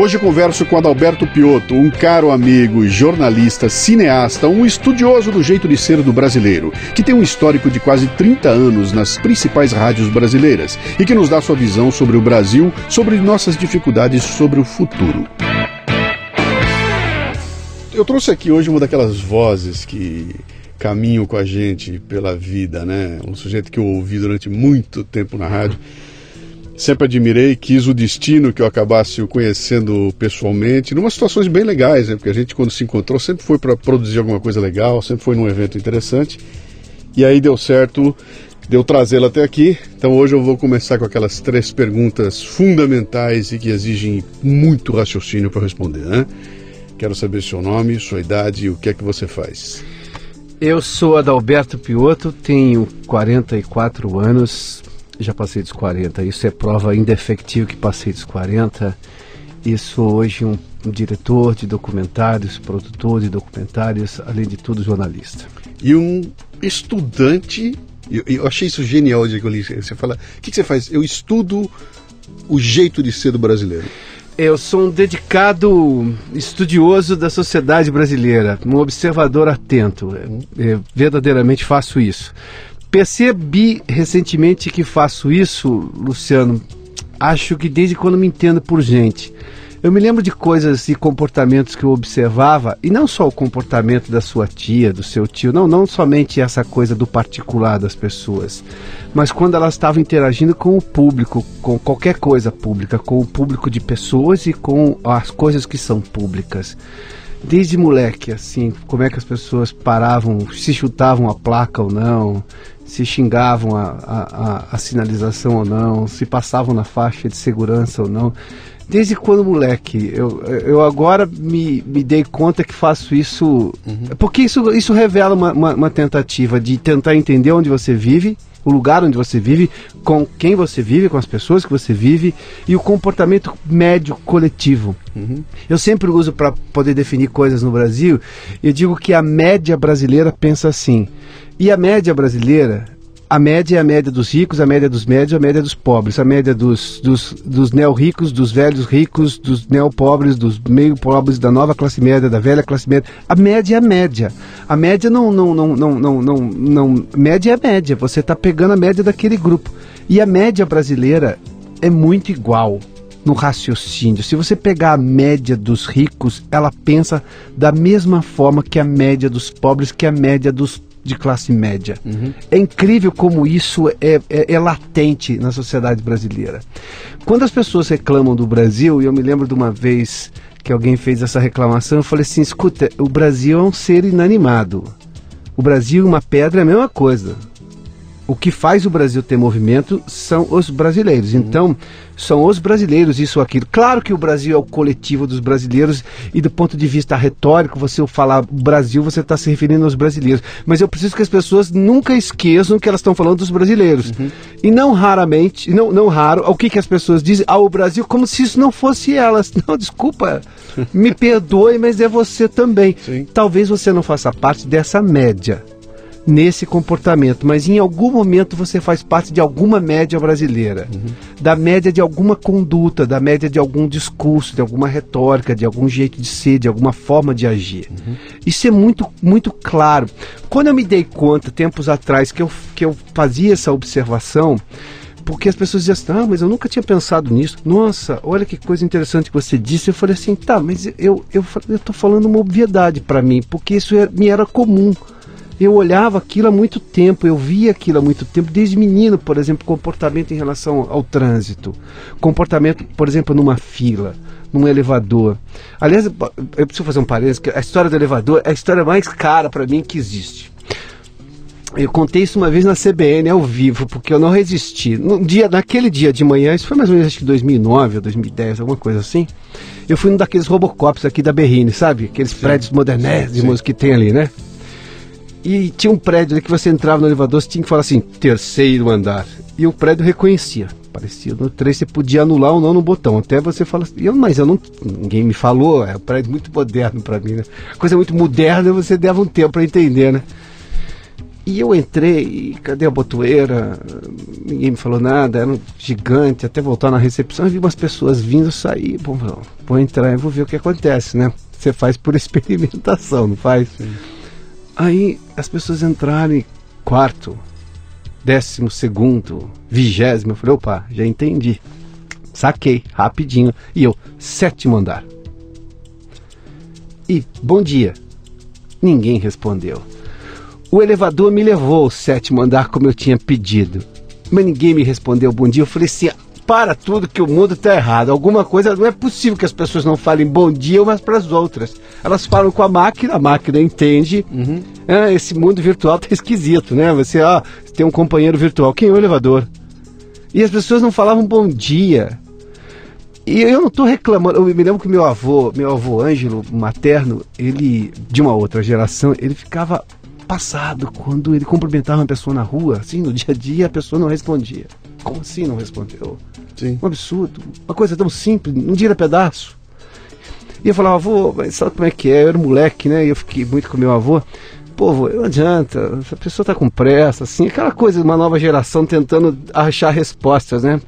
Hoje converso com Adalberto Piotto, um caro amigo, jornalista, cineasta, um estudioso do jeito de ser do brasileiro, que tem um histórico de quase 30 anos nas principais rádios brasileiras e que nos dá sua visão sobre o Brasil, sobre nossas dificuldades, sobre o futuro. Eu trouxe aqui hoje uma daquelas vozes que caminham com a gente pela vida, né? Um sujeito que eu ouvi durante muito tempo na rádio Sempre admirei, quis o destino que eu acabasse o conhecendo pessoalmente, numa situações bem legais, né? porque a gente quando se encontrou sempre foi para produzir alguma coisa legal, sempre foi num evento interessante. E aí deu certo, deu trazê-la até aqui. Então hoje eu vou começar com aquelas três perguntas fundamentais e que exigem muito raciocínio para responder, né? Quero saber seu nome, sua idade e o que é que você faz. Eu sou Adalberto Piotto, tenho 44 anos, já passei dos 40. Isso é prova indefectível que passei dos 40. E sou hoje um, um diretor de documentários, produtor de documentários, além de tudo jornalista. E um estudante, eu, eu achei isso genial de que eu li. Você fala, o que, que você faz? Eu estudo o jeito de ser do brasileiro. Eu sou um dedicado estudioso da sociedade brasileira, um observador atento. Eu verdadeiramente faço isso. Percebi recentemente que faço isso, Luciano, acho que desde quando me entendo por gente. Eu me lembro de coisas e comportamentos que eu observava, e não só o comportamento da sua tia, do seu tio, não, não somente essa coisa do particular das pessoas, mas quando elas estavam interagindo com o público, com qualquer coisa pública, com o público de pessoas e com as coisas que são públicas desde moleque, assim, como é que as pessoas paravam, se chutavam a placa ou não, se xingavam a, a, a, a sinalização ou não, se passavam na faixa de segurança ou não. Desde quando moleque, eu, eu agora me, me dei conta que faço isso. Uhum. Porque isso, isso revela uma, uma, uma tentativa de tentar entender onde você vive o lugar onde você vive, com quem você vive, com as pessoas que você vive e o comportamento médio coletivo. Uhum. Eu sempre uso para poder definir coisas no Brasil, eu digo que a média brasileira pensa assim. E a média brasileira a média é a média dos ricos, a média dos médios, a média dos pobres, a média dos, dos, dos neo-ricos, dos velhos ricos, dos neo-pobres, dos meio-pobres, da nova classe média, da velha classe média. A média é a média. A média não. não, não, não, não, não, não média é a média. Você está pegando a média daquele grupo. E a média brasileira é muito igual no raciocínio. Se você pegar a média dos ricos, ela pensa da mesma forma que a média dos pobres, que a média dos de classe média. Uhum. É incrível como isso é, é, é, latente na sociedade brasileira. Quando as pessoas reclamam do Brasil, e eu me lembro de uma vez que alguém fez essa reclamação, eu falei assim: escuta, o Brasil é um ser inanimado. O Brasil, uma pedra, é a mesma coisa o que faz o Brasil ter movimento são os brasileiros. Uhum. Então, são os brasileiros, isso ou aquilo. Claro que o Brasil é o coletivo dos brasileiros e do ponto de vista retórico, você falar Brasil, você está se referindo aos brasileiros. Mas eu preciso que as pessoas nunca esqueçam que elas estão falando dos brasileiros. Uhum. E não raramente, não, não raro, o que, que as pessoas dizem ao ah, Brasil como se isso não fosse elas. Não, desculpa, me perdoe, mas é você também. Sim. Talvez você não faça parte dessa média nesse comportamento, mas em algum momento você faz parte de alguma média brasileira, uhum. da média de alguma conduta, da média de algum discurso, de alguma retórica, de algum jeito de ser, de alguma forma de agir. Uhum. Isso é muito, muito claro. Quando eu me dei conta, tempos atrás, que eu, que eu fazia essa observação, porque as pessoas diziam assim, ah, mas eu nunca tinha pensado nisso. Nossa, olha que coisa interessante que você disse. Eu falei assim, tá, mas eu, eu, eu falando uma obviedade para mim, porque isso é, me era comum Eu olhava aquilo há muito tempo, eu via aquilo há muito tempo, desde menino, por exemplo, comportamento em relação ao trânsito, comportamento, por exemplo, numa fila, num elevador. Aliás, eu preciso fazer um parênteses, que a história do elevador é a história mais cara para mim que existe. Eu contei isso uma vez na CBN ao vivo, porque eu não resisti. No dia, naquele dia de manhã, isso foi mais ou menos acho que 2009 ou 2010, alguma coisa assim. Eu fui num daqueles Robocops aqui da Berrine, sabe? Aqueles sim, prédios modernésimos que tem ali, né? E tinha um prédio que você entrava no elevador, você tinha que falar assim, terceiro andar. E o prédio reconhecia. Parecia no 3, você podia anular ou não no botão. Até você fala assim, eu, mas eu não. Ninguém me falou, é um prédio muito moderno para mim, né? Coisa muito moderna, você dava um tempo para entender, né? E eu entrei, cadê a botoeira? Ninguém me falou nada, era um gigante, até voltar na recepção, eu vi umas pessoas vindo sair. Bom, vou entrar e vou ver o que acontece, né? Você faz por experimentação, não faz? Sim. Aí as pessoas entrarem quarto, décimo segundo, vigésimo. Eu falei, opa, já entendi. Saquei, rapidinho. E eu, sétimo andar. E bom dia. Ninguém respondeu. O elevador me levou ao sétimo andar como eu tinha pedido. Mas ninguém me respondeu bom dia. Eu falei assim: para tudo que o mundo está errado. Alguma coisa. Não é possível que as pessoas não falem bom dia umas para as outras. Elas falam com a máquina, a máquina entende. Uhum. É, esse mundo virtual tá esquisito, né? Você ó, tem um companheiro virtual. Quem é o elevador? E as pessoas não falavam bom dia. E eu não estou reclamando. Eu me lembro que meu avô, meu avô Ângelo, materno, ele, de uma outra geração, ele ficava passado quando ele cumprimentava uma pessoa na rua, assim, no dia a dia, a pessoa não respondia. Como assim não respondeu? Sim. Um absurdo. Uma coisa tão simples, um dia pedaço. E eu falava, avô, mas sabe como é que é? Eu era moleque, né? E eu fiquei muito com meu avô. Pô, não adianta, a pessoa tá com pressa, assim, aquela coisa de uma nova geração tentando achar respostas, né?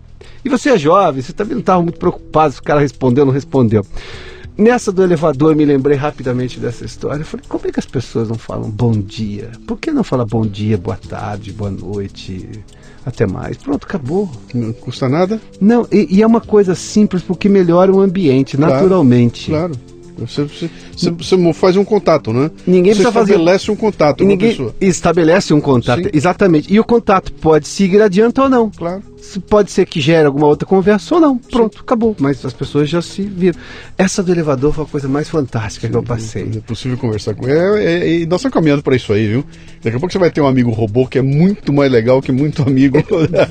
E você é jovem, você também não estava muito preocupado se o cara respondeu ou não respondeu. Nessa do elevador, eu me lembrei rapidamente dessa história. Eu falei, como é que as pessoas não falam bom dia? Por que não falar bom dia, boa tarde, boa noite, até mais? Pronto, acabou. Não custa nada? Não, e, e é uma coisa simples porque melhora o ambiente, claro, naturalmente. Claro. Você, você, você, faz um contato, né? Ninguém você estabelece fazer... um contato com ninguém pessoa. Estabelece um contato, Sim. exatamente. E o contato pode seguir adiante ou não. Claro pode ser que gere alguma outra conversa ou não. Pronto, Sim. acabou. Mas as pessoas já se viram. Essa do elevador foi a coisa mais fantástica Sim, que eu passei. É possível conversar com ele. É, é, e nós estamos caminhando para isso aí, viu? Daqui a pouco você vai ter um amigo robô que é muito mais legal que muito amigo.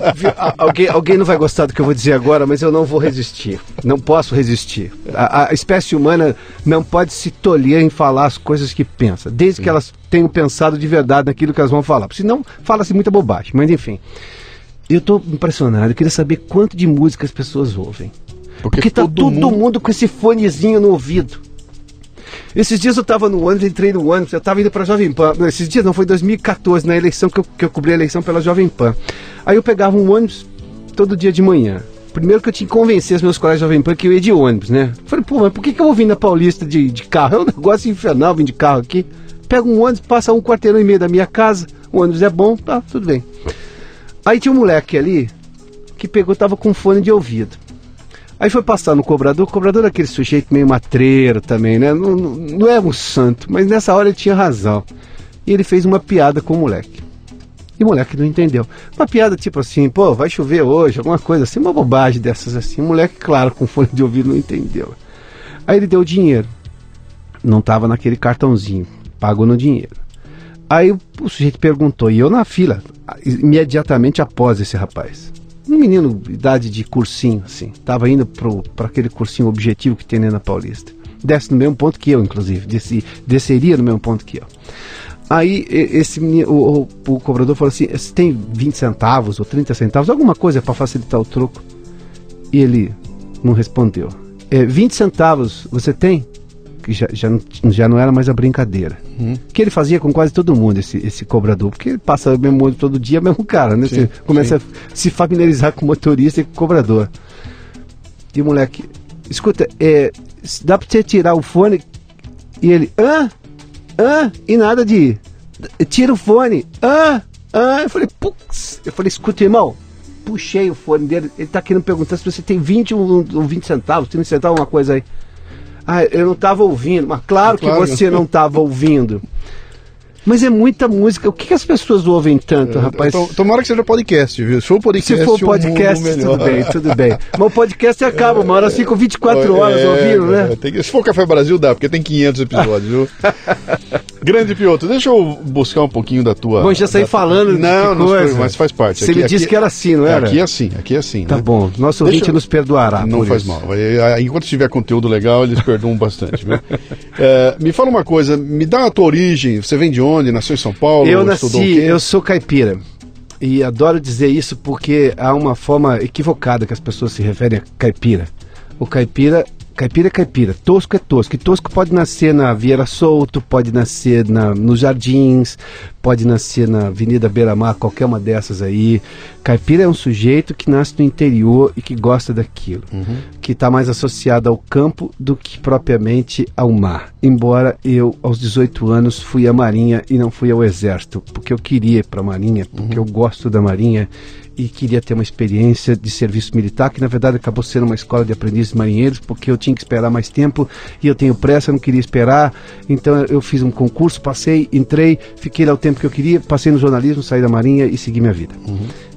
alguém, alguém não vai gostar do que eu vou dizer agora, mas eu não vou resistir. Não posso resistir. A, a espécie humana não pode se tolher em falar as coisas que pensa, desde Sim. que elas tenham pensado de verdade naquilo que elas vão falar. Senão, fala-se muita bobagem. Mas enfim. Eu estou impressionado, eu queria saber quanto de música as pessoas ouvem. Porque, Porque tá todo, mundo... mundo... com esse fonezinho no ouvido. Esses dias eu estava no ônibus, entrei no ônibus, eu estava indo para a Jovem Pan. Não, esses dias não, foi 2014, na eleição que eu, que eu cobri a eleição pela Jovem Pan. Aí eu pegava um ônibus todo dia de manhã. Primeiro que eu tinha que convencer os meus colegas de Jovem Pan que eu ia de ônibus, né? Falei, pô, mas por que, que eu vou vir na Paulista de, de carro? É um negócio infernal vir de carro aqui. Pega um ônibus, passa um quarteirão e meio da minha casa, o ônibus é bom, tá, tudo bem. Aí tinha um moleque ali que pegou, tava com fone de ouvido. Aí foi passar no cobrador, o cobrador era aquele sujeito meio matreiro também, né? Não, não, não é um santo, mas nessa hora ele tinha razão. E ele fez uma piada com o moleque. E o moleque não entendeu. Uma piada tipo assim, pô, vai chover hoje, alguma coisa assim, uma bobagem dessas assim. O moleque, claro, com fone de ouvido não entendeu. Aí ele deu dinheiro. Não estava naquele cartãozinho, pagou no dinheiro. Aí o, o sujeito perguntou, e eu na fila, imediatamente após esse rapaz. Um menino, idade de cursinho, assim, estava indo para aquele cursinho objetivo que tem na Paulista. Desce no mesmo ponto que eu, inclusive, desci, desceria no mesmo ponto que eu. Aí esse o, o, o cobrador falou assim: você tem 20 centavos ou 30 centavos, alguma coisa para facilitar o troco? E ele não respondeu. É, 20 centavos você tem? que já, já, já não era mais a brincadeira. Uhum. Que ele fazia com quase todo mundo, esse, esse cobrador, porque ele passa o mesmo olho todo dia, mesmo cara, né? Sim, Você começa sim. a se familiarizar com o motorista e com o cobrador. E o moleque, escuta, é, dá pra você tirar o fone? E ele, hã? Hã? E nada de. Tira o fone. Hã? Hã? Eu falei, putz. Eu falei, escuta, irmão. Puxei o fone dele. Ele tá querendo perguntar se você tem 20 ou 20 centavos, 30 centavos, uma coisa aí. Ah, eu não estava ouvindo. Mas claro, claro que você não estava ouvindo. Mas é muita música. O que, que as pessoas ouvem tanto, É, rapaz? to- Tomara que seja podcast, viu? Se for podcast, Se for um podcast, mundo tudo bem, tudo bem. Mas o podcast acaba, uma hora ficam 24 horas É, ouvindo, né? é, tem que- se for Café Brasil, dá, porque tem 500 episódios, viu? Grande Piotr, deixa eu buscar um pouquinho da tua. Bom, já saí da- falando Não, não, coisa. mas faz parte. Você me disse que era assim, não era? Aqui é assim, aqui é assim. Tá né? bom, nosso Deixa ouvinte nos perdoará. Não faz isso. mal. É, Enquanto tiver conteúdo legal, eles perdoam bastante. Viu? É, me fala uma coisa, me dá a tua origem. Você vem de onde? Nasceu em São Paulo? Eu nasci, eu sou caipira. E adoro dizer isso porque há uma forma equivocada que as pessoas se referem a caipira. O caipira, caipira é caipira, tosco é tosco. E tosco pode nascer na Vieira Solto, pode nascer na, nos Jardins, pode nascer na Avenida Beira Mar, qualquer uma dessas aí. Caipira é um sujeito que nasce no interior e que gosta daquilo, que está mais associado ao campo do que propriamente ao mar. Embora eu, aos 18 anos, fui à Marinha e não fui ao Exército, porque eu queria ir para a Marinha, porque eu gosto da Marinha e queria ter uma experiência de serviço militar, que na verdade acabou sendo uma escola de aprendizes marinheiros, porque eu tinha que esperar mais tempo e eu tenho pressa, eu não queria esperar. Então eu fiz um concurso, passei, entrei, fiquei lá o tempo que eu queria, passei no jornalismo, saí da Marinha e segui minha vida.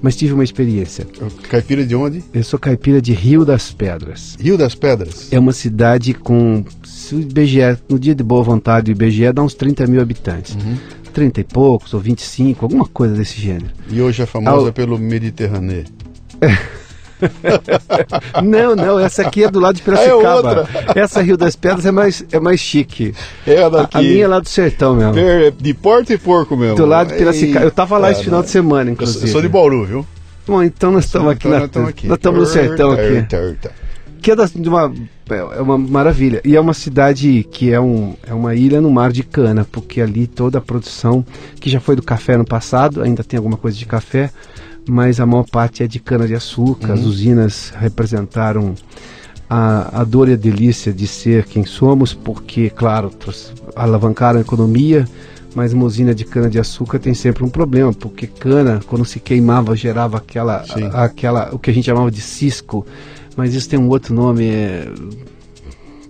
Mas tive uma experiência. Caipira de onde? Eu sou caipira de Rio das Pedras. Rio das Pedras. É uma cidade com. Se o IBGE, no dia de boa vontade, o IBGE dá uns 30 mil habitantes. 30 e poucos, ou 25, alguma coisa desse gênero. E hoje é famosa Ao- pelo Mediterrâneo. Não, não, essa aqui é do lado de Ah, é Piracicaba. outra. essa Rio das Pedras é mais, é mais chique. É A, daqui. a minha é lá do sertão mesmo. Per- De porta e porco mesmo. Do lado de Piracicaba. Eu tava lá Ei, esse final de semana, inclusive. sou, eu sou de Bauru, viu? Bom, então nós estamos aqui, Então na, nós estamos aqui. Nós estamos no sertão aqui. que é, das- de uma, é uma maravilha. E é uma cidade que é, um, é uma ilha no mar de cana, porque ali toda a produção, que já foi do café no passado, ainda tem alguma coisa de café, mas a maior parte é de cana-de-açúcar. As usinas representaram a, a dor e a delícia de ser quem somos, porque, claro, alavancaram a economia, mas uma usina de cana-de-açúcar tem sempre um problema, porque cana, quando se queimava, gerava aquela, a- aquela o que a gente chamava de cisco, mas isso tem um outro nome, é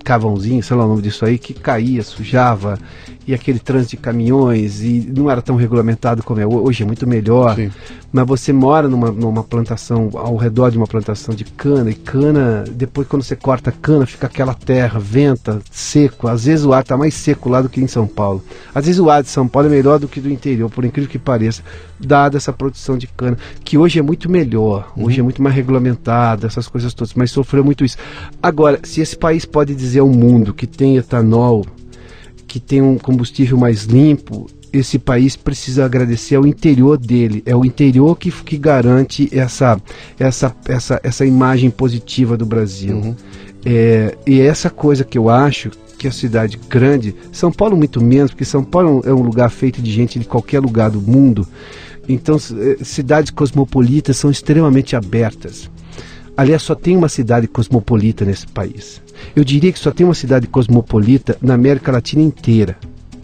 cavãozinho, sei lá o nome disso aí, que caía, sujava, e aquele trânsito de caminhões, e não era tão regulamentado como é ho- hoje, é muito melhor. Sim. Mas você mora numa, numa plantação, ao redor de uma plantação de cana, e cana, depois quando você corta a cana, fica aquela terra, venta, seco. Às vezes o ar está mais seco lá do que em São Paulo. Às vezes o ar de São Paulo é melhor do que do interior, por incrível que pareça, dada essa produção de cana, que hoje é muito melhor, hoje é muito mais regulamentada, essas coisas todas, mas sofreu muito isso. Agora, se esse país pode dizer ao mundo que tem etanol, que tem um combustível mais limpo, esse país precisa agradecer ao interior dele. É o interior que, que garante essa, essa, essa, essa imagem positiva do Brasil. É, e é essa coisa que eu acho que a cidade grande, São Paulo muito menos, porque São Paulo é um lugar feito de gente de qualquer lugar do mundo. Então, eh, cidades cosmopolitas são extremamente abertas. Aliás, só tem uma cidade cosmopolita nesse país. Eu diria que só tem uma cidade cosmopolita na América Latina inteira,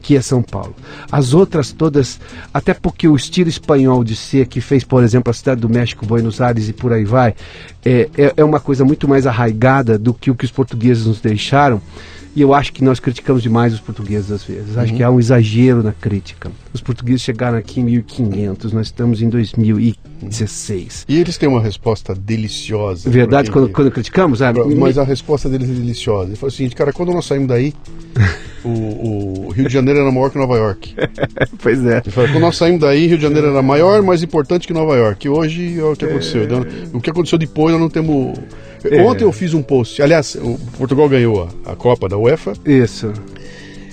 que é São Paulo. As outras todas, até porque o estilo espanhol de ser, que fez, por exemplo, a cidade do México, Buenos Aires e por aí vai, é, é, é uma coisa muito mais arraigada do que o que os portugueses nos deixaram. E eu acho que nós criticamos demais os portugueses às vezes. Acho que há um exagero na crítica. Os portugueses chegaram aqui em 1500, nós estamos em 2016. E eles têm uma resposta deliciosa. Verdade, pra quem- quando, quando criticamos? Ah, Mas a resposta deles é deliciosa. Ele falou o seguinte, cara, quando nós saímos daí, o, o Rio de Janeiro era maior que Nova York. Pois é. Ele falou, quando nós saímos daí, Rio de Janeiro era maior, mais importante que Nova York. E hoje, olha o que aconteceu. Então, O que aconteceu depois, nós não temos... É. Ontem eu fiz um post. Aliás, o Portugal ganhou a, a Copa da UEFA. Isso.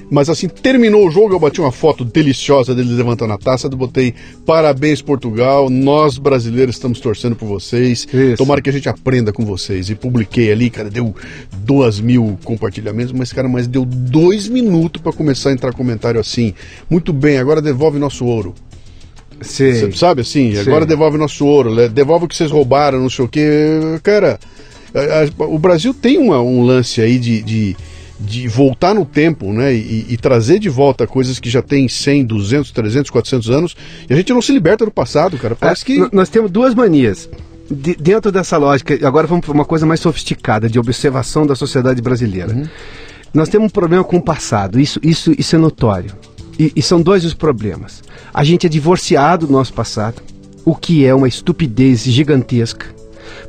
Mas assim, terminou o jogo, eu bati uma foto deliciosa deles levantando a taça, eu botei parabéns Portugal, nós brasileiros estamos torcendo por vocês, Isso. tomara que a gente aprenda com vocês. E publiquei ali, cara, deu duas mil compartilhamentos, mas cara, mas deu dois minutos para começar a entrar comentário assim, muito bem, agora devolve nosso ouro. Cê sabe assim, Sim. agora devolve nosso ouro, devolve o que vocês roubaram, não sei o que. Cara, a- a- o Brasil tem uma- um lance aí de, de, de voltar no tempo, né? E, e trazer de volta coisas que já tem 100, 200, 300, 400 anos. E a gente não se liberta do passado, cara. Parece Ah, que. Nós temos duas manias. De- dentro dessa lógica, agora vamos para uma coisa mais sofisticada, de observação da sociedade brasileira. Uhum. Nós temos um problema com o passado, isso, isso, isso é notório. E, e são dois os problemas. A gente é divorciado do nosso passado, o que é uma estupidez gigantesca.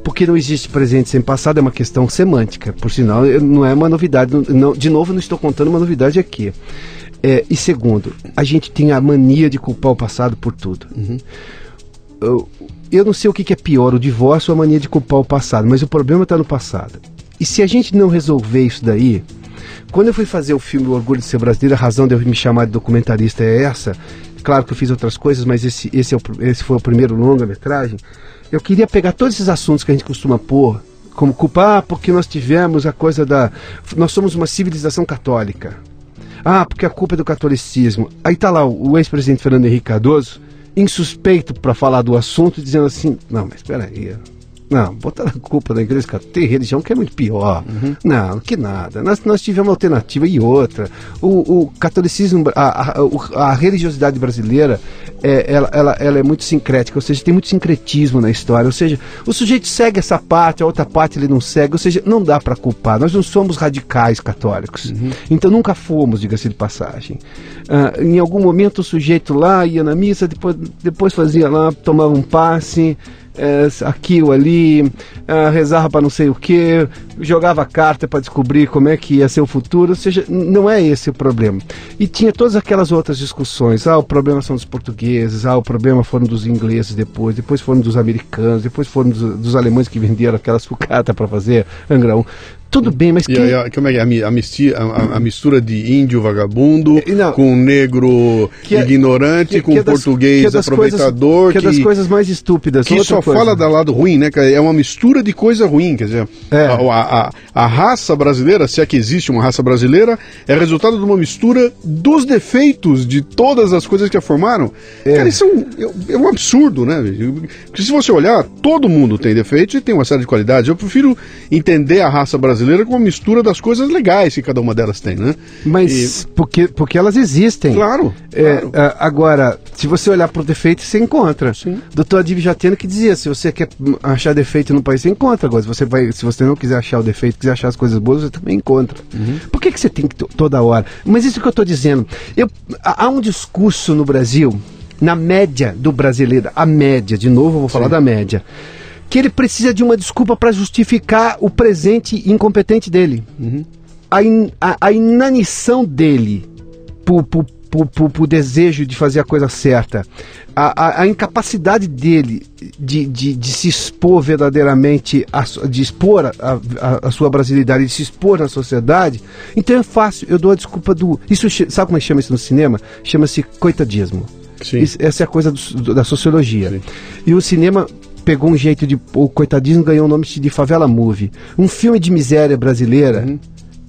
Porque não existe presente sem passado, é uma questão semântica. Por sinal, não é uma novidade. Não, de novo, não estou contando uma novidade aqui. É, e segundo, a gente tem a mania de culpar o passado por tudo. Uhum. Eu, eu, não sei o que, que é pior, o divórcio ou a mania de culpar o passado, mas o problema está no passado. E se a gente não resolver isso daí, quando eu fui fazer o filme O Orgulho de Ser Brasileiro, a razão de eu me chamar de documentarista é essa. Claro que eu fiz outras coisas, mas esse, esse, é o, esse foi o primeiro longa-metragem. Eu queria pegar todos esses assuntos que a gente costuma pôr como culpar porque nós tivemos a coisa da. Nós somos uma civilização católica. Ah, porque a culpa é do catolicismo. Aí tá lá o, o ex-presidente Fernando Henrique Cardoso, insuspeito para falar do assunto, dizendo assim: não, mas espera aí, não, botar a culpa da igreja católica. Tem religião que é muito pior. Uhum. Não, que nada. Nós, nós tivemos uma alternativa e outra. O, o catolicismo, a, a, a, religiosidade brasileira, é, ela, ela, ela é muito sincrética, ou seja, tem muito sincretismo na história. Ou seja, o sujeito segue essa parte, a outra parte ele não segue. Ou seja, não dá para culpar. Nós não somos radicais católicos. Uhum. Então nunca fomos, diga-se de passagem. Uh, em algum momento o sujeito lá ia na missa, depois, depois fazia lá, tomava um passe é, aqui ou ali, é, rezava para não sei o que, jogava carta para descobrir como é que ia ser o futuro, ou seja, não é esse o problema. E tinha todas aquelas outras discussões, ah, o problema são dos portugueses, ah, o problema foram dos ingleses depois, depois foram dos americanos, depois foram dos, dos alemães que venderam aquelas sucata para fazer Angra 1. Tudo bem, mas quem... a, como é que é? A, mistia, a, a, mistura de índio vagabundo não, com negro é, ignorante, que, com que é português das, aproveitador. Coisas, que, é das coisas mais estúpidas. Que só coisa. fala do lado ruim, né? É uma mistura de coisa ruim. Quer dizer, é. a, a, raça brasileira, se é que existe uma raça brasileira, é resultado de uma mistura dos defeitos de todas as coisas que a formaram. É. Cara, isso é um, é um absurdo, né? Porque se você olhar, todo mundo tem defeitos e tem uma série de qualidades. Eu prefiro entender a raça brasileira brasileira com uma mistura das coisas legais que cada uma delas tem, né? Mas e... porque, porque elas existem. Claro. É, claro. agora, se você olhar para o defeito, você encontra. Sim. Doutor Adib Jateno que dizia, se você quer achar defeito no país, você encontra. Agora, se você, vai, se você não quiser achar o defeito, quiser achar as coisas boas, você também encontra. Uhum. Por que, que você tem que toda hora? Mas isso que eu estou dizendo. Eu, há um discurso no Brasil, na média do brasileiro, a média, de novo eu vou falar Sim. da média que ele precisa de uma desculpa para justificar o presente incompetente dele. Uhum. A, in, a, a, inanição dele por, por, por, por, por desejo de fazer a coisa certa, a, a, a incapacidade dele de, de, de, se expor verdadeiramente, a, de expor a, sua brasilidade, de se expor na sociedade, então é fácil, eu dou a desculpa do. Isso sabe como é que chama isso no cinema? Chama-se coitadismo. Isso, essa é a coisa do, da sociologia. Sim. E o cinema pegou um jeito de. O coitadismo ganhou o nome de Favela Movie. Um filme de miséria brasileira uhum.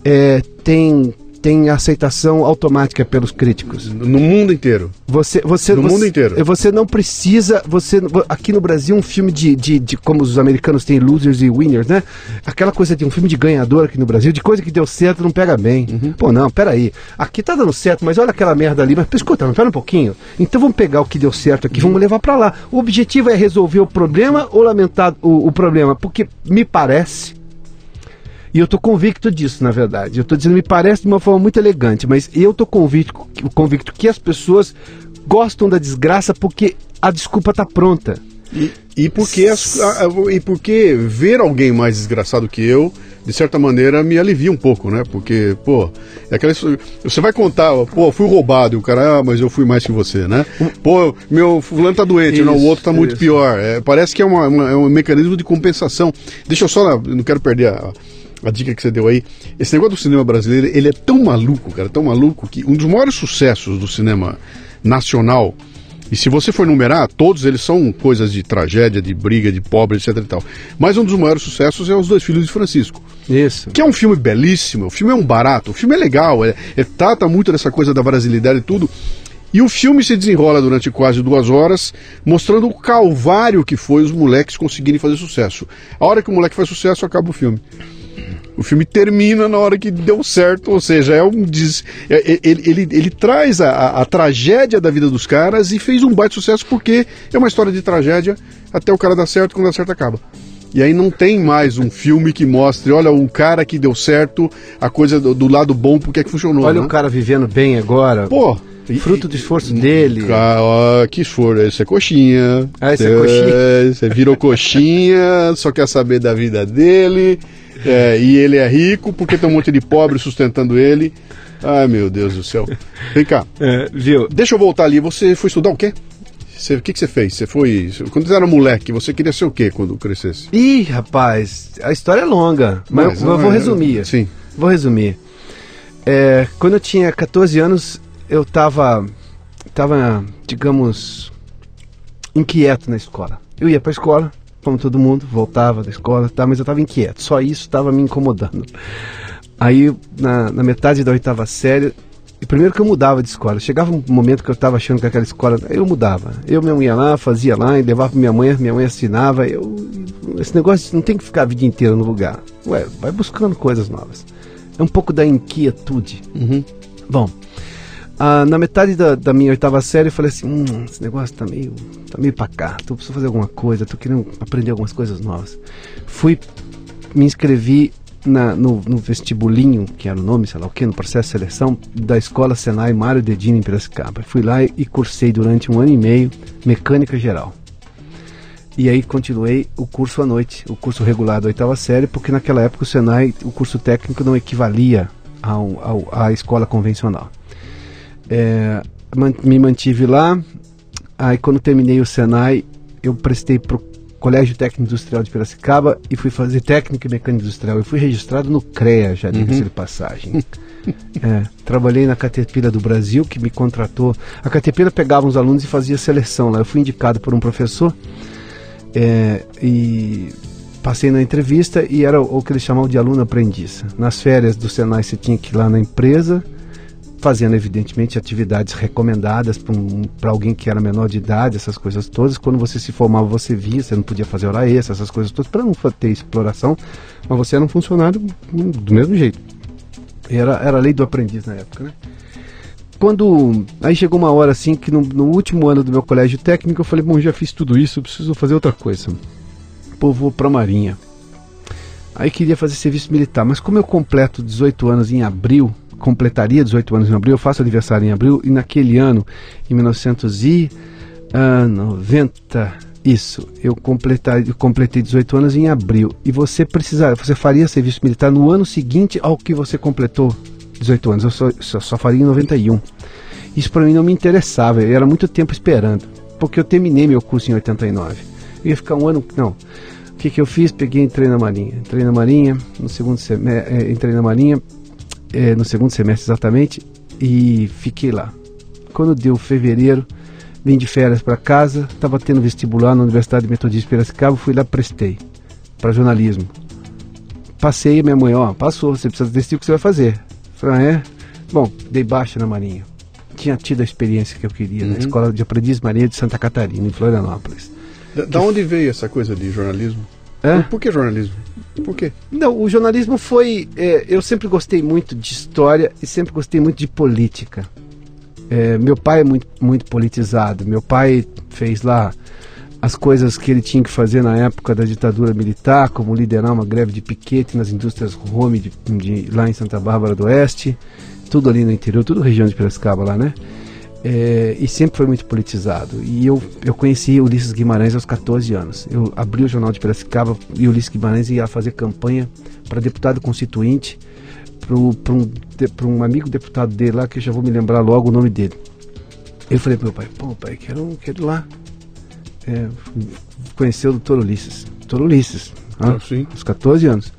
é, tem tem aceitação automática pelos críticos. No mundo inteiro. Você, você, no você, mundo inteiro. Você não precisa. Você, aqui no Brasil, um filme de, de, de, Como os americanos têm losers e winners, né? Aquela coisa de um filme de ganhador aqui no Brasil, de coisa que deu certo não pega bem. Uhum. Pô, não, peraí. Aqui tá dando certo, mas olha aquela merda ali. Mas escuta, mas pera um pouquinho. Então vamos pegar o que deu certo aqui, uhum. vamos levar para lá. O objetivo é resolver o problema ou lamentar o, o problema? Porque me parece e eu estou convicto disso, na verdade. Eu estou dizendo, me parece de uma forma muito elegante, mas eu estou convicto, convicto que as pessoas gostam da desgraça porque a desculpa está pronta. E, e, porque as, a, e porque ver alguém mais desgraçado que eu, de certa maneira, me alivia um pouco, né? Porque, pô, é aquela, você vai contar, pô, fui roubado, e o cara, ah, mas eu fui mais que você, né? Pô, meu fulano tá doente, isso, não, o outro tá muito isso. pior. É, parece que é, uma, uma, é um mecanismo de compensação. Deixa eu só, não quero perder a a dica que você deu aí. Esse negócio do cinema brasileiro, ele é tão maluco, cara, tão maluco, que um dos maiores sucessos do cinema nacional, e se você for numerar, todos eles são coisas de tragédia, de briga, de pobre, etc e tal. Mas um dos maiores sucessos é Os Dois Filhos de Francisco. Isso. Que é um filme belíssimo, o filme é um barato, o filme é legal, é, é trata muito dessa coisa da brasilidade e tudo. E o filme se desenrola durante quase duas horas, mostrando o calvário que foi os moleques conseguirem fazer sucesso. A hora que o moleque faz sucesso, acaba o filme. O filme termina na hora que deu certo, ou seja, é um des... É, é, ele, ele, ele traz a, a, a, tragédia da vida dos caras e fez um baita sucesso porque é uma história de tragédia até o cara dar certo, quando dá certo acaba. E aí não tem mais um filme que mostre, olha, um cara que deu certo, a coisa do, do lado bom, porque é que funcionou. Olha né? o cara vivendo bem agora. Pô, Fruto do esforço dele. Ah, que esforço. Isso é coxinha. Ah, isso é coxinha. Você virou coxinha, só quer saber da vida dele. É, e ele é rico porque tem um monte de pobre sustentando ele. Ai, meu Deus do céu. Vem cá. É, viu? Deixa eu voltar ali. Você foi estudar o quê? Você, o que, que você fez? Você foi. Quando você era moleque, você queria ser o quê quando crescesse? Ih, rapaz, a história é longa, mas, Mas, eu, eu vou é, resumir. sim. Vou resumir. É, quando eu tinha 14 anos, eu tava, tava, digamos, inquieto na escola. Eu ia pra escola, como todo mundo, voltava da escola, tá, mas eu tava inquieto. Só isso estava me incomodando. Aí, na, na metade da oitava série, e primeiro que eu mudava de escola. Chegava um momento que eu estava achando que aquela escola. Eu mudava. Eu mesmo ia lá, fazia lá, e levava pra minha mãe, minha mãe assinava. Eu, esse negócio não tem que ficar a vida inteira no lugar. Ué, vai buscando coisas novas. É um pouco da inquietude. Uhum. Bom, ah, na metade da, da minha oitava série eu falei assim, hum, esse negócio tá meio, tá meio pra cá, tô precisando fazer alguma coisa, tô querendo aprender algumas coisas novas. Fui, me inscrevi na- no, no vestibulinho, que era o nome, sei lá o que, no processo de seleção da escola Senai Mário Dedini em Piracicaba. Fui lá e, e cursei durante um ano e meio mecânica geral. E aí continuei o curso à noite, o curso regular da oitava série, porque naquela época o Senai, o curso técnico não equivalia à escola convencional. É, me mantive lá, aí quando terminei o Senai, eu prestei para o Colégio Técnico Industrial de Piracicaba e fui fazer técnico em mecânica industrial. Eu fui registrado no CREA, já diga-se de passagem. É, trabalhei na Caterpillar do Brasil, que me contratou. A Caterpillar pegava uns alunos e fazia seleção lá. Eu fui indicado por um professor é, e passei na entrevista e era o, o que eles chamavam de aluno aprendiz. Nas férias do Senai você tinha que ir lá na empresa, fazendo evidentemente atividades recomendadas para um, alguém que era menor de idade, essas coisas todas. Quando você se formava, você via, você não podia fazer hora extra, essas coisas todas, para não ter exploração, mas você era um funcionário hum, do mesmo jeito. Era, era a lei do aprendiz na época, né? Quando. Aí chegou uma hora assim que no, no último ano do meu colégio técnico eu falei: bom, já fiz tudo isso, preciso fazer outra coisa. Pô, vou pra Marinha. Aí queria fazer serviço militar, mas como eu completo 18 anos em abril, completaria 18 anos em abril, eu faço aniversário em abril, e naquele ano, em 1990, isso, eu, completar, eu completei 18 anos em abril. E você precisaria, você faria serviço militar no ano seguinte ao que você completou 18 anos. Eu só, só, só faria em 91. Isso para mim não me interessava, eu era muito tempo esperando, porque eu terminei meu curso em 89. Eu ia ficar um ano, não. O que, que eu fiz? Peguei entrei na Marinha. Entrei na Marinha, no segundo semestre, entrei na Marinha, eh, no segundo semestre exatamente, e fiquei lá. Quando deu fevereiro, vim de férias para casa, estava tendo vestibular na Universidade Metodista de Piracicaba, fui lá, prestei para jornalismo. Passei, minha mãe, ó, passou, você precisa decidir o que você vai fazer. Falei, ah, é? Bom, dei baixa na Marinha. Tinha tido a experiência que eu queria na Escola de Aprendiz Marinha de Santa Catarina, em Florianópolis. Da, da onde veio essa coisa de jornalismo? Hã? Por que jornalismo? Por quê? Não, o jornalismo foi. é, eu sempre gostei muito de história e sempre gostei muito de política. É, meu pai é muito, muito politizado. Meu pai fez lá as coisas que ele tinha que fazer na época da ditadura militar, como liderar uma greve de piquete nas indústrias Home de, de- lá em Santa Bárbara do Oeste, tudo ali no interior, tudo região de Piracicaba lá, né? É, e sempre foi muito politizado. E eu, eu conheci Ulisses Guimarães aos 14 anos. Eu abri o jornal de Piracicaba e Ulisses Guimarães ia fazer campanha para deputado constituinte para um, pra um amigo deputado dele lá, que eu já vou me lembrar logo o nome dele. Eu falei pro meu pai, pô pai, quero, quero ir lá. É, conhecer o doutor Ulisses. Doutor Ulisses, ah, Ah, sim. aos 14 anos.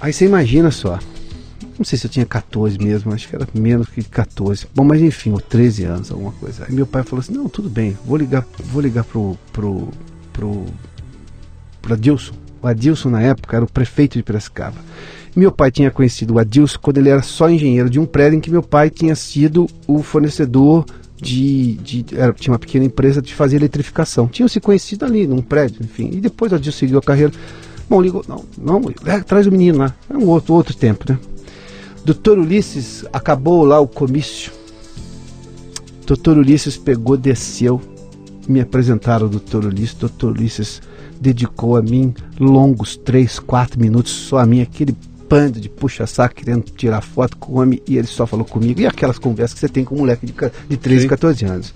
Aí você imagina só. Não sei se eu tinha 14 mesmo, acho que era menos que 14. Bom, mas enfim, ou 13 anos, alguma coisa. Aí meu pai falou assim: "Não, tudo bem, vou ligar, vou ligar pro pro pro pro Adilson. O Adilson na época era o prefeito de Piracicaba. Meu pai tinha conhecido o Adilson quando ele era só engenheiro de um prédio em que meu pai tinha sido o fornecedor de, de era, tinha uma pequena empresa de fazer eletrificação. Tinham se conhecido ali num prédio, enfim. E depois o Adilson seguiu a carreira. Bom, ligou, não, não, é, traz o menino lá. É um outro, outro tempo, né? Doutor Ulisses acabou lá o comício. Doutor Ulisses pegou, desceu, me apresentaram ao doutor Ulisses. Doutor Ulisses dedicou a mim longos três, quatro minutos, só a mim, aquele bando de puxa-saco querendo tirar foto com o homem e ele só falou comigo. E aquelas conversas que você tem com um moleque de, de 13, Sim. 14 anos.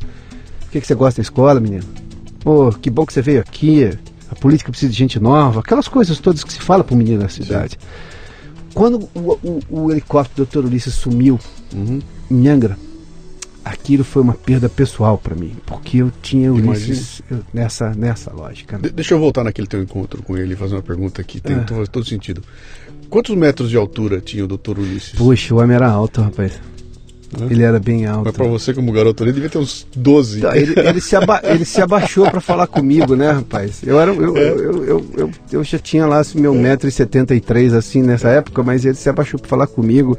O que, que você gosta da escola, menino? Pô, que bom que você veio aqui. A política precisa de gente nova. Aquelas coisas todas que se fala para o menino na cidade. Quando o, o- o helicóptero do Dr. Ulisses sumiu Uhum. em Angra, aquilo foi uma perda pessoal para mim. Porque eu tinha Ulisses eu- nessa, nessa lógica. né? De- deixa eu voltar naquele teu encontro com ele e fazer uma pergunta que tem Ah. todo, todo sentido. Quantos metros de altura tinha o Dr. Ulisses? Puxa, o homem era alto, rapaz. Hã? Ele era bem alto. Mas pra você, como garoto ali, devia ter uns 12. Tá, Ele, ele se aba- ele se abaixou para falar comigo, né, rapaz? Eu, era, eu, eu, eu, eu, eu, eu já tinha lá assim, meu 1,73m assim nessa época, mas ele se abaixou para falar comigo.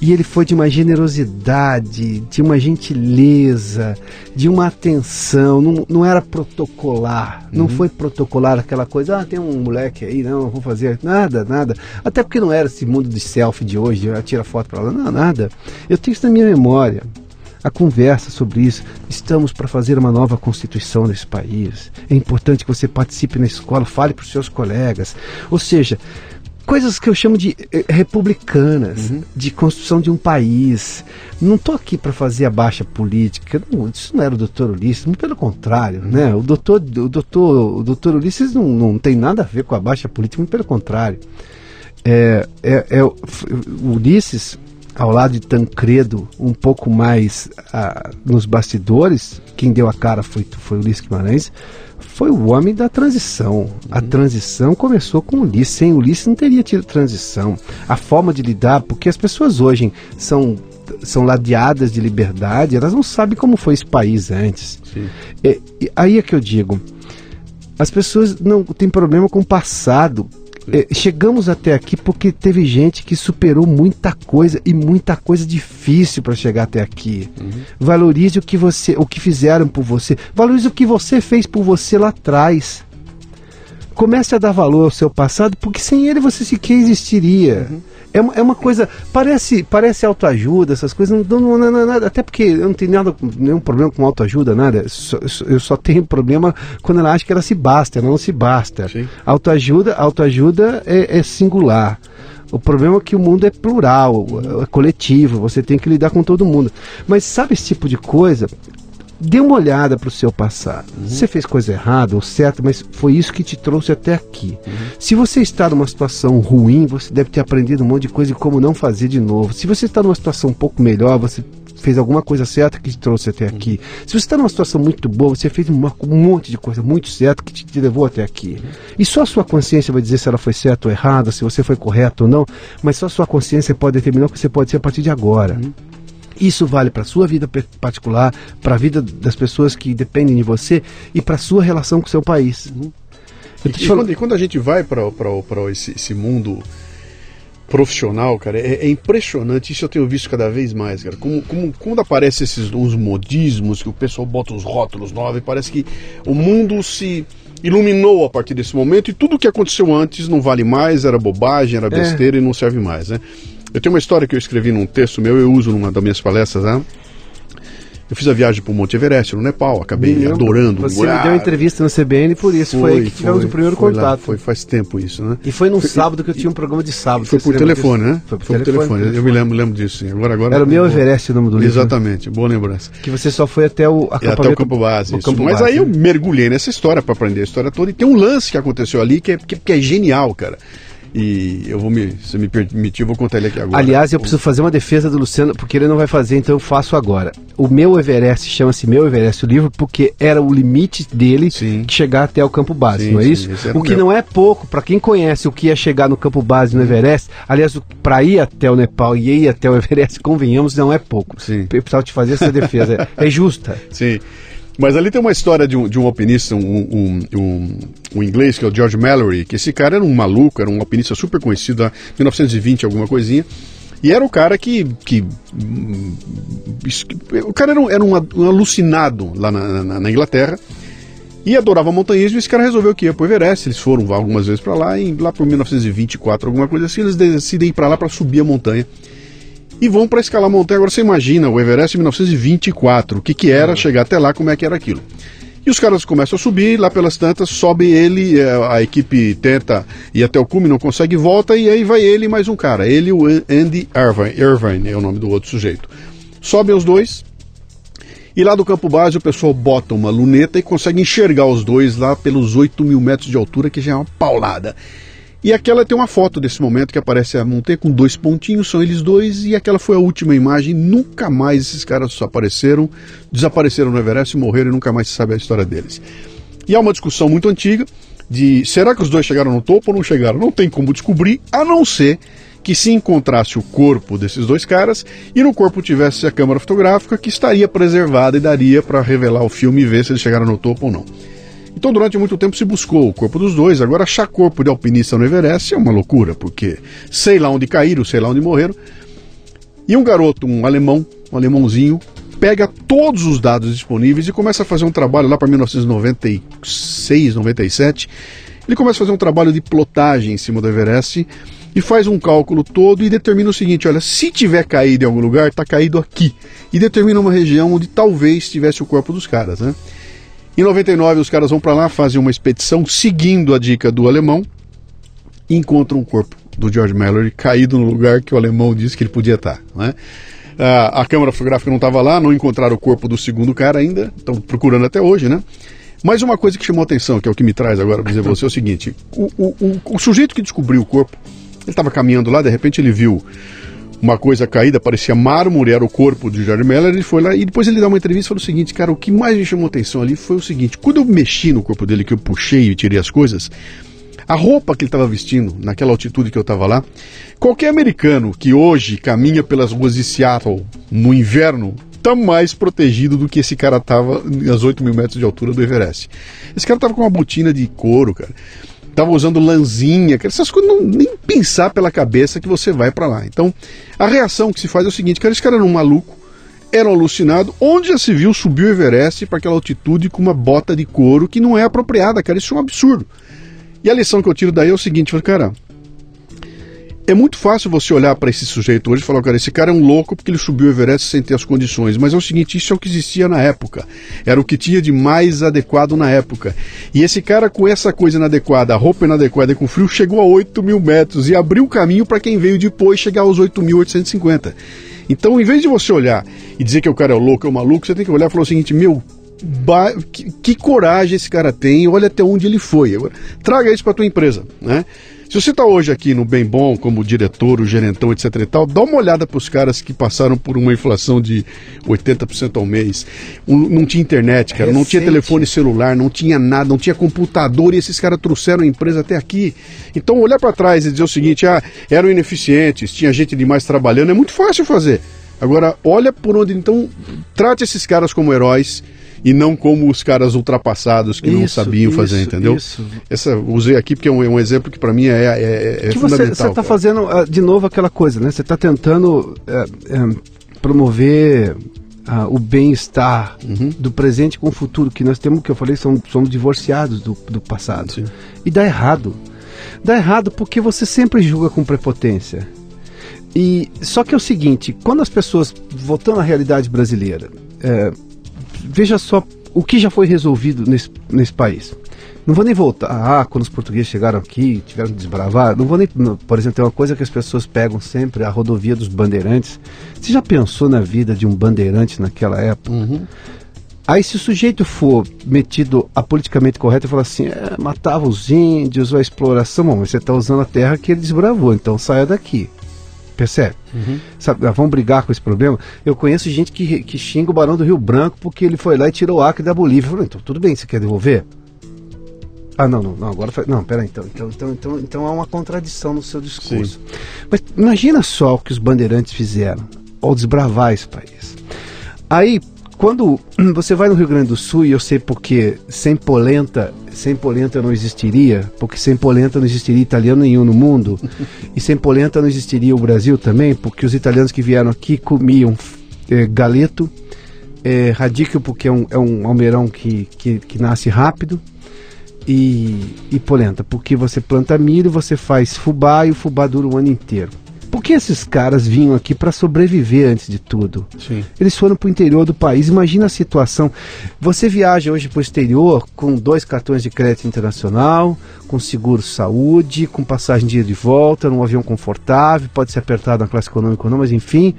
E ele foi de uma generosidade, de uma gentileza, de uma atenção. Não, não era protocolar. Não foi protocolar aquela coisa, ah, tem um moleque aí, não, vou fazer. Nada, nada. Até porque não era esse mundo de selfie de hoje, ah, tira foto para lá. Não, nada. Eu tenho isso na minha memória a conversa sobre isso. Estamos para fazer uma nova constituição nesse país. É importante que você participe na escola, fale para os seus colegas. Ou seja, coisas que eu chamo de eh, republicanas, de construção de um país. Não estou aqui para fazer a baixa política. Não, isso não era o doutor Ulisses, muito pelo contrário. Né? O doutor, o doutor, o doutor Ulisses não, não tem nada a ver com a baixa política, muito pelo contrário. É, é, é Ulisses, ao lado de Tancredo, um pouco mais ah, nos bastidores, quem deu a cara foi, foi Ulisses Guimarães, foi o homem da transição. A transição começou com Ulisses. Sem Ulisses não teria tido transição. A forma de lidar, porque as pessoas hoje são, são ladeadas de liberdade, elas não sabem como foi esse país antes. É, e aí é que eu digo, as pessoas não têm problema com o passado. É, chegamos até aqui porque teve gente que superou muita coisa e muita coisa difícil para chegar até aqui. Valorize o que você, o que fizeram por você. Valorize o que você fez por você lá atrás. Comece a dar valor ao seu passado, porque sem ele você sequer existiria. É, uma, é uma coisa. Parece, parece autoajuda, essas coisas. Não, não, não, não, nada, até porque eu não tenho nada, nenhum problema com autoajuda, nada. Só- só- eu só tenho problema quando ela acha que ela se basta, ela não se basta. Sim. Autoajuda, autoajuda é, é singular. O problema é que o mundo é plural, é coletivo, você tem que lidar com todo mundo. Mas sabe esse tipo de coisa? Dê uma olhada para o seu passado. Você fez coisa errada ou certa, mas foi isso que te trouxe até aqui. Se você está numa situação ruim, você deve ter aprendido um monte de coisa e como não fazer de novo. Se você está numa situação um pouco melhor, você fez alguma coisa certa que te trouxe até aqui. Se você está numa situação muito boa, você fez uma- um monte de coisa muito certa que te, te levou até aqui. E só a sua consciência vai dizer se ela foi certa ou errada, se você foi correto ou não, mas só a sua consciência pode determinar o que você pode ser a partir de agora. Isso vale para a sua vida particular, para a vida das pessoas que dependem de você e para a sua relação com o seu país. Eu E, e quando, e quando a gente vai para esse, esse mundo profissional, cara, é, é impressionante. Isso eu tenho visto cada vez mais, cara. Como, como quando aparecem esses os modismos, que o pessoal bota os rótulos novos, parece que o mundo se iluminou a partir desse momento e tudo que aconteceu antes não vale mais, era bobagem, era besteira e não serve mais, né? Eu tenho uma história que eu escrevi num texto meu, eu uso numa das minhas palestras, né? Eu fiz a viagem para o Monte Everest, no Nepal, acabei Me adorando. Você me Ah, deu entrevista no CBN, por isso foi, aí que tivemos foi, o primeiro foi lá, contato. foi faz tempo isso, né? E foi num sábado que eu tinha um programa de sábado. Foi por telefone, disso? né? Foi por telefone. Eu me lembro, lembro disso, sim. Agora, agora. Era o meu Everest o nome do livro. Exatamente, boa lembrança. Que você só foi até o acampamento. até o campo base. o campo Mas base, aí eu né? mergulhei nessa história para aprender a história toda. E tem um lance que aconteceu ali que é, que, que é genial, cara. E eu vou me, se me permitir, eu vou contar ele aqui agora. Aliás, eu preciso fazer uma defesa do Luciano, porque ele não vai fazer, então eu faço agora. O meu Everest chama-se Meu Everest, o livro, porque era o limite dele Sim. chegar até o campo base, Sim, não é sim, isso? era O que meu. não é pouco, para quem conhece o que é chegar no campo base no Everest, aliás, para ir até o Nepal e ir até o Everest, convenhamos, não é pouco. Sim. Eu precisava te fazer essa defesa. É, é justa. Sim. Mas ali tem uma história de um, de um alpinista, um, um, um, um inglês, que é o George Mallory, que esse cara era um maluco, era um alpinista super conhecido, lá, 1920, alguma coisinha. E era o cara que. que o cara era um, era um alucinado lá na, na- na Inglaterra. E adorava montanhismo, e esse cara resolveu que ia pro Everest. Eles foram algumas vezes para lá, e lá por 1924, alguma coisa assim, eles decidem ir para lá para subir a montanha. E vão para escalar a montanha. Agora você imagina o Everest em 1924, o que, que era chegar até lá, como é que era aquilo. E os caras começam a subir, lá pelas tantas, sobe ele, é, a equipe tenta ir até o cume, não consegue, volta, e aí vai ele e mais um cara. Ele o Andy Irvine, Irvine é o nome do outro sujeito. Sobem os dois, e lá do campo base o pessoal bota uma luneta e consegue enxergar os dois lá pelos 8 mil metros de altura, que já é uma paulada. E aquela tem uma foto desse momento que aparece a montanha com dois pontinhos, são eles dois, e aquela foi a última imagem. Nunca mais esses caras apareceram, desapareceram no Everest, morreram e nunca mais se sabe a história deles. E há uma discussão muito antiga de será que os dois chegaram no topo ou não chegaram? Não tem como descobrir, a não ser que se encontrasse o corpo desses dois caras e no corpo tivesse a câmera fotográfica que estaria preservada e daria para revelar o filme e ver se eles chegaram no topo ou não. Então, durante muito tempo se buscou o corpo dos dois. Agora, achar corpo de alpinista no Everest é uma loucura, porque sei lá onde caíram, sei lá onde morreram. E um garoto, um alemão, um alemãozinho, pega todos os dados disponíveis e começa a fazer um trabalho lá para 1996, 97. Ele começa a fazer um trabalho de plotagem em cima do Everest e faz um cálculo todo e determina o seguinte: olha, se tiver caído em algum lugar, está caído aqui. E determina uma região onde talvez tivesse o corpo dos caras, né? Em 99, os caras vão para lá, fazem uma expedição seguindo a dica do alemão e encontram o corpo do George Mallory caído no lugar que o alemão disse que ele podia estar. Né? Ah, a câmera fotográfica não estava lá, não encontraram o corpo do segundo cara ainda, estão procurando até hoje, né? Mas uma coisa que chamou atenção, que é o que me traz agora para dizer você, é o seguinte: o, o, o, o sujeito que descobriu o corpo, ele estava caminhando lá, de repente ele viu uma coisa caída, parecia mármore, era o corpo de George Meller, ele foi lá e depois ele dá uma entrevista e falou o seguinte, cara, o que mais me chamou atenção ali foi o seguinte, quando eu mexi no corpo dele, que eu puxei e tirei as coisas, a roupa que ele estava vestindo, naquela altitude que eu estava lá, qualquer americano que hoje caminha pelas ruas de Seattle no inverno, está mais protegido do que esse cara estava às 8 mil metros de altura do Everest. Esse cara estava com uma botina de couro, cara estava usando lãzinha, essas coisas não nem pensar pela cabeça que você vai para lá. Então, a reação que se faz é o seguinte, cara, esse cara era um maluco, era um alucinado, onde já se viu subir o Everest para aquela altitude com uma bota de couro que não é apropriada, cara, isso é um absurdo. E a lição que eu tiro daí é o seguinte, cara, é muito fácil você olhar para esse sujeito hoje e falar, cara, esse cara é um louco porque ele subiu o Everest sem ter as condições. Mas é o seguinte, isso é o que existia na época. Era o que tinha de mais adequado na época. E esse cara com essa coisa inadequada, a roupa inadequada e com frio, chegou a 8 mil metros e abriu o caminho para quem veio depois chegar aos 8.850. Então, em vez de você olhar e dizer que o cara é louco, é maluco, você tem que olhar e falar o seguinte, meu, que, que, coragem esse cara tem, olha até onde ele foi. Agora, traga isso para tua empresa, né? Se você está hoje aqui no Bem Bom, como diretor, o gerentão, etc e tal, dá uma olhada para os caras que passaram por uma inflação de 80% ao mês. Um, não tinha internet, cara, não tinha telefone celular, não tinha nada, não tinha computador e esses caras trouxeram a empresa até aqui. Então, olhar para trás e dizer o seguinte: ah, eram ineficientes, tinha gente demais trabalhando, é muito fácil fazer. Agora, olha por onde, então, trate esses caras como heróis e não como os caras ultrapassados que isso, não sabiam isso, fazer, entendeu? Isso. Essa usei aqui porque é um, é um exemplo que para mim é, é, é que fundamental. Você está fazendo uh, de novo aquela coisa, né? Você está tentando uh, promover uh, o bem-estar uhum. do presente com o futuro, que nós temos, que eu falei, somos, somos divorciados do, do passado. Sim. E dá errado. Dá errado porque você sempre julga com prepotência. E só que é o seguinte, quando as pessoas voltando à realidade brasileira, é, veja só o que já foi resolvido nesse, nesse país. Não vou nem voltar. Ah, quando os portugueses chegaram aqui, tiveram que desbravar. Não vou nem. Por exemplo, tem uma coisa que as pessoas pegam sempre: a rodovia dos bandeirantes. Você já pensou na vida de um bandeirante naquela época? Uhum. Aí, se o sujeito for metido a politicamente correto e falar assim, é, matava os índios, a exploração, bom, você está usando a terra que ele desbravou, então saia daqui. Percebe? Uhum. Sabe, vamos brigar com esse problema. Eu conheço gente que, que xinga o Barão do Rio Branco porque ele foi lá e tirou o Acre da Bolívia. Eu falei, então tudo bem, você quer devolver? Ah, não, não, não agora foi. Não, peraí, então, então, então, então, então há uma contradição no seu discurso. Sim. Mas imagina só o que os bandeirantes fizeram ao desbravar esse país. Aí, quando você vai no Rio Grande do Sul, e eu sei porque sem polenta sem polenta não existiria, porque sem polenta não existiria italiano nenhum no mundo, e sem polenta não existiria o Brasil também, porque os italianos que vieram aqui comiam é, galeto, é, radicchio, porque é um, é um almeirão que, que, que nasce rápido, e, e polenta, porque você planta milho, você faz fubá e o fubá dura o ano inteiro. Porque esses caras vinham aqui para sobreviver antes de tudo. Sim. Eles foram para o interior do país. Imagina a situação. Você viaja hoje para o exterior com dois cartões de crédito internacional, com seguro saúde, com passagem de ida e de volta, num avião confortável, pode ser apertado na classe econômica ou não, mas enfim.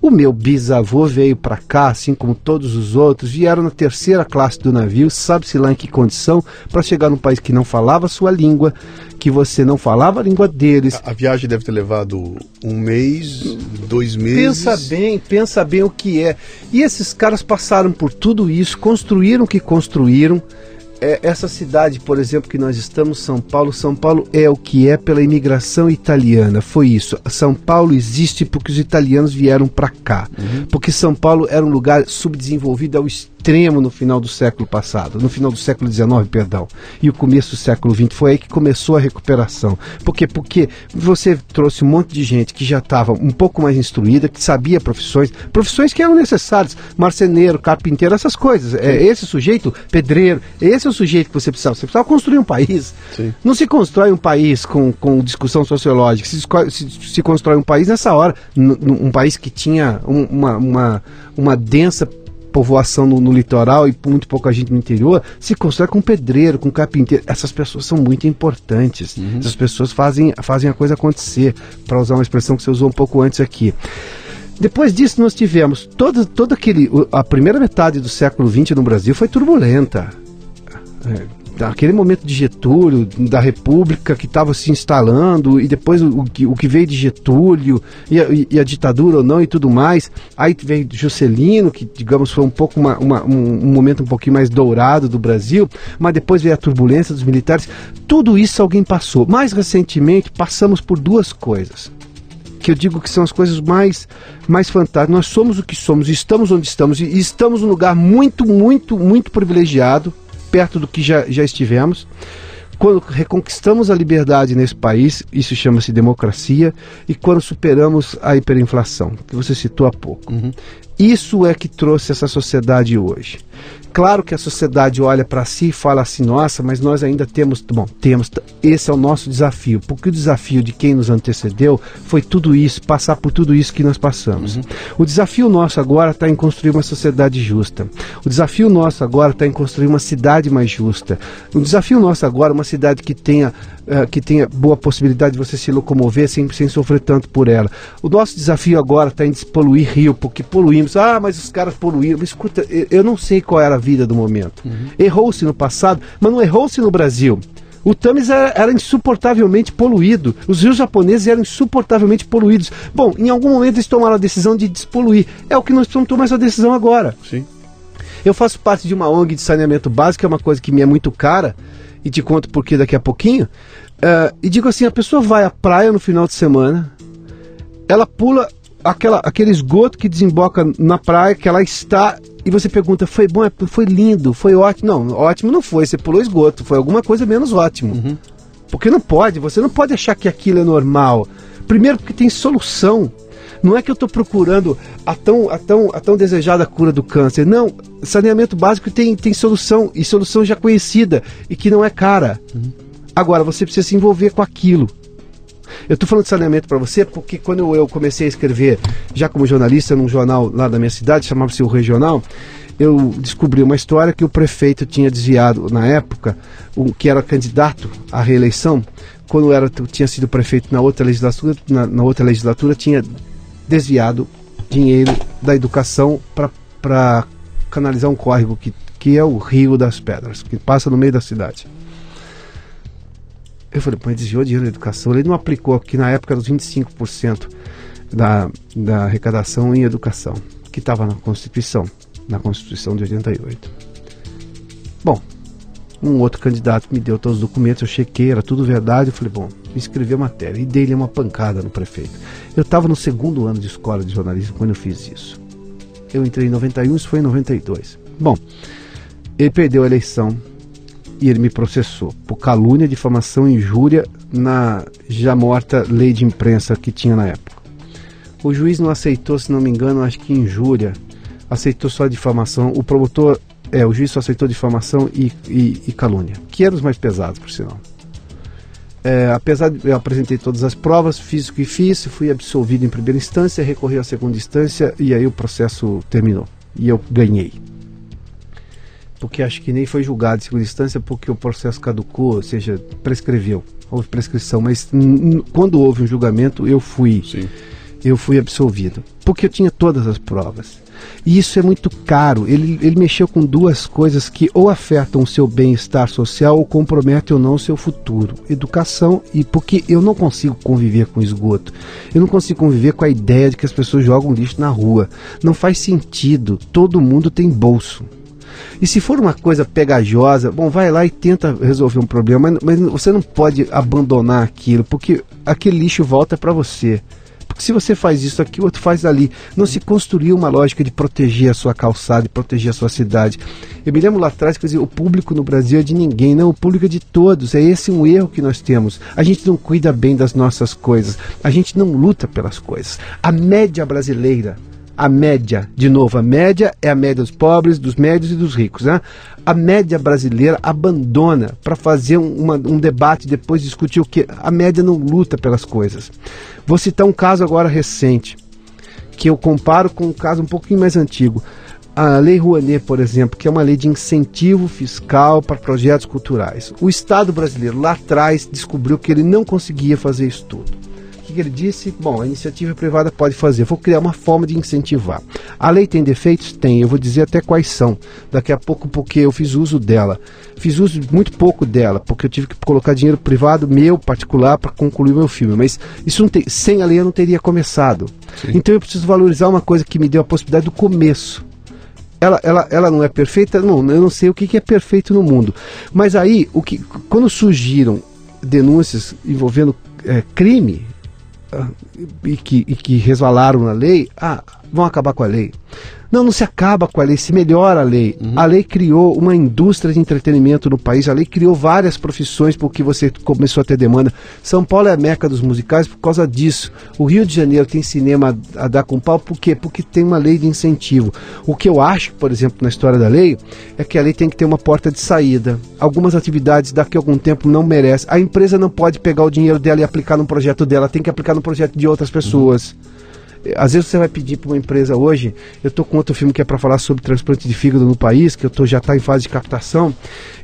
O meu bisavô veio para cá, assim como todos os outros, vieram na terceira classe do navio, sabe-se lá em que condição, para chegar num país que não falava a sua língua, que você não falava a língua deles. A, a viagem deve ter levado um mês, dois meses. Pensa bem, pensa bem o que é. E esses caras passaram por tudo isso, construíram o que construíram. É, essa cidade, por exemplo, que nós estamos, São Paulo, São Paulo é o que é pela imigração italiana. Foi isso. São Paulo existe porque os italianos vieram para cá. Uhum. Porque São Paulo era um lugar subdesenvolvido ao extremo extremo no final do século passado, no final do século XIX, perdão, e o começo do século XX. Foi aí que começou a recuperação. Por quê? Porque você trouxe um monte de gente que já estava um pouco mais instruída, que sabia profissões, profissões que eram necessárias, marceneiro, carpinteiro, essas coisas. É, esse sujeito, pedreiro, esse é o sujeito que você precisava. Você precisava construir um país. Sim. Não se constrói um país com, com discussão sociológica, se, se, se constrói um país nessa hora, um país que tinha uma, uma, uma densa povoação no, no, litoral e muito pouca gente no interior, se constrói com pedreiro, com carpinteiro. Essas pessoas são muito importantes. Uhum. Essas pessoas fazem, fazem a coisa acontecer, para usar uma expressão que você usou um pouco antes aqui. Depois disso, nós tivemos todo, todo aquele. A primeira metade do século XX no Brasil foi turbulenta. É, aquele momento de Getúlio, da República que estava se instalando, e depois o, o, que veio de Getúlio, e a, e a, ditadura ou não e tudo mais. Aí veio Juscelino, que digamos foi um pouco uma, uma, um, um, momento um pouquinho mais dourado do Brasil, mas depois veio a turbulência dos militares. Tudo isso alguém passou. Mais recentemente, passamos por duas coisas. Que eu digo que são as coisas mais, mais fantásticas. Nós somos o que somos, estamos onde estamos, e estamos num lugar muito, muito, muito privilegiado perto do que já, já estivemos. Quando reconquistamos a liberdade nesse país, isso chama-se democracia, e quando superamos a hiperinflação, que você citou há pouco. Uhum. Isso é que trouxe essa sociedade hoje. Claro que a sociedade olha para si e fala assim: nossa, mas nós ainda temos. Bom, temos. Esse é o nosso desafio, porque o desafio de quem nos antecedeu foi tudo isso, passar por tudo isso que nós passamos. Uhum. O desafio nosso agora está em construir uma sociedade justa. O desafio nosso agora está em construir uma cidade mais justa. O desafio nosso agora é uma cidade que tenha uh, que tenha boa possibilidade de você se locomover sem, sem sofrer tanto por ela. O nosso desafio agora está em despoluir Rio, porque poluímos. Ah, mas os caras poluíram. Escuta, eu, eu não sei qual era a vida do momento. Uhum. Errou-se no passado, mas não errou-se no Brasil. O Thames era, era, insuportavelmente poluído. Os rios japoneses eram insuportavelmente poluídos. Bom, em algum momento eles tomaram a decisão de despoluir. É o que nós precisamos tomar essa decisão agora. Sim. Eu faço parte de uma ONG de saneamento básico, que é uma coisa que me é muito cara e te conto por que daqui a pouquinho. Uh, e digo assim: a pessoa vai à praia no final de semana, ela pula aquela, aquele esgoto que desemboca na praia, que ela está. E você pergunta, foi bom? É, foi lindo, foi ótimo. Não, ótimo não foi, você pulou esgoto, foi alguma coisa menos ótimo. Uhum. Porque não pode, você não pode achar que aquilo é normal. Primeiro, porque tem solução. Não é que eu estou procurando a tão, a, tão, a tão desejada cura do câncer. Não, saneamento básico tem, tem solução, e solução já conhecida, e que não é cara. Agora, você precisa se envolver com aquilo. Eu estou falando de saneamento para você porque quando eu comecei a escrever, já como jornalista, num jornal lá da minha cidade, chamava-se O Regional, eu descobri uma história que o prefeito tinha desviado na época, o que era candidato à reeleição, quando era, tinha sido prefeito na outra legislatura, na, na outra legislatura tinha desviado dinheiro da educação para canalizar um córrego que, que é o Rio das Pedras, que passa no meio da cidade. Eu falei, pô, ele desviou dinheiro da educação. Ele não aplicou, que na época era os 25% da, da arrecadação em educação, que estava na Constituição, na Constituição de 88. Bom, um outro candidato me deu todos os documentos, eu chequei, era tudo verdade. Eu falei, bom, escrevi a matéria. E dei-lhe uma pancada no prefeito. Eu estava no segundo ano de escola de jornalismo quando eu fiz isso. Eu entrei em 91, isso foi em 92. Bom, ele perdeu a eleição e ele me processou por calúnia, difamação e injúria na já morta lei de imprensa que tinha na época. O juiz não aceitou, se não me engano, acho que injúria, aceitou só difamação. O promotor é, o juiz só aceitou difamação e, e, e calúnia, que eram os mais pesados, por sinal. É, apesar de eu apresentei todas as provas, fiz o que fiz, fui absolvido em primeira instância, recorri à segunda instância e aí o processo terminou. E eu ganhei. Porque acho que nem foi julgado em segunda instância porque o processo caducou, ou seja, prescreveu. Houve prescrição, mas quando houve um julgamento, eu fui. Sim. Eu fui absolvido. Porque eu tinha todas as provas. E isso é muito caro. Ele, ele mexeu com duas coisas que ou afetam o seu bem-estar social ou comprometem ou não o seu futuro. Educação e porque eu não consigo conviver com esgoto. Eu não consigo conviver com a ideia de que as pessoas jogam lixo na rua. Não faz sentido. Todo mundo tem bolso. E se for uma coisa pegajosa, bom, vai lá e tenta resolver um problema, mas, mas você não pode abandonar aquilo, porque aquele lixo volta para você. Se você faz isso aqui, o outro faz ali. Não se construiu uma lógica de proteger a sua calçada, de proteger a sua cidade. Eu me lembro lá atrás que o público no Brasil é de ninguém, não, o público é de todos. É esse um erro que nós temos. A gente não cuida bem das nossas coisas. A gente não luta pelas coisas. A média brasileira a média, de novo, a média é a média dos pobres, dos médios e dos ricos. Né? A média brasileira abandona para fazer uma, um debate, depois discutir o que. A média não luta pelas coisas. Vou citar um caso agora recente, que eu comparo com um caso um pouquinho mais antigo. A Lei Rouanet, por exemplo, que é uma lei de incentivo fiscal para projetos culturais. O Estado brasileiro lá atrás descobriu que ele não conseguia fazer isso tudo que ele disse? Bom, a iniciativa privada pode fazer. Vou criar uma forma de incentivar. A lei tem defeitos? Tem. Eu vou dizer até quais são. Daqui a pouco, porque eu fiz uso dela. Fiz uso muito pouco dela, porque eu tive que colocar dinheiro privado meu, particular, para concluir meu filme. Mas isso não tem, sem a lei eu não teria começado. Sim. Então eu preciso valorizar uma coisa que me deu a possibilidade do começo. Ela, ela, ela não é perfeita? Não, eu não sei o que, que é perfeito no mundo. Mas aí, o que, quando surgiram denúncias envolvendo é, crime, e que, e que resvalaram na lei, ah, vão acabar com a lei. Não, não se acaba com a lei, se melhora a lei. Uhum. A lei criou uma indústria de entretenimento no país, a lei criou várias profissões porque você começou a ter demanda. São Paulo é a meca dos musicais por causa disso. O Rio de Janeiro tem cinema a, dar com pau, por quê? Porque tem uma lei de incentivo. O que eu acho, por exemplo, na história da lei, é que a lei tem que ter uma porta de saída. Algumas atividades daqui a algum tempo não merecem. A empresa não pode pegar o dinheiro dela e aplicar no projeto dela, tem que aplicar no projeto de outras pessoas. Uhum. Às vezes você vai pedir para uma empresa hoje, eu estou com outro filme que é para falar sobre transplante de fígado no país, que eu tô, já está em fase de captação,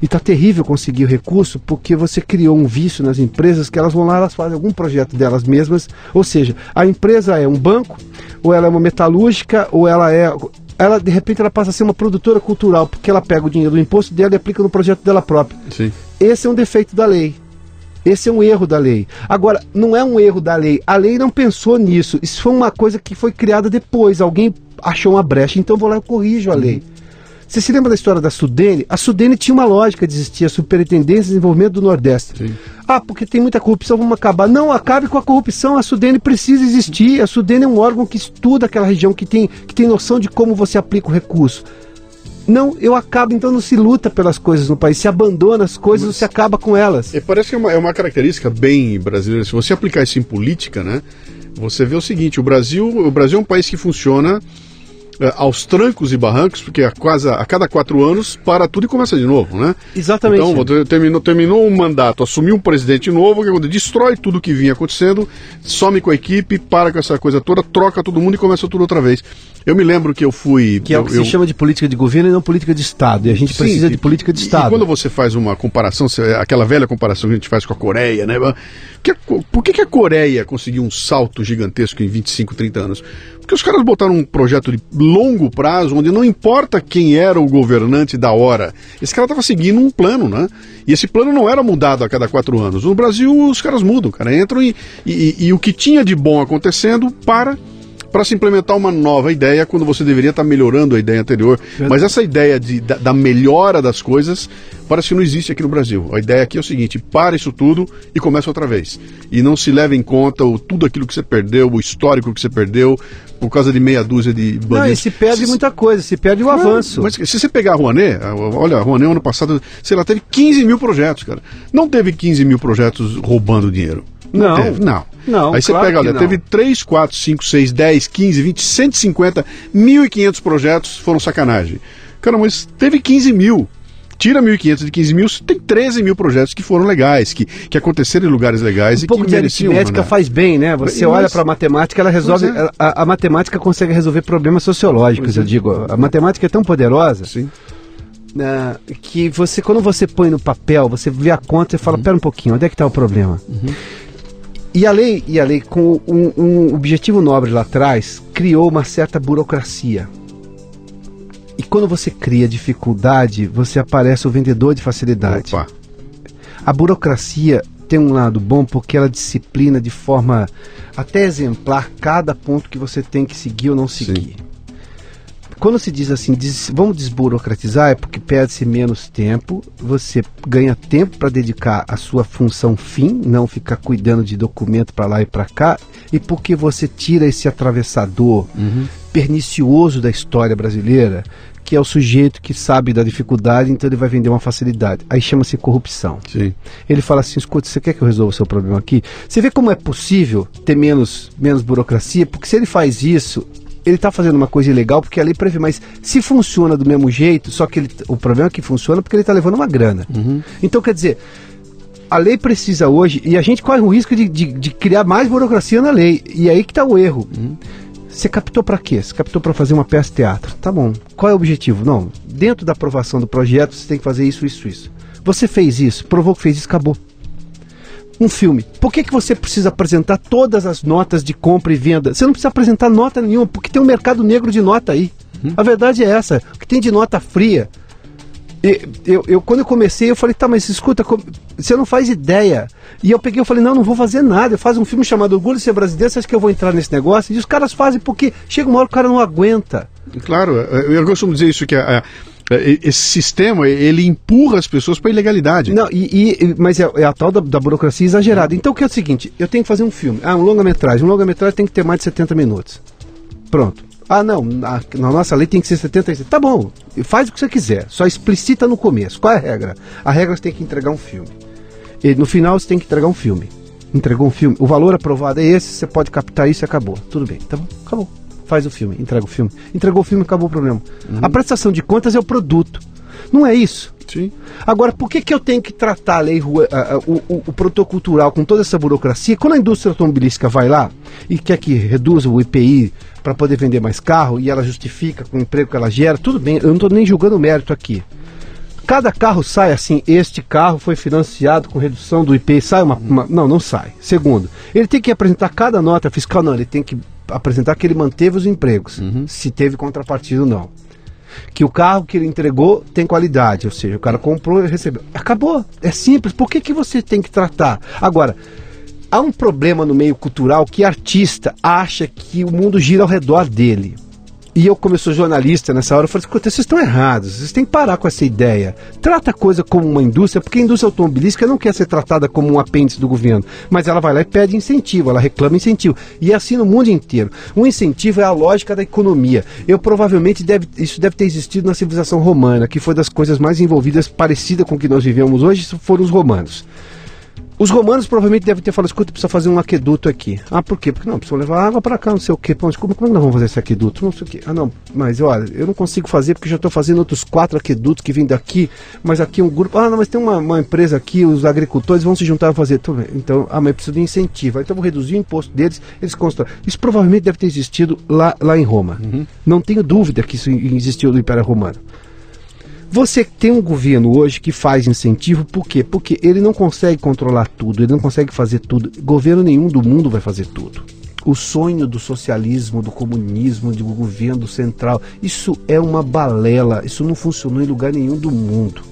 e está terrível conseguir o recurso porque você criou um vício nas empresas que elas vão lá, elas fazem algum projeto delas mesmas, ou seja, a empresa é um banco, ou ela é uma metalúrgica, ou ela é ela de repente ela passa a ser uma produtora cultural, porque ela pega o dinheiro do imposto dela e aplica no projeto dela própria. Sim. Esse é um defeito da lei. Esse é um erro da lei. Agora, não é um erro da lei. A lei não pensou nisso. Isso foi uma coisa que foi criada depois. Alguém achou uma brecha, então vou lá e corrijo a lei. Você se lembra da história da Sudene? A Sudene tinha uma lógica de existir, a Superintendência de Desenvolvimento do Nordeste. Sim. Ah, porque tem muita corrupção, vamos acabar. Não, acabe com a corrupção, a Sudene precisa existir. A Sudene é um órgão que estuda aquela região, que tem, que tem noção de como você aplica o recurso. Não, eu acabo, então não se luta pelas coisas no país, se abandona as coisas ou se acaba com elas. E parece que é uma, é uma característica bem brasileira. Se você aplicar isso em política, né? Você vê o seguinte, o Brasil, o Brasil é um país que funciona aos trancos e barrancos, porque a, quase, a cada quatro anos para tudo e começa de novo, né? Exatamente. Então, terminou, terminou um mandato, assumiu um presidente novo, que destrói tudo que vinha acontecendo, some com a equipe, para com essa coisa toda, troca todo mundo e começa tudo outra vez. Eu me lembro que eu fui. Que é o que eu, se chama de política de governo e não política de Estado. E a gente sim, precisa de política de Estado. E quando você faz uma comparação, aquela velha comparação que a gente faz com a Coreia, né? Que, por que, que a Coreia conseguiu um salto gigantesco em 25, 30 anos? Porque os caras botaram um projeto de longo prazo, onde não importa quem era o governante da hora, esse cara estava seguindo um plano, né? E esse plano não era mudado a cada quatro anos. No Brasil, os caras mudam, cara. Entram e, e, e o que tinha de bom acontecendo para para se implementar uma nova ideia quando você deveria estar tá melhorando a ideia anterior. Mas essa ideia de, da, da, melhora das coisas parece que não existe aqui no Brasil. A ideia aqui é o seguinte: para isso tudo e começa outra vez. E não se leva em conta o, tudo aquilo que você perdeu, o histórico que você perdeu, por causa de meia dúzia de bandidos. Não, e se perde se, muita coisa, se perde o não, avanço. Mas se você pegar a Rouanet, olha, a Rouanet ano passado, sei lá, teve 15 mil projetos, cara. Não teve 15 mil projetos roubando dinheiro. Não, não. Teve, não. Não, Aí você claro pega, olha, teve 3, 4, 5, 6, 10, 15, 20, 150, 1.500 projetos foram sacanagem. Cara, mas teve 15 mil. tira 1.500 de 15 mil, tem 13 mil projetos que foram legais, que, que aconteceram em lugares legais um e pouco que mereciam. aritmética né? faz bem, né? Você Mas- olha para a matemática, ela resolve. É. A, a matemática consegue resolver problemas sociológicos, é. eu digo. A matemática é tão poderosa Sim. né, que você, quando você põe no papel, você vê a conta e fala, Uhum. pera um pouquinho, onde é que está o problema? E a lei, e a lei com um, um objetivo nobre lá atrás, criou uma certa burocracia. E quando você cria dificuldade, você aparece o vendedor de facilidade. Opa. A burocracia tem um lado bom porque ela disciplina de forma até exemplar cada ponto que você tem que seguir ou não seguir. Quando se diz assim, des- vamos desburocratizar, é porque perde-se menos tempo, você ganha tempo para dedicar à sua função fim, não ficar cuidando de documento para lá e para cá, e porque você tira esse atravessador pernicioso da história brasileira, que é o sujeito que sabe da dificuldade, então ele vai vender uma facilidade. Aí chama-se corrupção. Sim. Ele fala assim: escuta, você quer que eu resolva o seu problema aqui? Você vê como é possível ter menos, menos burocracia? Porque se ele faz isso, ele está fazendo uma coisa ilegal porque a lei prevê, mas se funciona do mesmo jeito, só que ele- o problema é que funciona porque ele está levando uma grana. Então, quer dizer, a lei precisa hoje, e a gente corre o risco de, de- de criar mais burocracia na lei. E aí que está o erro. Você captou para quê? Você captou para fazer uma peça de teatro. Tá bom. Qual é o objetivo? Não. Dentro da aprovação do projeto, você tem que fazer isso, isso, isso. Você fez isso, provou que fez isso, acabou. Um filme. Por que, que você precisa apresentar todas as notas de compra e venda? Você não precisa apresentar nota nenhuma, porque tem um mercado negro de nota aí. A verdade é essa. O que tem de nota fria e- eu, eu, quando eu comecei, eu falei, tá, mas escuta, você não faz ideia. E eu peguei, eu falei, não, não vou fazer nada. Eu faço um filme chamado Orgulho de Ser Brasileiro, você acha que eu vou entrar nesse negócio? E os caras fazem porque chega uma hora que o cara não aguenta. Claro, eu eu costumo dizer isso que a- a- esse sistema ele empurra as pessoas para ilegalidade. Não, e, e- mas é, é a tal da, da burocracia exagerada. Então o que é o seguinte, eu tenho que fazer um filme. Ah, um longa-metragem. Um longa-metragem tem que ter mais de 70 minutos. Pronto. Ah, não, na, na nossa lei tem que ser 76. Tá bom, faz o que você quiser. Só explicita no começo. Qual é a regra? A regra é você tem que entregar um filme. E no final você tem que entregar um filme. Entregou um filme. O valor aprovado é esse, você pode captar isso e acabou. Tudo bem, tá bom, acabou. Faz o filme, entrega o filme. Entregou o filme, acabou o problema. A prestação de contas é o produto. Não é isso. Sim. Agora, por que, que eu tenho que tratar a lei rua, a- a- o, o, o produtor cultural com toda essa burocracia? Quando a indústria automobilística vai lá e quer que reduza o IPI para poder vender mais carro e ela justifica com o emprego que ela gera, tudo bem, eu não estou nem julgando o mérito aqui. Cada carro sai assim, este carro foi financiado com redução do IPI, sai uma, uma- Não, não sai. Segundo, ele tem que apresentar cada nota fiscal, não, ele tem que apresentar que ele manteve os empregos, se teve contrapartida ou não que o carro que ele entregou tem qualidade, ou seja, o cara comprou e recebeu. Acabou, é simples. Por que, que você tem que tratar? Agora, há um problema no meio cultural que artista acha que o mundo gira ao redor dele. E eu, como eu sou jornalista nessa hora, eu falei, escuta, vocês estão errados, vocês têm que parar com essa ideia. Trata a coisa como uma indústria, porque a indústria automobilística não quer ser tratada como um apêndice do governo, mas ela vai lá e pede incentivo, ela reclama incentivo. E é assim no mundo inteiro. O incentivo é a lógica da economia. Eu provavelmente deve, isso deve ter existido na civilização romana, que foi das coisas mais envolvidas, parecida com o que nós vivemos hoje, foram os romanos. Os romanos provavelmente devem ter falado, escuta, precisa fazer um aqueduto aqui. Ah, por quê? Porque não, precisa levar água para cá, não sei o quê. Pô, como, como é que nós vamos fazer esse aqueduto? Não sei o quê. Ah, não, mas olha, eu não consigo fazer porque já estou fazendo outros quatro aquedutos que vêm daqui, mas aqui um grupo. Ah, não, mas tem uma, uma empresa aqui, os agricultores vão se juntar a fazer. Tudo bem. Então, ah, mas precisa de incentivo. Então, eu vou reduzir o imposto deles, eles constroem. Isso provavelmente deve ter existido lá, lá em Roma. Não tenho dúvida que isso existiu no Império Romano. Você tem um governo hoje que faz incentivo, por quê? Porque ele não consegue controlar tudo, ele não consegue fazer tudo. Governo nenhum do mundo vai fazer tudo. O sonho do socialismo, do comunismo, do governo central, isso é uma balela, isso não funcionou em lugar nenhum do mundo.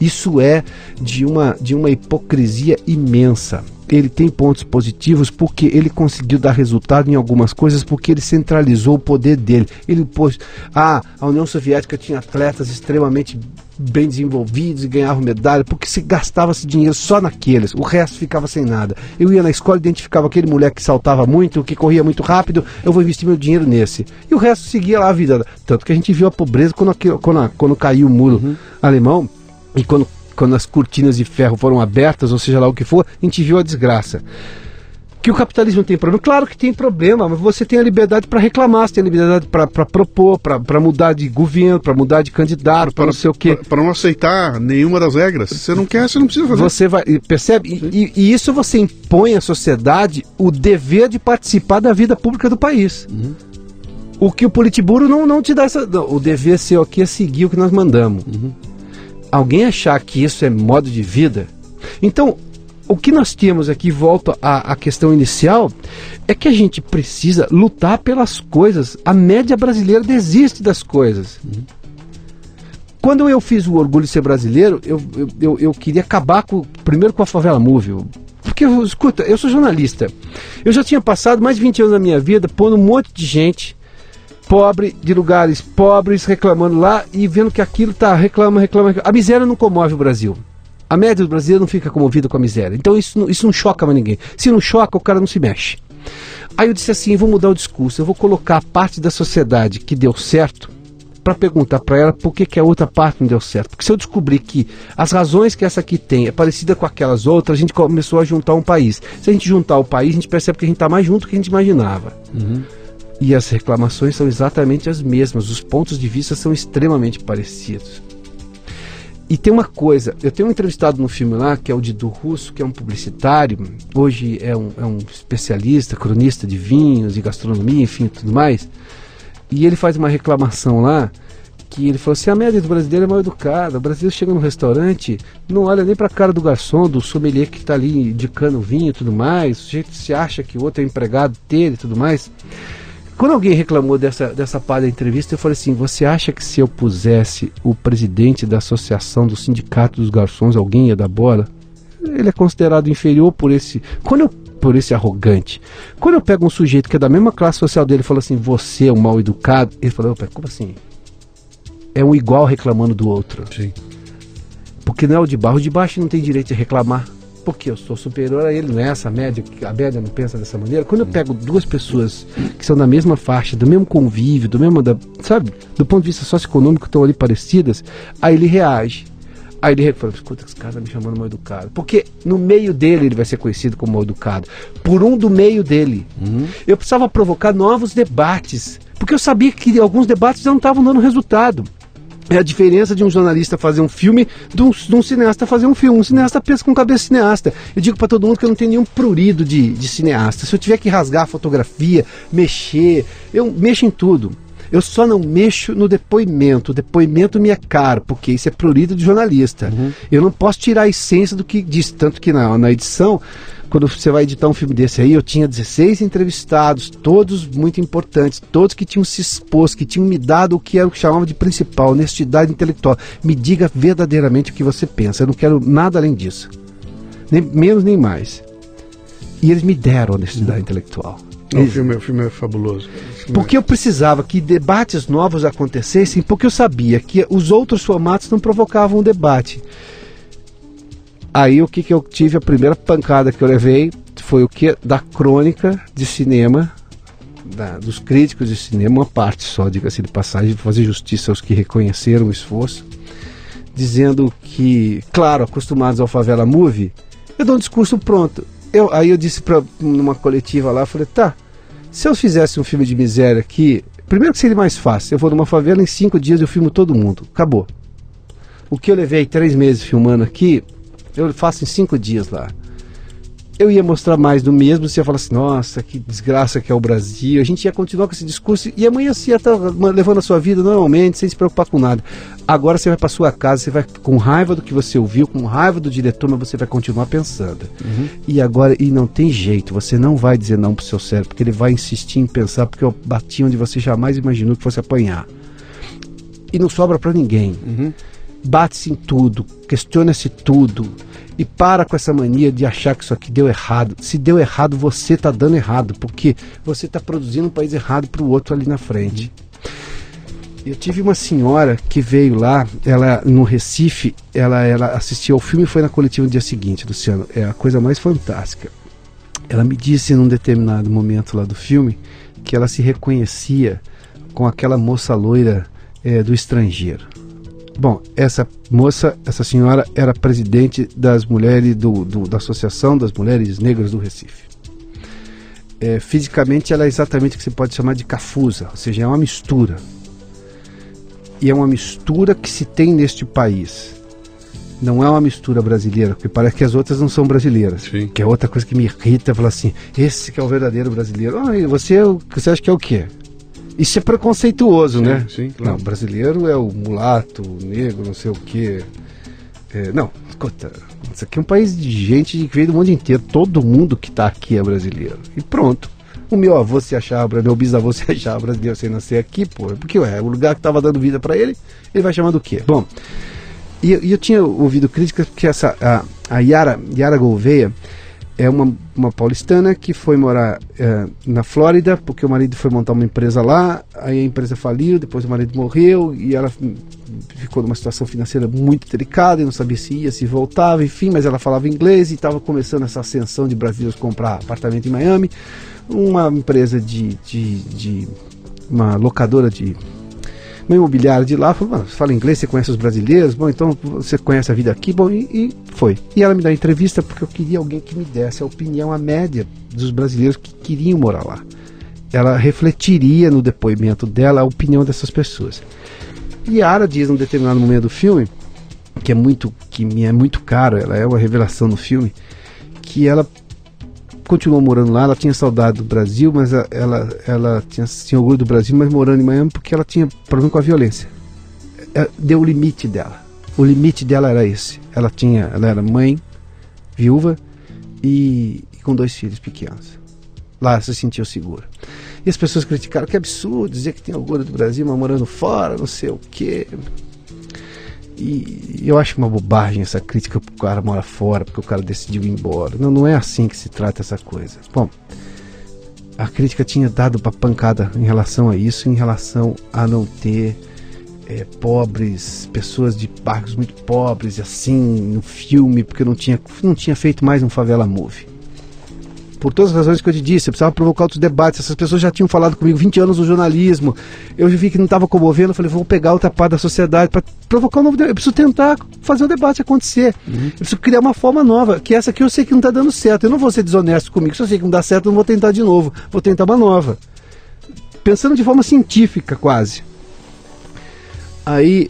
Isso é de uma, de uma hipocrisia imensa. Ele tem pontos positivos porque ele conseguiu dar resultado em algumas coisas, porque ele centralizou o poder dele. Ele pôs. Ah, a União Soviética tinha atletas extremamente bem desenvolvidos e ganhavam medalha, porque se gastava esse dinheiro só naqueles, o resto ficava sem nada. Eu ia na escola, identificava aquele moleque que saltava muito, que corria muito rápido, eu vou investir meu dinheiro nesse. E o resto seguia lá a vida. Tanto que a gente viu a pobreza quando, quando, quando caiu o muro alemão e quando, quando as cortinas de ferro foram abertas, ou seja lá o que for, a gente viu a desgraça. que o capitalismo tem problema. Claro que tem problema, mas você tem a liberdade para reclamar, você tem a liberdade para propor, para mudar de governo, para mudar de candidato, para não sei o quê. Para não aceitar nenhuma das regras. Se você não quer, você não precisa fazer. Você vai, percebe? E, e, isso você impõe à sociedade o dever de participar da vida pública do país. Uhum. O que o Politburo não, não te dá essa. O dever seu aqui é seguir o que nós mandamos. Uhum. Alguém achar que isso é modo de vida. Então, o que nós temos aqui, volto à, à, questão inicial, é que a gente precisa lutar pelas coisas. A média brasileira desiste das coisas. Quando eu fiz o Orgulho de Ser Brasileiro, eu, eu, eu, eu queria acabar com, primeiro com a favela móvel. Porque, escuta, eu sou jornalista. Eu já tinha passado mais de 20 anos da minha vida pondo um monte de gente pobre, de lugares pobres, reclamando lá e vendo que aquilo está reclama, reclama, reclama. A miséria não comove o Brasil. A média do brasileiro não fica comovida com a miséria. Então isso, isso não choca mais ninguém. Se não choca, o cara não se mexe. Aí eu disse assim: vou mudar o discurso, eu vou colocar a parte da sociedade que deu certo para perguntar para ela por que, que a outra parte não deu certo. Porque se eu descobrir que as razões que essa aqui tem é parecida com aquelas outras, a gente começou a juntar um país. Se a gente juntar o país, a gente percebe que a gente está mais junto do que a gente imaginava. Uhum. E as reclamações são exatamente as mesmas, os pontos de vista são extremamente parecidos. E tem uma coisa, eu tenho um entrevistado no filme lá, que é o Didu Russo, que é um publicitário, hoje é um, é um especialista, cronista de vinhos e gastronomia, enfim, tudo mais. E ele faz uma reclamação lá, que ele falou assim, a média do brasileiro é mal educada, o brasileiro chega no restaurante, não olha nem para a cara do garçom, do sommelier que está ali indicando o vinho e tudo mais, o sujeito se acha que o outro é empregado dele e tudo mais. Quando alguém reclamou dessa, dessa parte da entrevista, eu falei assim: você acha que se eu pusesse o presidente da associação do sindicato dos garçons, alguém ia dar bola? Ele é considerado inferior por esse. Quando eu por esse arrogante. Quando eu pego um sujeito que é da mesma classe social dele e falo assim, você é um mal educado, ele fala, opa, como assim? É um igual reclamando do outro. Sim. Porque não é o de baixo, o de baixo não tem direito de reclamar porque eu sou superior a ele, não é essa média, a média não pensa dessa maneira. Quando eu pego duas pessoas que são da mesma faixa, do mesmo convívio, do mesmo, da, sabe, do ponto de vista socioeconômico, estão ali parecidas, aí ele reage. Aí ele fala, escuta, esse cara tá me chamando mal educado. Porque no meio dele ele vai ser conhecido como mal educado. Por um do meio dele. Uhum. Eu precisava provocar novos debates. Porque eu sabia que alguns debates não estavam dando resultado. É a diferença de um jornalista fazer um filme de um, de um, cineasta fazer um filme. Um cineasta pensa com cabeça cineasta. Eu digo para todo mundo que eu não tenho nenhum prurido de, de cineasta. Se eu tiver que rasgar a fotografia, mexer, eu mexo em tudo. Eu só não mexo no depoimento. O depoimento me é caro, porque isso é prurido de jornalista. Uhum. Eu não posso tirar a essência do que diz. Tanto que na, na edição quando você vai editar um filme desse aí, eu tinha 16 entrevistados, todos muito importantes, todos que tinham se exposto, que tinham me dado o que era o que chamava de principal, honestidade intelectual. Me diga verdadeiramente o que você pensa. Eu não quero nada além disso. Nem menos nem mais. E eles me deram honestidade intelectual. Não, o, filme, o filme é fabuloso. Filme porque eu precisava que debates novos acontecessem, porque eu sabia que os outros formatos não provocavam um debate. Aí o que, que eu tive, a primeira pancada que eu levei foi o que? Da crônica de cinema, da, dos críticos de cinema, uma parte só, diga-se de passagem, fazer justiça aos que reconheceram o esforço, dizendo que, claro, acostumados ao Favela Movie, eu dou um discurso pronto. Eu, aí eu disse para numa coletiva lá, falei, tá, se eu fizesse um filme de miséria aqui, primeiro que seria mais fácil, eu vou numa favela em cinco dias eu filmo todo mundo, acabou. O que eu levei três meses filmando aqui, eu faço em cinco dias lá. Eu ia mostrar mais do mesmo, você ia falar assim, nossa, que desgraça que é o Brasil. A gente ia continuar com esse discurso e amanhã você ia estar levando a sua vida normalmente, sem se preocupar com nada. Agora você vai para sua casa, você vai com raiva do que você ouviu, com raiva do diretor, mas você vai continuar pensando. Uhum. E agora, e não tem jeito, você não vai dizer não pro seu cérebro, porque ele vai insistir em pensar, porque eu bati onde você jamais imaginou que fosse apanhar. E não sobra para ninguém. Uhum bate-se em tudo, questiona-se tudo e para com essa mania de achar que isso aqui deu errado. Se deu errado, você está dando errado, porque você está produzindo um país errado para o outro ali na frente. Eu tive uma senhora que veio lá, ela no Recife, ela, ela assistiu ao filme e foi na coletiva no dia seguinte, Luciano. É a coisa mais fantástica. Ela me disse num determinado momento lá do filme que ela se reconhecia com aquela moça loira é, do estrangeiro. Bom, essa moça, essa senhora era presidente das mulheres do, do, da Associação das Mulheres Negras do Recife. é, fisicamente ela é exatamente o que você pode chamar de cafusa, ou seja, é uma mistura. E é uma mistura que se tem neste país. Não é uma mistura brasileira, porque parece que as outras não são brasileiras. Sim. Que é outra coisa que me irrita, falar assim, esse que é o verdadeiro brasileiro. Ah, e você, você acha que é o quê? Isso é preconceituoso, né? sim, claro. Não, brasileiro é o mulato, o negro, não sei o quê. É, não, escuta, isso aqui é um país de gente que veio do mundo inteiro. Todo mundo que está aqui é brasileiro. E pronto. O meu avô se achava, brasileiro, meu bisavô se achava brasileiro sem nascer aqui, pô. Porque ué, o lugar que estava dando vida para ele, ele vai chamar do quê? Bom, e, eu- eu tinha ouvido críticas porque essa, a, a Yara, Yara Gouveia é uma, uma paulistana que foi morar eh, na Flórida porque o marido foi montar uma empresa lá, aí a empresa faliu, depois o marido morreu e ela ficou numa situação financeira muito delicada e não sabia se ia, se voltava, enfim, mas ela falava inglês e estava começando essa ascensão de brasileiros comprar apartamento em Miami. Uma empresa de, de, de uma locadora de uma imobiliária de lá falou, "Mano, você fala inglês, você conhece os brasileiros, bom, então você conhece a vida aqui, bom, e, e foi. E ela me dá entrevista porque eu queria alguém que me desse a opinião, a média dos brasileiros que queriam morar lá. Ela refletiria no depoimento dela a opinião dessas pessoas. E a Ara diz num determinado momento do filme, que é muito, que me é muito caro, ela é uma revelação no filme, que ela continuou morando lá, ela tinha saudade do Brasil, mas a- ela, ela tinha, tinha orgulho do Brasil, mas morando em Miami porque ela tinha problema com a violência. É, Deu o limite dela. O limite dela era esse. Ela tinha, ela era mãe, viúva e, e com dois filhos pequenos. Lá se sentiu segura. E as pessoas criticaram que absurdo dizer que tem orgulho do Brasil, mas morando fora, não sei o quê. E eu acho uma bobagem essa crítica porque o cara mora fora, porque o cara decidiu ir embora. Não, não é assim que se trata essa coisa. Bom, a crítica tinha dado uma pancada em relação a isso, em relação a não ter eh, pobres, pessoas de bairros muito pobres, assim, no filme, porque não tinha, não tinha feito mais um favela movie. Por todas as razões que eu te disse, eu precisava provocar outros debates. Essas pessoas já tinham falado comigo 20 anos no jornalismo. Eu vi que não estava comovendo. Eu falei, vou pegar outra parte da sociedade para provocar um novo debate. Eu preciso tentar fazer o debate acontecer. Eu preciso criar uma forma nova. Que essa aqui eu sei que não está dando certo. Eu não vou ser desonesto comigo. Se eu sei que não dá certo, eu não vou tentar de novo. Vou tentar uma nova. Pensando de forma científica, quase. Aí,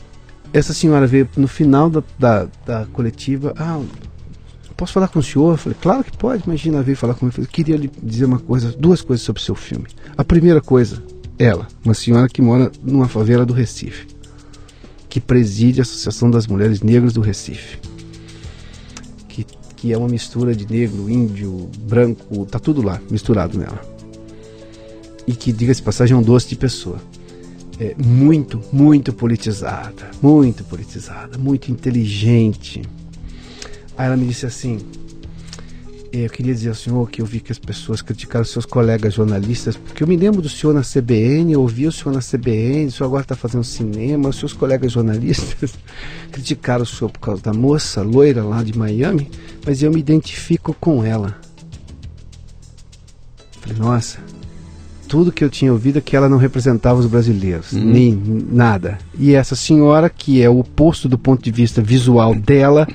essa senhora veio no final da, da, da coletiva. Ah, posso falar com o senhor? Eu falei, claro que pode. Imagina, veio falar comigo. Eu queria lhe dizer uma coisa, duas coisas sobre o seu filme. A primeira coisa, ela, uma senhora que mora numa favela do Recife, que preside a Associação das Mulheres Negras do Recife, que, que é uma mistura de negro, índio, branco, tá tudo lá, misturado nela. E que, diga-se passagem, é um doce de pessoa. É muito, muito politizada, muito politizada, muito inteligente. Aí ela me disse assim: Eu queria dizer ao senhor que eu vi que as pessoas criticaram seus colegas jornalistas, porque eu me lembro do senhor na CBN, eu ouvi o senhor na CBN, o senhor agora está fazendo cinema, os seus colegas jornalistas criticaram o senhor por causa da moça loira lá de Miami, mas eu me identifico com ela. Falei, nossa, tudo que eu tinha ouvido é que ela não representava os brasileiros, nem nada. E essa senhora, que é o oposto do ponto de vista visual dela,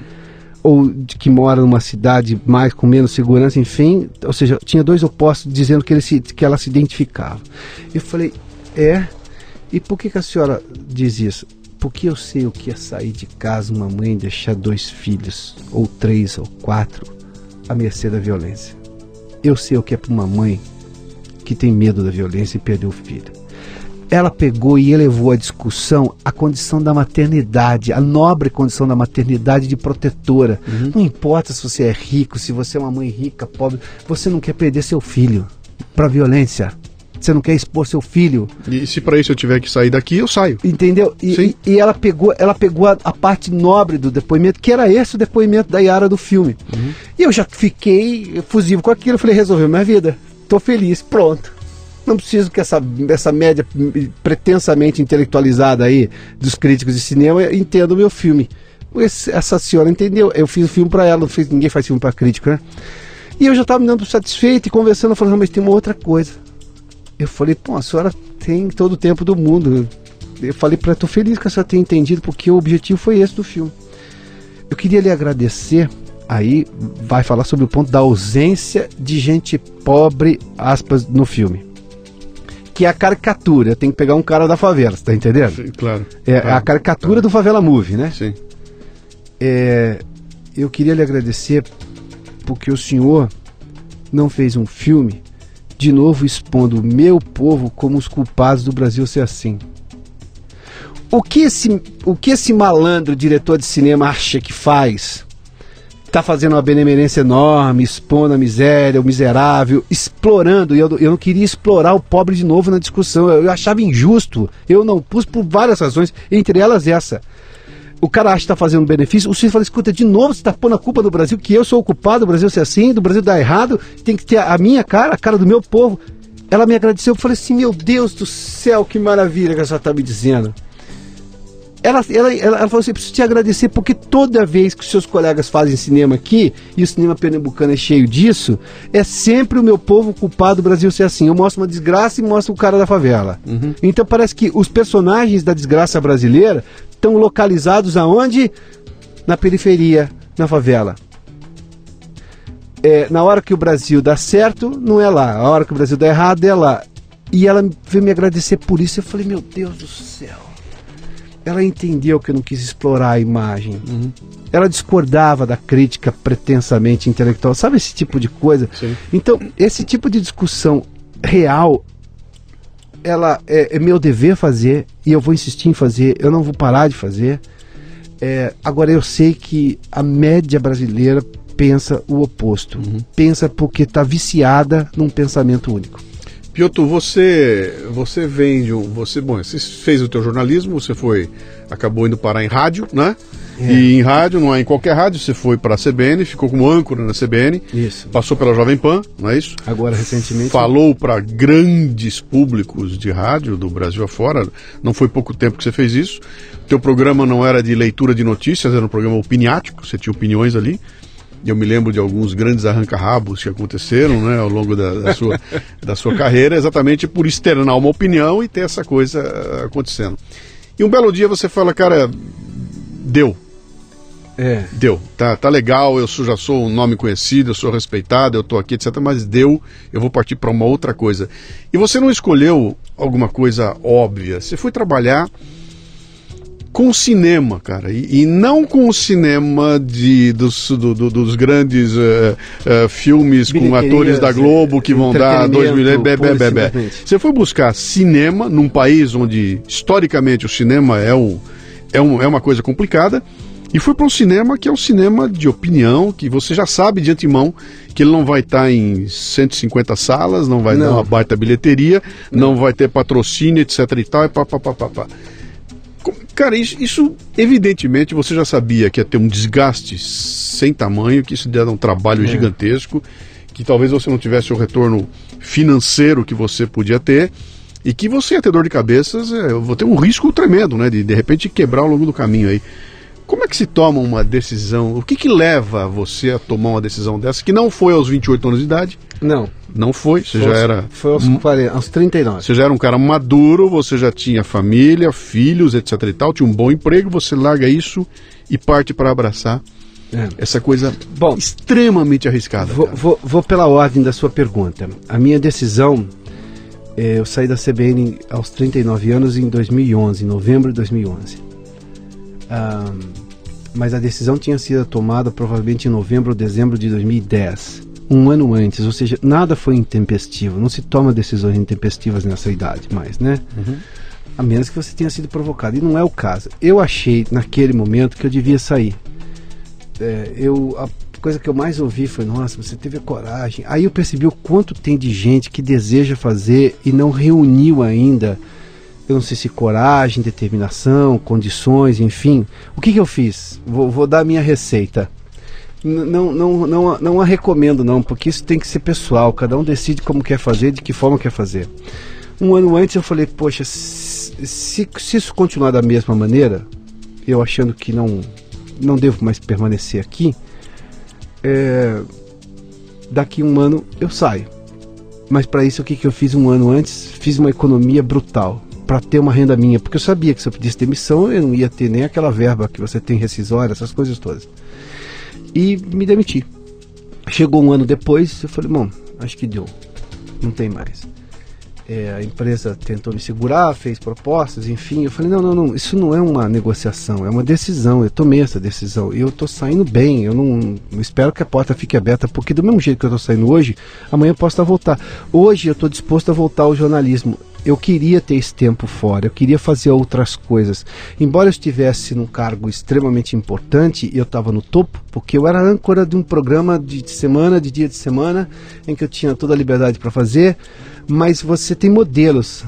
ou de que mora numa cidade mais com menos segurança, enfim, ou seja, tinha dois opostos dizendo que, ele se, que ela se identificava. Eu falei, é? E por que, que a senhora diz isso? Porque eu sei o que é sair de casa uma mãe e deixar dois filhos, ou três, ou quatro, à mercê da violência. Eu sei o que é para uma mãe que tem medo da violência e perdeu o filho. Ela pegou e elevou a discussão à condição da maternidade, a nobre condição da maternidade de protetora. Não importa se você é rico, se você é uma mãe rica, pobre, você não quer perder seu filho para violência. Você não quer expor seu filho E se para isso eu tiver que sair daqui, eu saio. Entendeu? E, e- e ela pegou, ela pegou a, a parte nobre do depoimento, que era esse o depoimento da Yara do filme. E eu já fiquei efusivo com aquilo, eu falei, resolveu minha vida. Tô feliz, pronto. Não preciso que essa, essa média pretensamente intelectualizada aí dos críticos de cinema entenda o meu filme. Essa senhora entendeu. Eu fiz o filme para ela, não fiz, ninguém faz filme para crítico, né? E eu já estava me dando satisfeito e conversando, falando, "Não, mas tem uma outra coisa. Eu falei, pô, a senhora tem todo o tempo do mundo. Eu falei para tô feliz que a senhora tenha entendido, porque o objetivo foi esse do filme. Eu queria lhe agradecer aí vai falar sobre o ponto da ausência de gente pobre, aspas, no filme. Que é a caricatura. Tem que pegar um cara da favela, você tá entendendo? Sim, claro. É claro, a caricatura claro. do Favela Movie, né? Sim. É, eu queria lhe agradecer porque o senhor não fez um filme de novo expondo o meu povo como os culpados do Brasil ser assim. O que esse, o que esse malandro diretor de cinema acha que faz? Tá fazendo uma benemerência enorme, expondo a miséria, o miserável, explorando. E eu, eu não queria explorar o pobre de novo na discussão. Eu, eu achava injusto. Eu não pus por várias razões, entre elas essa o cara acha que está fazendo benefício, o sujeito fala, escuta, de novo você está pondo a culpa do Brasil, que eu sou o culpado do Brasil ser assim, do Brasil dar errado, tem que ter a minha cara, a cara do meu povo. Ela me agradeceu, eu falei assim, meu Deus do céu, que maravilha que ela está me dizendo. Ela, ela, ela, ela falou assim, preciso te agradecer porque toda vez que os seus colegas fazem cinema aqui, e o cinema pernambucano é cheio disso, é sempre o meu povo culpado do Brasil ser assim. Eu mostro uma desgraça e mostro o cara da favela. Uhum. Então parece que os personagens da desgraça brasileira estão localizados aonde? Na periferia, na favela. É, na hora que o Brasil dá certo, não é lá. A hora que o Brasil dá errado, é lá. E ela veio me agradecer por isso. Eu falei, meu Deus do céu. Ela entendeu que eu não quis explorar a imagem. Uhum. Ela discordava da crítica pretensamente intelectual. Sabe esse tipo de coisa? Sim. Então, esse tipo de discussão real ela é, é, meu dever fazer e eu vou insistir em fazer, eu não vou parar de fazer. É, agora eu sei que a média brasileira pensa o oposto, Uhum. pensa porque está viciada num pensamento único. Piotr, você você vem de um, você bom, você fez o teu jornalismo, você foi acabou indo parar em rádio, né? É. E em rádio, não é em qualquer rádio, você foi para a CBN, ficou como âncora na CBN, Isso. passou pela Jovem Pan, não é isso? Agora recentemente. Falou para grandes públicos de rádio do Brasil afora. Não foi pouco tempo que você fez isso. Teu programa não era de leitura de notícias, era um programa opiniático, você tinha opiniões ali. Eu me lembro de alguns grandes arranca-rabos que aconteceram né, ao longo da, da sua, da sua carreira, exatamente por externar uma opinião e ter essa coisa ah, acontecendo. E um belo dia você fala, cara, deu, É. deu, tá, tá legal, eu sou- já sou um nome conhecido, eu sou respeitado, eu tô aqui, etc. Mas deu, eu vou partir para uma outra coisa. E você não escolheu alguma coisa óbvia, você foi trabalhar com o cinema, cara, e, e não com o cinema de, dos, do- do- dos grandes eh, eh, filmes com atores da Globo que vão dar dois milhões. Bé, bé, pura e bé, bé. simplesmente. Você foi buscar cinema num país onde historicamente o cinema é, o, é, um, é uma coisa complicada. E foi para um cinema que é um cinema de opinião, que você já sabe de antemão que ele não vai estar em 150 salas, não vai dar Não. uma baita bilheteria, não vai ter patrocínio, etc e tal, e pá, pá, pá, pá, pá. Cara, isso, isso, evidentemente você já sabia que ia ter um desgaste sem tamanho, que isso ia dar um trabalho É. gigantesco, que talvez você não tivesse o retorno financeiro que você podia ter e que você ia ter dor de cabeças, é, eu vou ter um risco tremendo, né, de de repente quebrar ao longo do caminho aí. Como é que se toma uma decisão? O que que leva você a tomar uma decisão dessa que não foi aos 28 anos de idade? Não. Não foi, você foi já aos- era Foi aos, 40, aos 39. você já era um cara maduro, você já tinha família, filhos, etc e tal, tinha um bom emprego, você larga isso e parte para abraçar É. essa coisa Bom, extremamente arriscada. Vou, vou- vou pela ordem da sua pergunta. A minha decisão, eh, eu saí da CBN aos 39 anos em 2011, em novembro de 2011. Ahn, mas a decisão tinha sido tomada provavelmente em novembro ou dezembro de 2010, um ano antes, ou seja, nada foi intempestivo. Não se toma decisões intempestivas nessa idade mais, né? A menos que você tenha sido provocado. E não é o caso. Eu achei naquele momento que eu devia sair. É, eu a coisa que eu mais ouvi foi nossa você teve a coragem aí eu percebi o quanto tem de gente que deseja fazer e não reuniu ainda eu não sei se coragem determinação condições enfim. O que que eu fiz? Vou, vou dar a minha receita. Não, não, não, não a recomendo não porque isso tem que ser pessoal. Cada um decide como quer fazer de que forma quer fazer. Um ano antes eu falei poxa se, se se isso continuar da mesma maneira eu achando que não não devo mais permanecer aqui, é, daqui um ano eu saio. Mas para isso o que, que eu fiz um ano antes? Fiz uma economia brutal para ter uma renda minha, porque eu sabia que se eu pedisse demissão eu não ia ter nem aquela verba que você tem rescisória, essas coisas todas. e me demiti. Chegou um ano depois, eu falei, bom, acho que deu, não tem mais. É, a empresa tentou me segurar, fez propostas, enfim. Eu falei: não, não, não, isso não é uma negociação, é uma decisão. Eu tomei essa decisão e eu estou saindo bem. Eu não eu espero que a porta fique aberta, porque do mesmo jeito que eu estou saindo hoje, amanhã eu posso estar voltar. Hoje eu estou disposto a voltar ao jornalismo. Eu queria ter esse tempo fora, eu queria fazer outras coisas. Embora eu estivesse num cargo extremamente importante, eu estava no topo, porque eu era âncora de um programa de semana, de dia de semana, em que eu tinha toda a liberdade para fazer mas você tem modelos.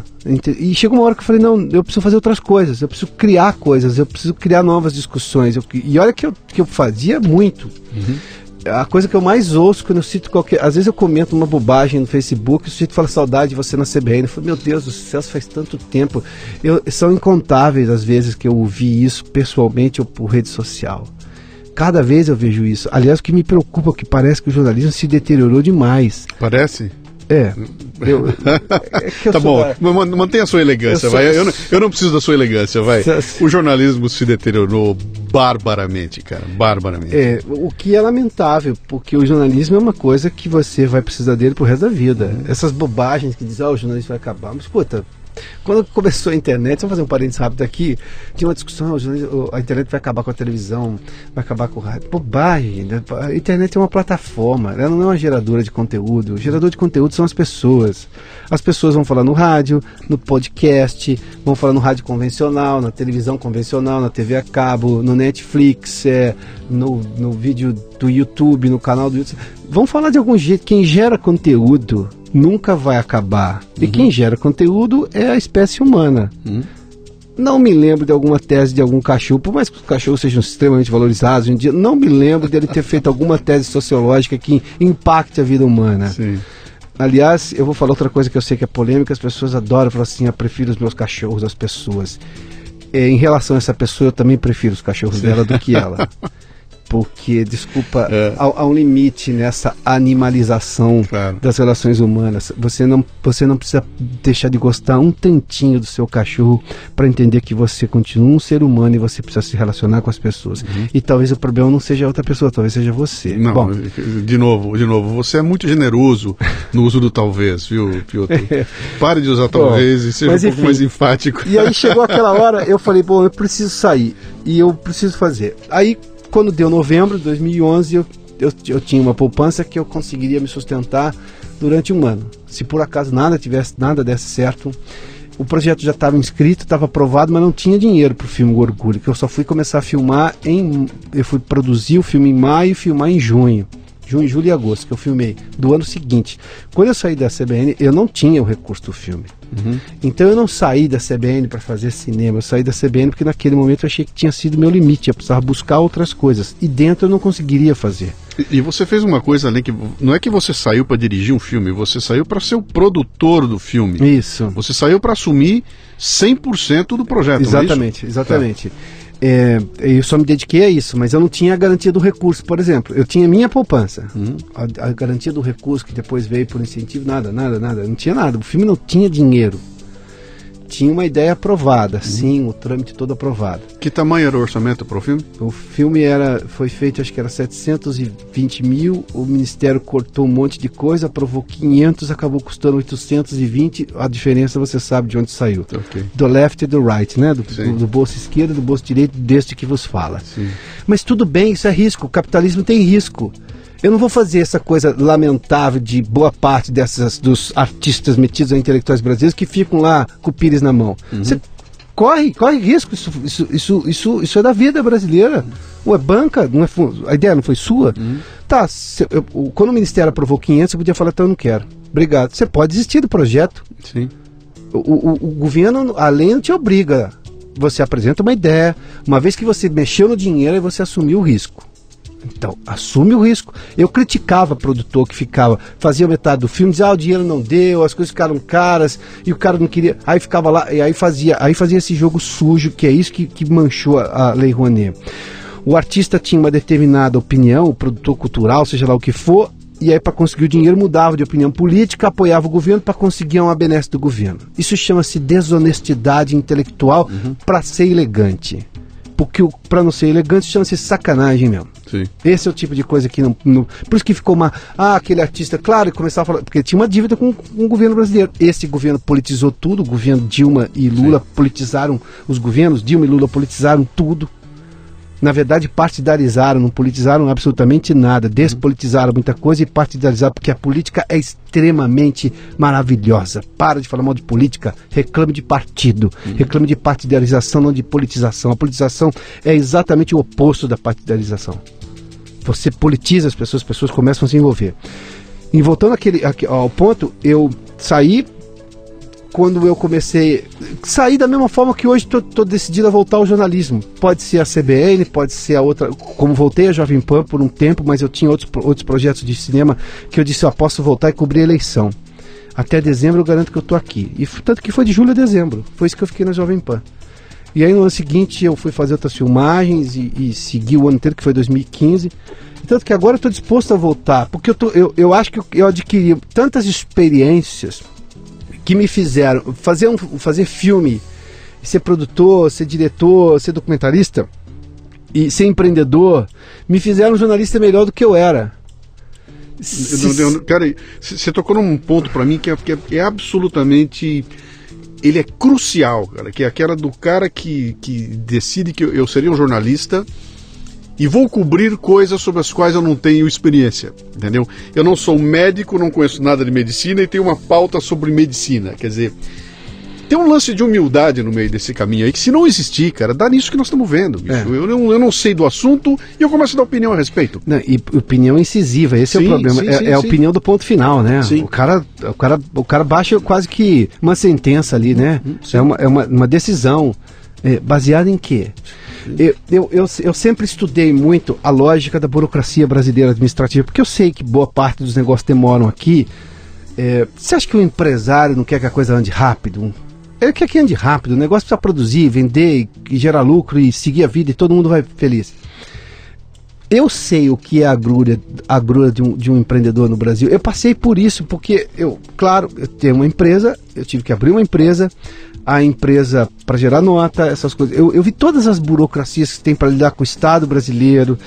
E chegou uma hora que eu falei, não, eu preciso fazer outras coisas, eu preciso criar coisas, eu preciso criar novas discussões. Eu, e olha que eu, que eu fazia muito. Uhum. A coisa que eu mais ouço quando eu cito qualquer. Às vezes eu comento uma bobagem no Facebook, o sujeito fala saudade de você na CBN. Eu falo, meu Deus do céu, faz tanto tempo. Eu, são incontáveis as vezes que eu ouvi isso pessoalmente ou por rede social. Cada vez eu vejo isso. Aliás, o que me preocupa é que parece que o jornalismo se deteriorou demais. Parece? É. Eu, é tá bom, da... mantenha a sua elegância, eu vai. Sou... Eu, não, eu não preciso da sua elegância, vai. O jornalismo se deteriorou barbaramente, cara. Barbaramente. É, o que é lamentável, porque o jornalismo é uma coisa que você vai precisar dele pro resto da vida. Uhum. Essas bobagens que dizem, ah, o jornalismo vai acabar. Mas, puta, quando começou a internet, vamos fazer um parênteses rápido aqui, tinha uma discussão, a internet vai acabar com a televisão, vai acabar com o rádio. Bobagem, né? a internet é uma plataforma, ela não é uma geradora de conteúdo. O gerador de conteúdo são as pessoas. As pessoas vão falar no rádio, no podcast, vão falar no rádio convencional, na televisão convencional, na TV a cabo, no Netflix, é, no, no vídeo do YouTube, no canal do YouTube. Vão falar de algum jeito. Quem gera conteúdo nunca vai acabar. E quem gera conteúdo é a espécie humana. Uhum. Não me lembro de alguma tese de algum cachorro, por mais que os cachorros sejam extremamente valorizados hoje em dia, não me lembro dele ter feito alguma tese sociológica que impacte a vida humana. Sim. Aliás, eu vou falar outra coisa que eu sei que é polêmica, as pessoas adoram falar assim, eu prefiro os meus cachorros às pessoas. É, em relação a essa pessoa, eu também prefiro os cachorros Sim. dela do que ela. porque, desculpa, é. há, há, um limite nessa animalização claro. das relações humanas. Você não, você não precisa deixar de gostar um tantinho do seu cachorro para entender que você continua um ser humano e você precisa se relacionar com as pessoas. Uhum. E talvez o problema não seja outra pessoa, talvez seja você. Não, Bom, de novo, de novo, você é muito generoso no uso do talvez, viu, Piotr? Pare de usar talvez Bom, e seja um enfim, pouco mais enfático. E aí chegou aquela hora, eu falei, bom, eu preciso sair e eu preciso fazer. Aí quando deu novembro de 2011, eu, eu, eu tinha uma poupança que eu conseguiria me sustentar durante um ano. Se por acaso nada tivesse, nada desse certo, o projeto já estava inscrito, estava aprovado, mas não tinha dinheiro para o filme Orgulho, que eu só fui começar a filmar em. Eu fui produzir o filme em maio e filmar em junho. Junho, julho e agosto, que eu filmei, do ano seguinte. Quando eu saí da CBN, eu não tinha o recurso do filme. Uhum. Então eu não saí da CBN para fazer cinema, eu saí da CBN porque naquele momento eu achei que tinha sido meu limite, eu precisava buscar outras coisas. E dentro eu não conseguiria fazer. E, e você fez uma coisa além que não é que você saiu para dirigir um filme, você saiu para ser o produtor do filme. Isso. Você saiu para assumir 100% do projeto. É exatamente, é exatamente. Tá. É, eu só me dediquei a isso, mas eu não tinha a garantia do recurso, por exemplo. Eu tinha minha poupança. Uhum. A, a, garantia do recurso que depois veio por incentivo, nada, nada, nada. Não tinha nada. O filme não tinha dinheiro tinha uma ideia aprovada, uhum. sim, o trâmite todo aprovado. Que tamanho era o orçamento para o filme? O filme era, foi feito, acho que era 720 mil, o Ministério cortou um monte de coisa, aprovou 500, acabou custando 820, a diferença você sabe de onde saiu. Okay. Do left e do right, né? Do, do, do, bolso esquerdo e do bolso direito, deste que vos fala. Sim. Mas tudo bem, isso é risco, o capitalismo tem risco. Eu não vou fazer essa coisa lamentável de boa parte dessas dos artistas metidos a intelectuais brasileiros que ficam lá com o pires na mão. Uhum. Você corre, corre risco. Isso, isso, isso, isso, isso é da vida brasileira. Ué, banca, não é, a ideia não foi sua? Uhum. Tá, se, eu, quando o Ministério aprovou 500, você podia falar, então eu não quero. Obrigado. Você pode desistir do projeto. Sim. O, o, o governo, além, não te obriga. Você apresenta uma ideia, uma vez que você mexeu no dinheiro, você assumiu o risco. Então, assume o risco. Eu criticava produtor que ficava, fazia metade do filme, dizia, ah, o dinheiro não deu, as coisas ficaram caras, e o cara não queria. Aí ficava lá, e aí fazia, aí fazia esse jogo sujo, que é isso que, que manchou a, a Lei Rouanet. O artista tinha uma determinada opinião, o produtor cultural, seja lá o que for, e aí para conseguir o dinheiro mudava de opinião política, apoiava o governo para conseguir uma benesse do governo. Isso chama-se desonestidade intelectual uhum. para ser elegante. Porque para não ser elegante chama-se sacanagem mesmo. Sim. Esse é o tipo de coisa que não, não- Por isso que ficou uma. Ah, aquele artista, claro, e começava a falar. Porque tinha uma dívida com, com o governo brasileiro. Esse governo politizou tudo, o governo Dilma e Lula politizaram os governos, Dilma e Lula politizaram tudo. Na verdade, partidarizaram, não politizaram absolutamente nada, despolitizaram muita coisa e partidarizaram, porque a política é extremamente maravilhosa. Para de falar mal de política, reclame de partido, reclame de partidarização, não de politização. A politização é exatamente o oposto da partidarização. Você politiza as pessoas, as pessoas começam a se envolver. E voltando àquele, àque- ao ponto, eu saí quando eu comecei. Saí da mesma forma que hoje estou decidido a voltar ao jornalismo. Pode ser a CBN, pode ser a outra. Como voltei a Jovem Pan por um tempo, mas eu tinha outros, outros projetos de cinema que eu disse: eu posso voltar e cobrir a eleição. Até dezembro eu garanto que eu estou aqui. E tanto que foi de julho a dezembro. Foi isso que eu fiquei na Jovem Pan. E aí no ano seguinte eu fui fazer outras filmagens e, e segui o ano inteiro, que foi 2015. E Tanto que agora eu estou disposto a voltar, porque eu, tô, eu, eu acho que eu adquiri tantas experiências que me fizeram fazer, um, fazer filme, ser produtor, ser diretor, ser documentarista e ser empreendedor, me fizeram um jornalista melhor do que eu era. Cara, você tocou num ponto pra mim é, que é- que é absolutamente. Ele é crucial, cara. Que é aquela do cara que, que decide que eu, eu seria um jornalista e vou cobrir coisas sobre as quais eu não tenho experiência, entendeu? Eu não sou médico, não conheço nada de medicina e tenho uma pauta sobre medicina. Quer dizer, tem um lance de humildade no meio desse caminho aí que se não existir, cara, dá nisso que nós estamos vendo. bicho. É. Eu, não, eu não sei do assunto e eu começo a dar opinião a respeito. Não, e opinião incisiva, esse é Sim, o problema. sim, é sim, é a opinião do ponto final, né? O cara, o cara, o cara baixa quase que uma sentença ali, né? Uhum, sim. É uma, é uma, uma decisão é, baseada em quê? Eu, eu, eu, eu sempre estudei muito a lógica da burocracia brasileira administrativa, porque eu sei que boa parte dos negócios demoram aqui. É, você acha que o empresário não quer que a coisa ande rápido? Ele quer que ande rápido, o negócio precisa produzir, vender, e gerar lucro e seguir a vida e todo mundo vai feliz. Eu sei o que é a agrura, a agrura de, um, de um empreendedor no Brasil. Eu passei por isso, porque eu, claro, eu tenho uma empresa, eu tive que abrir uma empresa, a empresa para gerar nota, essas coisas. Eu, eu vi todas as burocracias que tem para lidar com o Estado brasileiro.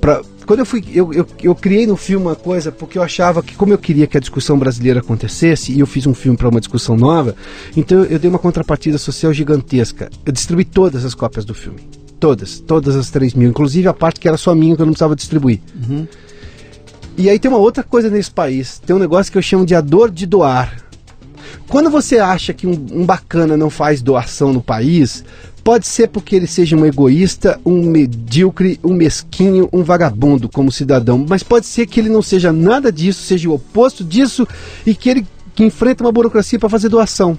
Pra, quando eu fui, eu, eu, eu criei no filme uma coisa porque eu achava que, como eu queria que a discussão brasileira acontecesse, e eu fiz um filme para uma discussão nova, então eu, eu dei uma contrapartida social gigantesca. Eu distribuí todas as cópias do filme. Todas, todas as 3 mil, inclusive a parte que era só minha que eu não precisava distribuir. E aí tem uma outra coisa nesse país, tem um negócio que eu chamo de a dor de doar. Quando você acha que um, um bacana não faz doação no país, pode ser porque ele seja um egoísta, um medíocre, um mesquinho, um vagabundo como cidadão, mas pode ser que ele não seja nada disso, seja o oposto disso e que ele que enfrenta uma burocracia para fazer doação.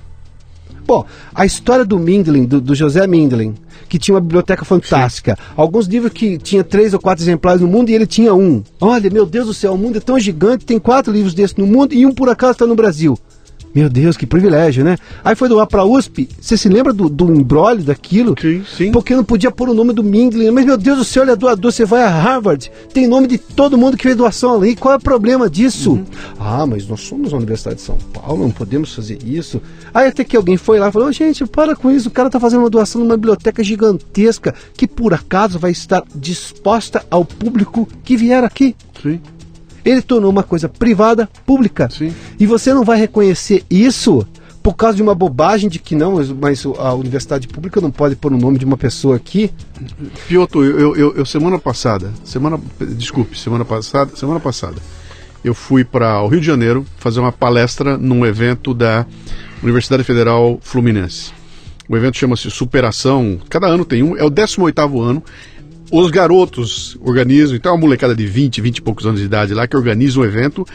Bom, a história do Mindlin, do, do José Mindlin, que tinha uma biblioteca fantástica. Alguns livros que tinha três ou quatro exemplares no mundo e ele tinha um. Olha, meu Deus do céu, o mundo é tão gigante, tem quatro livros desses no mundo e um por acaso está no Brasil. Meu Deus, que privilégio, né? Aí foi doar para a USP. Você se lembra do, do embrólio daquilo? Sim, sim. Porque não podia pôr o nome do Mindlin. Mas, meu Deus do céu, ele é doador. Você vai a Harvard, tem nome de todo mundo que fez doação ali. Qual é o problema disso? Ah, mas nós somos a Universidade de São Paulo, não podemos fazer isso. Aí até que alguém foi lá e falou: gente, para com isso. O cara está fazendo uma doação numa biblioteca gigantesca que, por acaso, vai estar disposta ao público que vier aqui. Sim. Ele tornou uma coisa privada pública. Sim. E você não vai reconhecer isso por causa de uma bobagem de que não, mas a universidade pública não pode pôr o nome de uma pessoa aqui. Piotr, eu, eu, eu- semana passada, semana, desculpe, semana passada, semana passada, eu fui para o Rio de Janeiro fazer uma palestra num evento da Universidade Federal Fluminense. O evento chama-se Superação, cada ano tem um, é o 18º ano. Os garotos organizam, então é uma molecada de 20, 20 e poucos anos de idade lá que organiza o evento.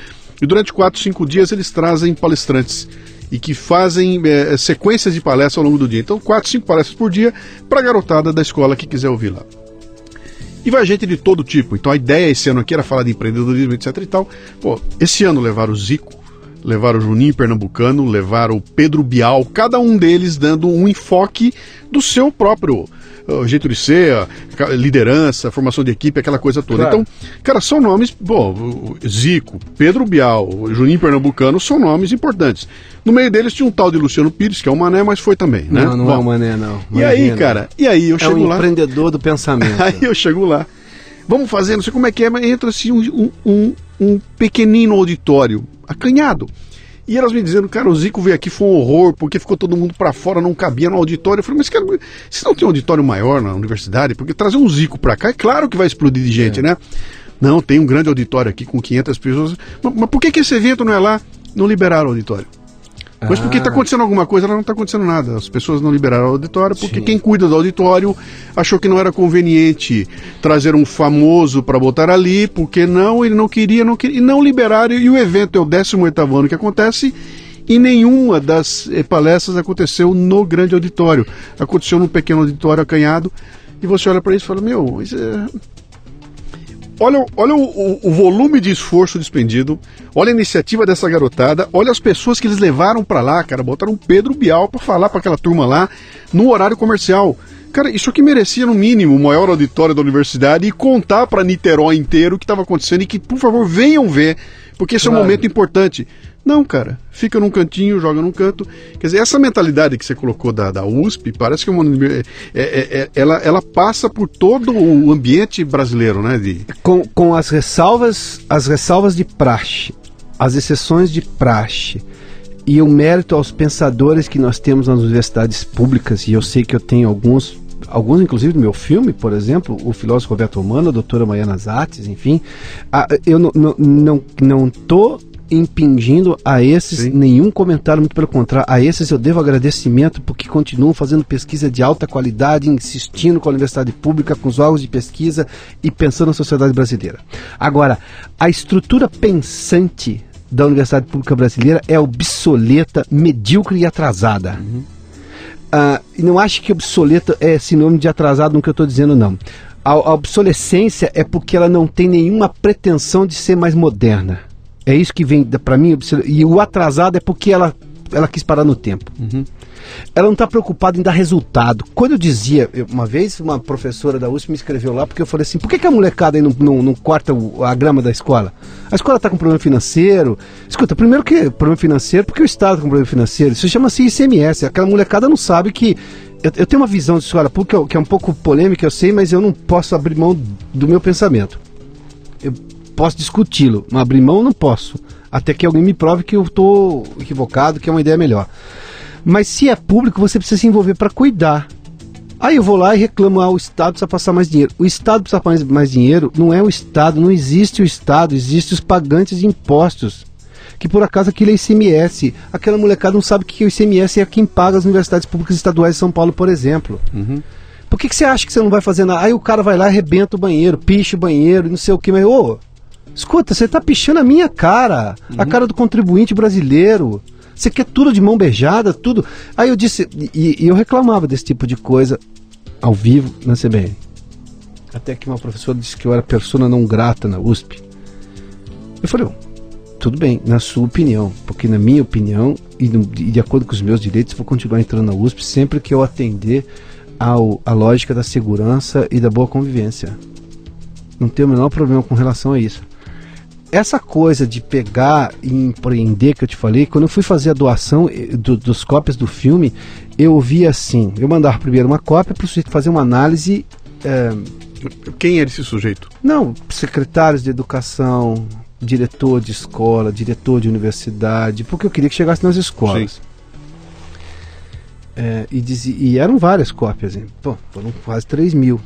E durante 4, 5 dias eles trazem palestrantes e que fazem eh, sequências de palestras ao longo do dia. Então, 4, 5 palestras por dia para a garotada da escola que quiser ouvir lá. E vai gente de todo tipo. Então a ideia esse ano aqui era falar de empreendedorismo, etc e tal. Pô, esse ano levaram o Zico, levaram o Juninho Pernambucano, levaram o Pedro Bial, cada um deles dando um enfoque do seu próprio jeito de ser, liderança, formação de equipe, aquela coisa toda. Claro. Então, cara, são nomes, bom, Zico, Pedro Bial, Juninho Pernambucano são nomes importantes. No meio deles tinha um tal de Luciano Pires, que é o Mané, mas foi também, né? Não, não Bom, é o Mané, não. E aí, cara, e aí eu É chego um lá. empreendedor do pensamento. Aí eu chego lá. vamos fazer, não sei como é que é, mas entra assim um, um, um pequenino auditório, acanhado. E elas me dizendo, cara, o Zico veio aqui, foi um horror, porque ficou todo mundo para fora, não cabia no auditório. Eu falei, mas cara, se não tem um auditório maior na universidade, porque trazer um Zico para cá, é claro que vai explodir de gente, é. né? Não, tem um grande auditório aqui com 500 pessoas. Mas, mas por que, que esse evento não é lá? Não liberaram o auditório. Mas porque está ah. acontecendo alguma coisa, ela não está acontecendo nada. As pessoas não liberaram o auditório porque Sim. quem cuida do auditório achou que não era conveniente trazer um famoso para botar ali, porque não, ele não queria, não queria, e não liberaram. E o evento é o 18 ano que acontece e nenhuma das eh, palestras aconteceu no grande auditório. Aconteceu num pequeno auditório acanhado. E você olha para isso e fala: Meu, isso é olha, olha o, o, o, volume de esforço despendido, olha a iniciativa dessa garotada, olha as pessoas que eles levaram para lá, cara, botaram Pedro Bial para falar para aquela turma lá no horário comercial. Cara, isso aqui merecia no mínimo o maior auditório da universidade e contar para Niterói inteiro o que estava acontecendo e que, por favor, venham ver, porque esse claro. é um momento importante. Não, cara, fica num cantinho, joga num canto. Quer dizer, essa mentalidade que você colocou da, da USP, parece que é uma, é, é, é, ela, ela passa por todo o ambiente brasileiro, né? De... Com, com as ressalvas, as ressalvas de praxe, as exceções de praxe e o mérito aos pensadores que nós temos nas universidades públicas, e eu sei que eu tenho alguns alguns inclusive do meu filme, por exemplo, o filósofo Roberto Romano, a doutora Maiana Zates, enfim, a, eu não, não, não, não tô impingindo a esses Sim. nenhum comentário, muito pelo contrário. A esses eu devo agradecimento porque continuam fazendo pesquisa de alta qualidade, insistindo com a universidade pública, com os órgãos de pesquisa e pensando na sociedade brasileira. Agora, a estrutura pensante da Universidade Pública Brasileira é obsoleta, medíocre e atrasada. Uhum. Uh, e não acho que obsoleta é sinônimo de atrasado no que eu estou dizendo, não. A, a obsolescência é porque ela não tem nenhuma pretensão de ser mais moderna. É isso que vem para mim. E o atrasado é porque ela, ela quis parar no tempo. Uhum. Ela não está preocupada em dar resultado. Quando eu dizia, uma vez uma professora da USP me escreveu lá, porque eu falei assim: por que, que a molecada aí não, não, não corta o, a grama da escola? A escola está com problema financeiro. Escuta, primeiro que problema financeiro, porque o Estado está com problema financeiro. Isso chama-se ICMS. Aquela molecada não sabe que eu, eu, tenho uma visão de escola pública que é um pouco polêmica, eu sei, mas eu não posso abrir mão do meu pensamento. Eu posso discuti-lo, mas abrir mão não posso. Até que alguém me prove que eu estou equivocado, que é uma ideia melhor. Mas se é público, você precisa se envolver para cuidar. Aí eu vou lá e reclamo, ah, o Estado precisa passar mais dinheiro. O Estado precisa passar mais dinheiro, não é o Estado, não existe o Estado, existem os pagantes de impostos. Que por acaso aquilo é ICMS. Aquela molecada não sabe que o ICMS é quem paga as universidades públicas estaduais de São Paulo, por exemplo. Uhum. Por que, que você acha que você não vai fazer nada? Aí o cara vai lá, arrebenta o banheiro, picha o banheiro, não sei o que, mas ô, Escuta, você está pichando a minha cara, uhum. a cara do contribuinte brasileiro. Você quer tudo de mão beijada, tudo. Aí eu disse, e, e eu reclamava desse tipo de coisa ao vivo na CBN. Até que uma professora disse que eu era persona não grata na USP. Eu falei, tudo bem, na sua opinião, porque na minha opinião e, no, e de acordo com os meus direitos, vou continuar entrando na USP sempre que eu atender ao, a lógica da segurança e da boa convivência. Não tenho o menor problema com relação a isso essa coisa de pegar e empreender que eu te falei, quando eu fui fazer a doação eh, do, dos cópias do filme, eu ouvi assim: eu mandava primeiro uma cópia para o sujeito fazer uma análise. É... Quem era esse sujeito? Não, secretários de educação, diretor de escola, diretor de universidade, porque eu queria que chegasse nas escolas. É, e, dizia, e eram várias cópias, hein? Pô, foram quase 3 mil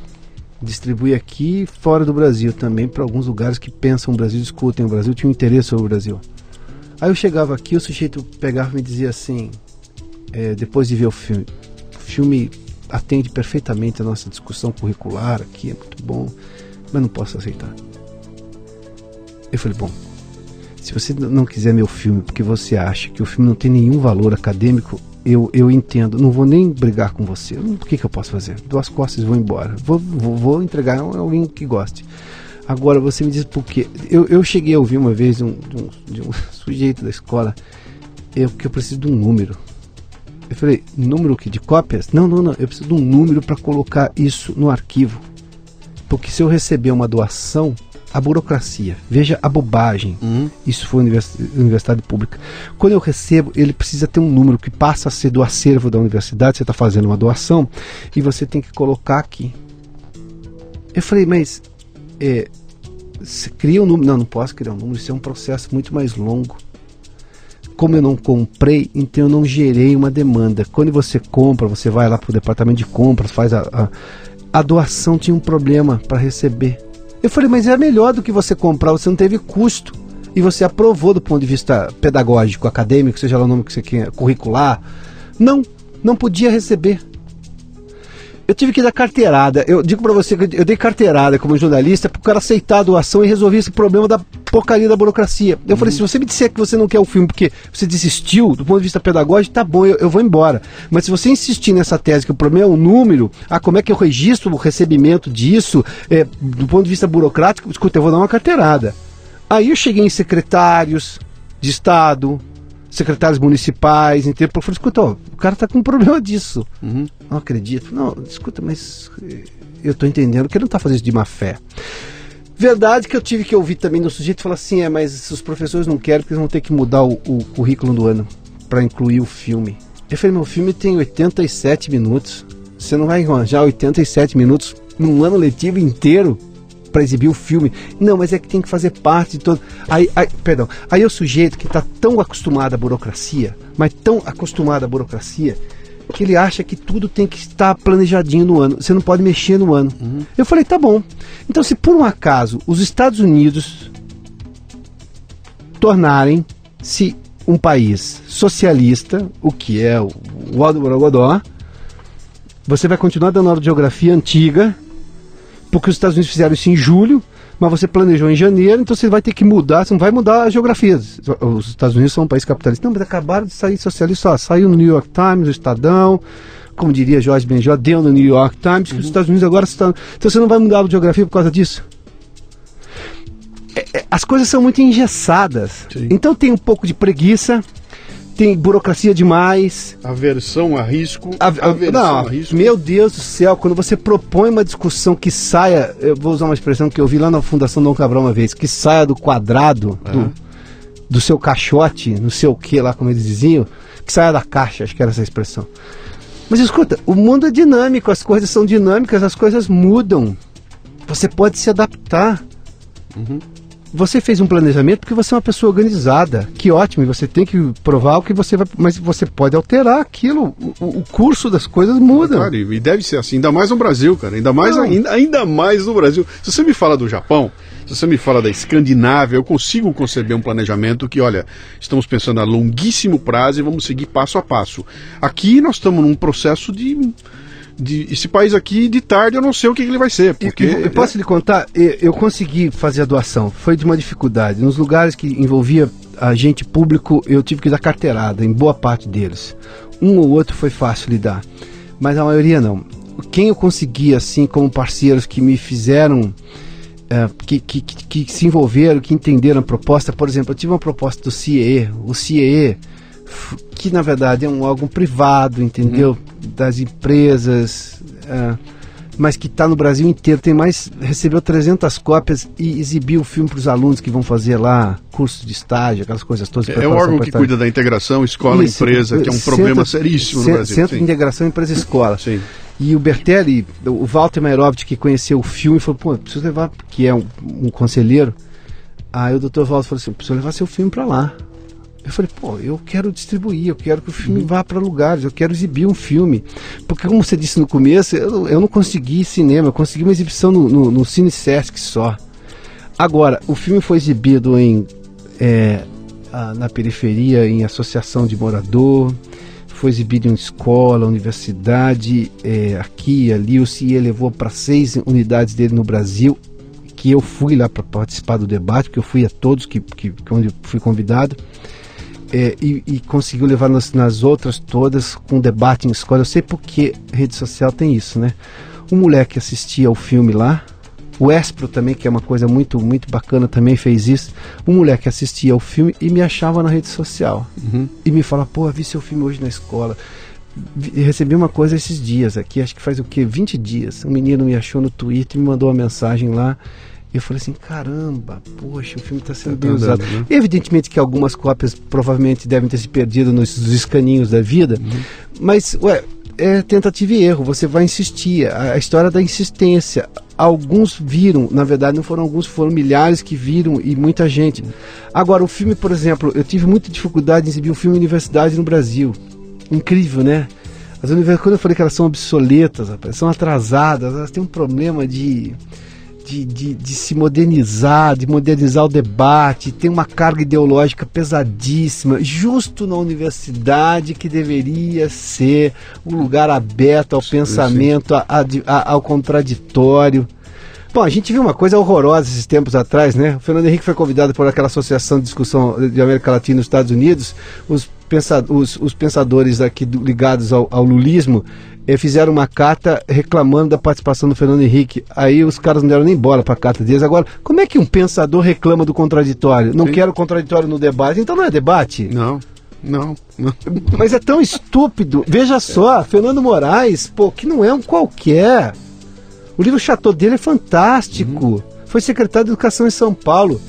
distribui aqui fora do Brasil também para alguns lugares que pensam o Brasil, discutem o Brasil, tinham interesse sobre o Brasil. Aí eu chegava aqui, o sujeito pegava e me dizia assim, é, depois de ver o filme, o filme atende perfeitamente a nossa discussão curricular aqui, é muito bom, mas não posso aceitar. Eu falei, bom, se você não quiser meu filme porque você acha que o filme não tem nenhum valor acadêmico, eu, eu entendo, não vou nem brigar com você. O que, que eu posso fazer? Dou as costas vou embora. Vou, vou, vou entregar a alguém que goste. Agora, você me diz por quê? Eu, eu cheguei a ouvir uma vez de um, de um, de um sujeito da escola eu, que eu preciso de um número. Eu falei, número que de cópias? Não, não, não. Eu preciso de um número para colocar isso no arquivo. Porque se eu receber uma doação, a burocracia. Veja a bobagem. Uhum. Isso foi universidade pública. Quando eu recebo, ele precisa ter um número que passa a ser do acervo da universidade. Você está fazendo uma doação e você tem que colocar aqui. Eu falei, mas é, você cria um número. Não, não posso criar um número, isso é um processo muito mais longo. Como eu não comprei, então eu não gerei uma demanda. Quando você compra, você vai lá para o departamento de compras, faz a, a, a doação, tinha um problema para receber. Eu falei, mas é melhor do que você comprar, você não teve custo. E você aprovou do ponto de vista pedagógico, acadêmico, seja lá o nome que você quer, curricular. Não, não podia receber. Eu tive que dar carteirada. Eu digo para você que eu dei carteirada como jornalista para o cara aceitar a doação e resolver esse problema da porcaria da burocracia. Eu uhum. falei: se você me disser que você não quer o filme porque você desistiu do ponto de vista pedagógico, tá bom, eu, eu, vou embora. Mas se você insistir nessa tese que o problema é o número, ah, como é que eu registro o recebimento disso, é, do ponto de vista burocrático, escuta, eu vou dar uma carteirada. Aí eu cheguei em secretários de Estado, secretários municipais, inteiro, eu falei, escuta, ó, o cara tá com um problema disso. Uhum. Não acredito. Não, escuta, mas eh, eu tô entendendo que ele não tá fazendo isso de má fé. Verdade que eu tive que ouvir também do sujeito falar assim, é, mas os professores não querem porque eles vão ter que mudar o, o currículo do ano para incluir o filme. Eu falei, meu filme tem 87 minutos. Você não vai arranjar 87 minutos num ano letivo inteiro para exibir o filme. Não, mas é que tem que fazer parte de todo. Aí, aí perdão. Aí o sujeito que está tão acostumado à burocracia, mas tão acostumado à burocracia, que ele acha que tudo tem que estar planejadinho no ano. Você não pode mexer no ano. Uhum. Eu falei, tá bom. Então, se por um acaso os Estados Unidos tornarem-se um país socialista, o que é o Borogodó, você vai continuar dando aula de geografia antiga porque os Estados Unidos fizeram isso em julho, mas você planejou em janeiro, então você vai ter que mudar, você não vai mudar a geografia. Os Estados Unidos são um país capitalista. Não, mas acabaram de sair socialista, saiu no New York Times, no Estadão, como diria Jorge Benjó, deu no New York Times, que os uhum. Estados Unidos agora estão. Então você não vai mudar a geografia por causa disso? É, é, as coisas são muito engessadas. Sim. Então tem um pouco de preguiça, tem burocracia demais. Aversão a risco. A, a, aversão não, a risco. Meu Deus do céu, quando você propõe uma discussão que saia, eu vou usar uma expressão que eu vi lá na Fundação Dom Cabral uma vez, que saia do quadrado, é. do, do seu caixote, não sei o que lá, como eles diziam, que saia da caixa, acho que era essa expressão. Mas escuta, o mundo é dinâmico, as coisas são dinâmicas, as coisas mudam. Você pode se adaptar. Uhum você fez um planejamento porque você é uma pessoa organizada. Que ótimo, e você tem que provar o que você vai. Mas você pode alterar aquilo. O, o curso das coisas muda. Claro, e deve ser assim, ainda mais no Brasil, cara. Ainda mais, ainda, ainda mais no Brasil. Se você me fala do Japão, se você me fala da Escandinávia, eu consigo conceber um planejamento que, olha, estamos pensando a longuíssimo prazo e vamos seguir passo a passo. Aqui nós estamos num processo de de, esse país aqui, de tarde, eu não sei o que, que ele vai ser. Porque, eu, eu posso lhe contar, eu consegui fazer a doação, foi de uma dificuldade. Nos lugares que envolvia agente público, eu tive que dar carteirada, em boa parte deles. Um ou outro foi fácil lidar, mas a maioria não. Quem eu consegui, assim, como parceiros que me fizeram. Uh, que, que, que, que, se envolveram, que entenderam a proposta. Por exemplo, eu tive uma proposta do CIE. O CIE que na verdade é um órgão privado, entendeu? Uhum. Das empresas, uh, mas que está no Brasil inteiro. Tem mais, recebeu 300 cópias e exibiu o filme para os alunos que vão fazer lá curso de estágio, aquelas coisas todas. É, é o órgão que cuida da integração escola-empresa, que é um centro, problema seríssimo no Brasil. Centro de Integração Empresa-Escola. Sim. E o Bertelli, o Walter Mairovich, que conheceu o filme, falou, pô, preciso levar, que é um, um conselheiro. Aí o doutor Walter falou assim, preciso levar seu filme para lá. Eu falei, pô, eu quero distribuir, eu quero que o filme vá para lugares, eu quero exibir um filme. Porque, como você disse no começo, eu, eu não consegui cinema, eu consegui uma exibição no, no, no Cine Sesc só. Agora, o filme foi exibido em, é, na periferia, em associação de morador, foi exibido em escola, universidade, é, aqui e ali. O CIE levou para seis unidades dele no Brasil, que eu fui lá para participar do debate, porque eu fui a todos que, que onde fui convidado é, e, e, conseguiu levar nas, nas, outras todas com debate em escola. Eu sei porque rede social tem isso, né? O moleque assistia ao filme lá, o Espro também, que é uma coisa muito, muito bacana, também fez isso. O moleque assistia ao filme e me achava na rede social. Uhum. E me fala, pô, vi seu filme hoje na escola. Recebi uma coisa esses dias aqui, acho que faz o quê? 20 dias. Um menino me achou no Twitter e me mandou uma mensagem lá e eu falei assim, caramba, poxa, o filme está sendo tá bem usado. Né? Evidentemente que algumas cópias provavelmente devem ter se perdido nos, nos escaninhos da vida, uhum. mas, ué, é tentativa e erro, você vai insistir. A, a, história da insistência. alguns viram, na verdade não foram alguns, foram milhares que viram e muita gente. Agora, o filme, por exemplo, eu tive muita dificuldade em exibir um filme Universidade no Brasil. Incrível, né? As universidades, quando eu falei que elas são obsoletas, rapaz, são atrasadas, elas têm um problema de de, de, de, se modernizar, de modernizar o debate, tem uma carga ideológica pesadíssima, justo na universidade que deveria ser um lugar aberto ao sim, pensamento, a, a, ao contraditório. Bom, a gente viu uma coisa horrorosa esses tempos atrás, né? O Fernando Henrique foi convidado por aquela associação de discussão de América Latina nos Estados Unidos. Os, pensa, os, os pensadores aqui do, ligados ao, ao lulismo fizeram uma carta reclamando da participação do Fernando Henrique. Aí os caras não deram nem bola para a carta deles. Agora, como é que um pensador reclama do contraditório? Não Sim. quero contraditório no debate, então não é debate? Não. Não, não. Mas é tão estúpido. Veja só, Fernando Moraes, pô, que não é um qualquer. O livro Chateau dele é fantástico. Uhum. Foi secretário de Educação em São Paulo.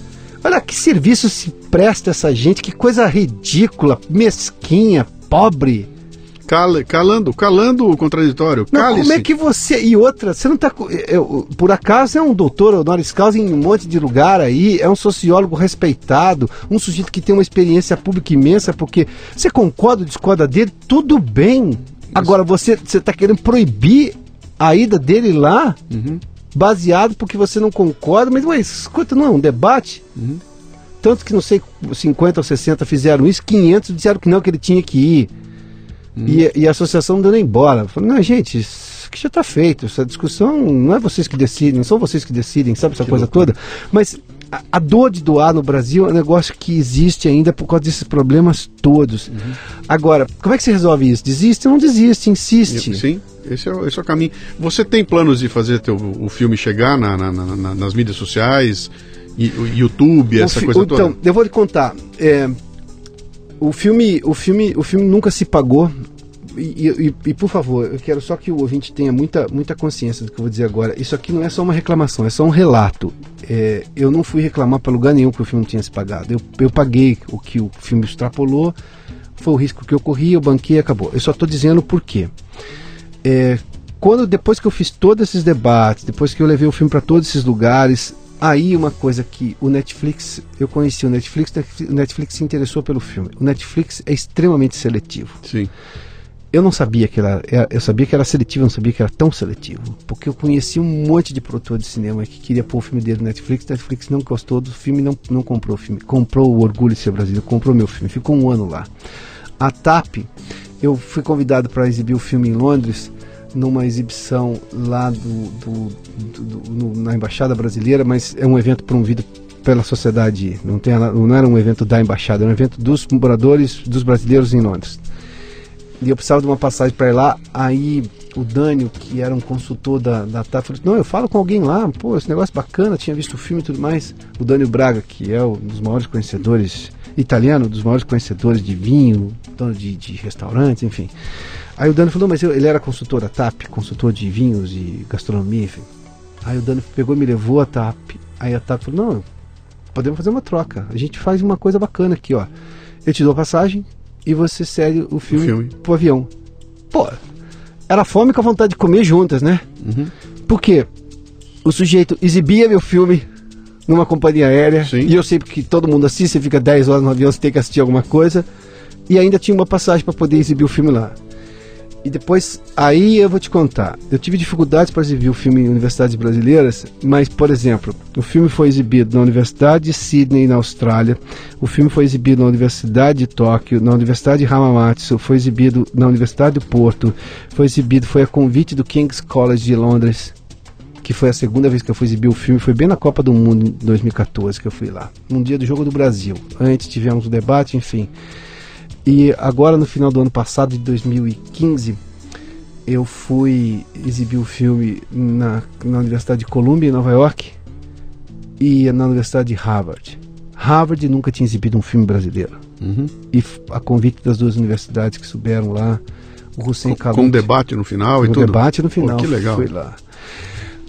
Olha que serviço se presta essa gente, que coisa ridícula, mesquinha, pobre. Cal, calando, calando o contraditório. Não, como é que você. E outra, você não está. Por acaso é um doutor honoris causa em um monte de lugar aí, é um sociólogo respeitado, um sujeito que tem uma experiência pública imensa, porque você concorda ou discorda dele, tudo bem. Agora, você está querendo proibir a ida dele lá, uhum. baseado porque você não concorda, mas, ué, escuta, não é um debate? Uhum. Tanto que não sei, 50 ou 60 fizeram isso, 500 disseram que não, que ele tinha que ir. Hum. E, e, a associação nem bola. Falou, não, gente, isso que já está feito. Essa discussão não é vocês que decidem, não são vocês que decidem, sabe essa que coisa loucura. toda? Mas a, a, dor de doar no Brasil é um negócio que existe ainda por causa desses problemas todos. Uhum. Agora, como é que se resolve isso? Desiste ou não desiste? Insiste. Sim. Esse é, esse é o caminho. Você tem planos de fazer teu, o filme chegar na, na, na, nas mídias sociais, YouTube, essa coisa então, toda? Então, eu vou lhe contar. É, o filme, o filme, o filme nunca se pagou. E, e, e, por favor, eu quero só que o ouvinte tenha muita, muita consciência do que eu vou dizer agora. Isso aqui não é só uma reclamação, é só um relato. É, eu não fui reclamar para lugar nenhum que o filme não tinha se pagado. Eu, eu paguei o que o filme extrapolou, foi o risco que eu corri, eu banquei e acabou. Eu só estou dizendo por quê. É, quando depois que eu fiz todos esses debates, depois que eu levei o filme para todos esses lugares, Aí uma coisa que o Netflix, eu conheci o Netflix, o Netflix se interessou pelo filme. O Netflix é extremamente seletivo. Sim. Eu não sabia que era, eu sabia que era seletivo, eu não sabia que era tão seletivo, porque eu conheci um monte de produtor de cinema que queria pôr o filme dele no Netflix, Netflix não gostou do filme, não, não comprou o filme, comprou o Orgulho de Ser Brasileiro, comprou meu filme, ficou um ano lá. A TAP, eu fui convidado para exibir o filme em Londres, numa exibição lá do, do, do, do no, na Embaixada Brasileira, mas é um evento promovido pela sociedade, não, tem, não era um evento da Embaixada, era um evento dos moradores, dos brasileiros em Londres. E eu precisava de uma passagem para ir lá, aí o Dânio, que era um consultor da, da TAP, falou: Não, eu falo com alguém lá, pô, esse negócio é bacana, tinha visto o filme e tudo mais. O Dânio Braga, que é um dos maiores conhecedores, italiano, dos maiores conhecedores de vinho, dono de, de restaurantes, enfim. Aí o Dano falou, mas ele era consultor da TAP, consultor de vinhos e gastronomia, enfim. Aí o Dano pegou e me levou a TAP. Aí a TAP falou, não, podemos fazer uma troca. A gente faz uma coisa bacana aqui, ó. Eu te dou a passagem e você segue o filme, o filme. pro avião. Pô, era fome com a vontade de comer juntas, né? Uhum. Por quê? O sujeito exibia meu filme numa companhia aérea. Sim. E eu sei que todo mundo assiste, você fica 10 horas no avião, você tem que assistir alguma coisa. E ainda tinha uma passagem para poder exibir o filme lá. E depois, aí eu vou te contar. Eu tive dificuldades para exibir o filme em universidades brasileiras, mas, por exemplo, o filme foi exibido na Universidade de Sydney, na Austrália. O filme foi exibido na Universidade de Tóquio, na Universidade de Hamamatsu, foi exibido na Universidade do Porto, foi exibido, foi a convite do King's College de Londres, que foi a segunda vez que eu fui exibir o filme, foi bem na Copa do Mundo em 2014 que eu fui lá, num dia do Jogo do Brasil. Antes tivemos o debate, enfim. E agora no final do ano passado, de 2015, eu fui exibir o filme na, na Universidade de Columbia, em Nova York, e na Universidade de Harvard. Harvard nunca tinha exibido um filme brasileiro. Uhum. E a convite das duas universidades que souberam lá, o Hussein Com, com debate no final com e tudo? debate no final. Pô, que legal. Fui lá.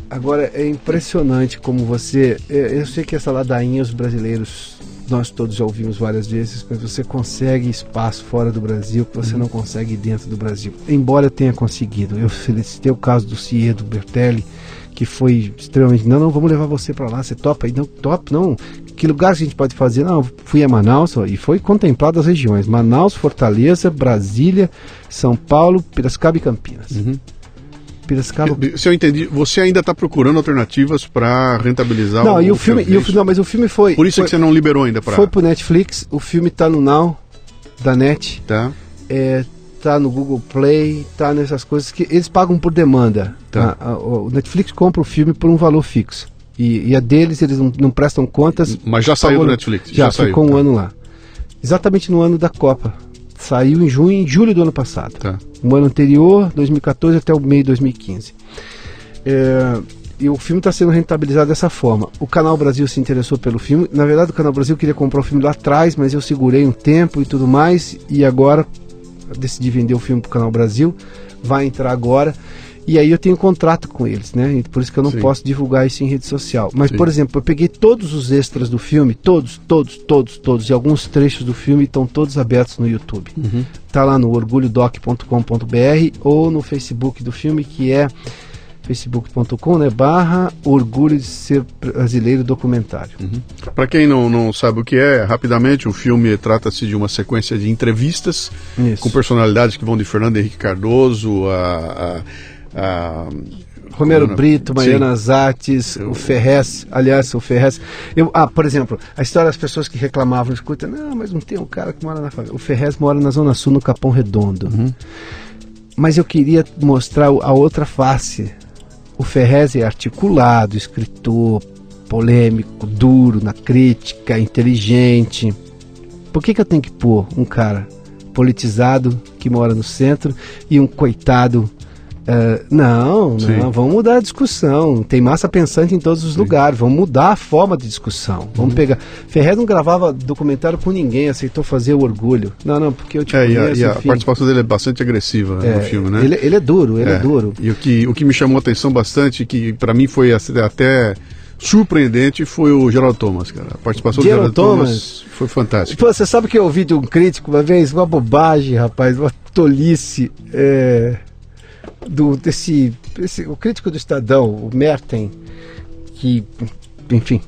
Agora, é impressionante como você... É, eu sei que essa ladainha os brasileiros nós todos já ouvimos várias vezes, mas você consegue espaço fora do Brasil que você uhum. não consegue dentro do Brasil. Embora eu tenha conseguido. Eu felicitei o caso do Ciedo Bertelli, que foi extremamente. Não, não, vamos levar você para lá, você topa? Não, top, não. Que lugar a gente pode fazer? Não, fui a Manaus e foi contemplado as regiões: Manaus, Fortaleza, Brasília, São Paulo, Piracicaba e Campinas. Uhum. Piracicaba. Se eu entendi, você ainda está procurando alternativas para rentabilizar não, o, e o filme. E o, não, mas o filme foi. Por isso foi, que você não liberou ainda para. Foi pro Netflix, o filme está no Now da Net. Tá. É, tá no Google Play, tá nessas coisas que eles pagam por demanda. Tá. A, a, o Netflix compra o filme por um valor fixo. E, e a deles eles não, não, prestam contas. Mas já saiu do Netflix? Já, já saiu, ficou tá. um ano lá. Exatamente no ano da Copa. Saiu em junho e julho do ano passado. Tá. Um ano anterior, 2014 até o meio de 2015. É, e o filme está sendo rentabilizado dessa forma. O Canal Brasil se interessou pelo filme. Na verdade, o Canal Brasil queria comprar o filme lá atrás, mas eu segurei um tempo e tudo mais. E agora decidi vender o filme para o Canal Brasil. Vai entrar agora. E aí eu tenho contrato com eles, né? Por isso que eu não Sim. posso divulgar isso em rede social. Mas, Sim. por exemplo, eu peguei todos os extras do filme, todos, todos, todos, todos, e alguns trechos do filme estão todos abertos no YouTube. Uhum. Tá lá no orgulhodoc.com.br ou no Facebook do filme, que é facebook.com, né, barra Orgulho de Ser Brasileiro Documentário. Uhum. Para quem não, não sabe o que é, rapidamente, o filme trata-se de uma sequência de entrevistas Isso. com personalidades que vão de Fernando Henrique Cardoso a, a, a Romero Brito, Mariana Zates, o Ferrez, aliás, o Ferrez. Eu, ah, por exemplo, a história das pessoas que reclamavam, escuta, não, mas não tem um cara que mora na favela. O Ferrez mora na Zona Sul, no Capão Redondo. Uhum. Mas eu queria mostrar a outra face o Ferrez é articulado, escritor, polêmico, duro na crítica, inteligente. Por que, que eu tenho que pôr um cara politizado que mora no centro e um coitado Uh, não, Sim. não, vamos mudar a discussão. Tem massa pensante em todos os Sim. lugares. Vamos mudar a forma de discussão. Vamos uhum. pegar. Ferrer não gravava documentário com ninguém, aceitou fazer o orgulho. Não, não, porque eu te é, conheço, e a, e a participação dele é bastante agressiva né, é, no filme, né? Ele, ele é duro, ele é. é. duro. E o que, o que me chamou a atenção bastante, que para mim foi até surpreendente foi o Geraldo Thomas, cara. A participação do Geraldo Thomas, Thomas foi fantástica. Pô, você sabe que eu ouvi de um crítico uma vez, uma bobagem, rapaz, uma tolice. É do desse esse, o crítico do Estadão, o Merten, que, enfim,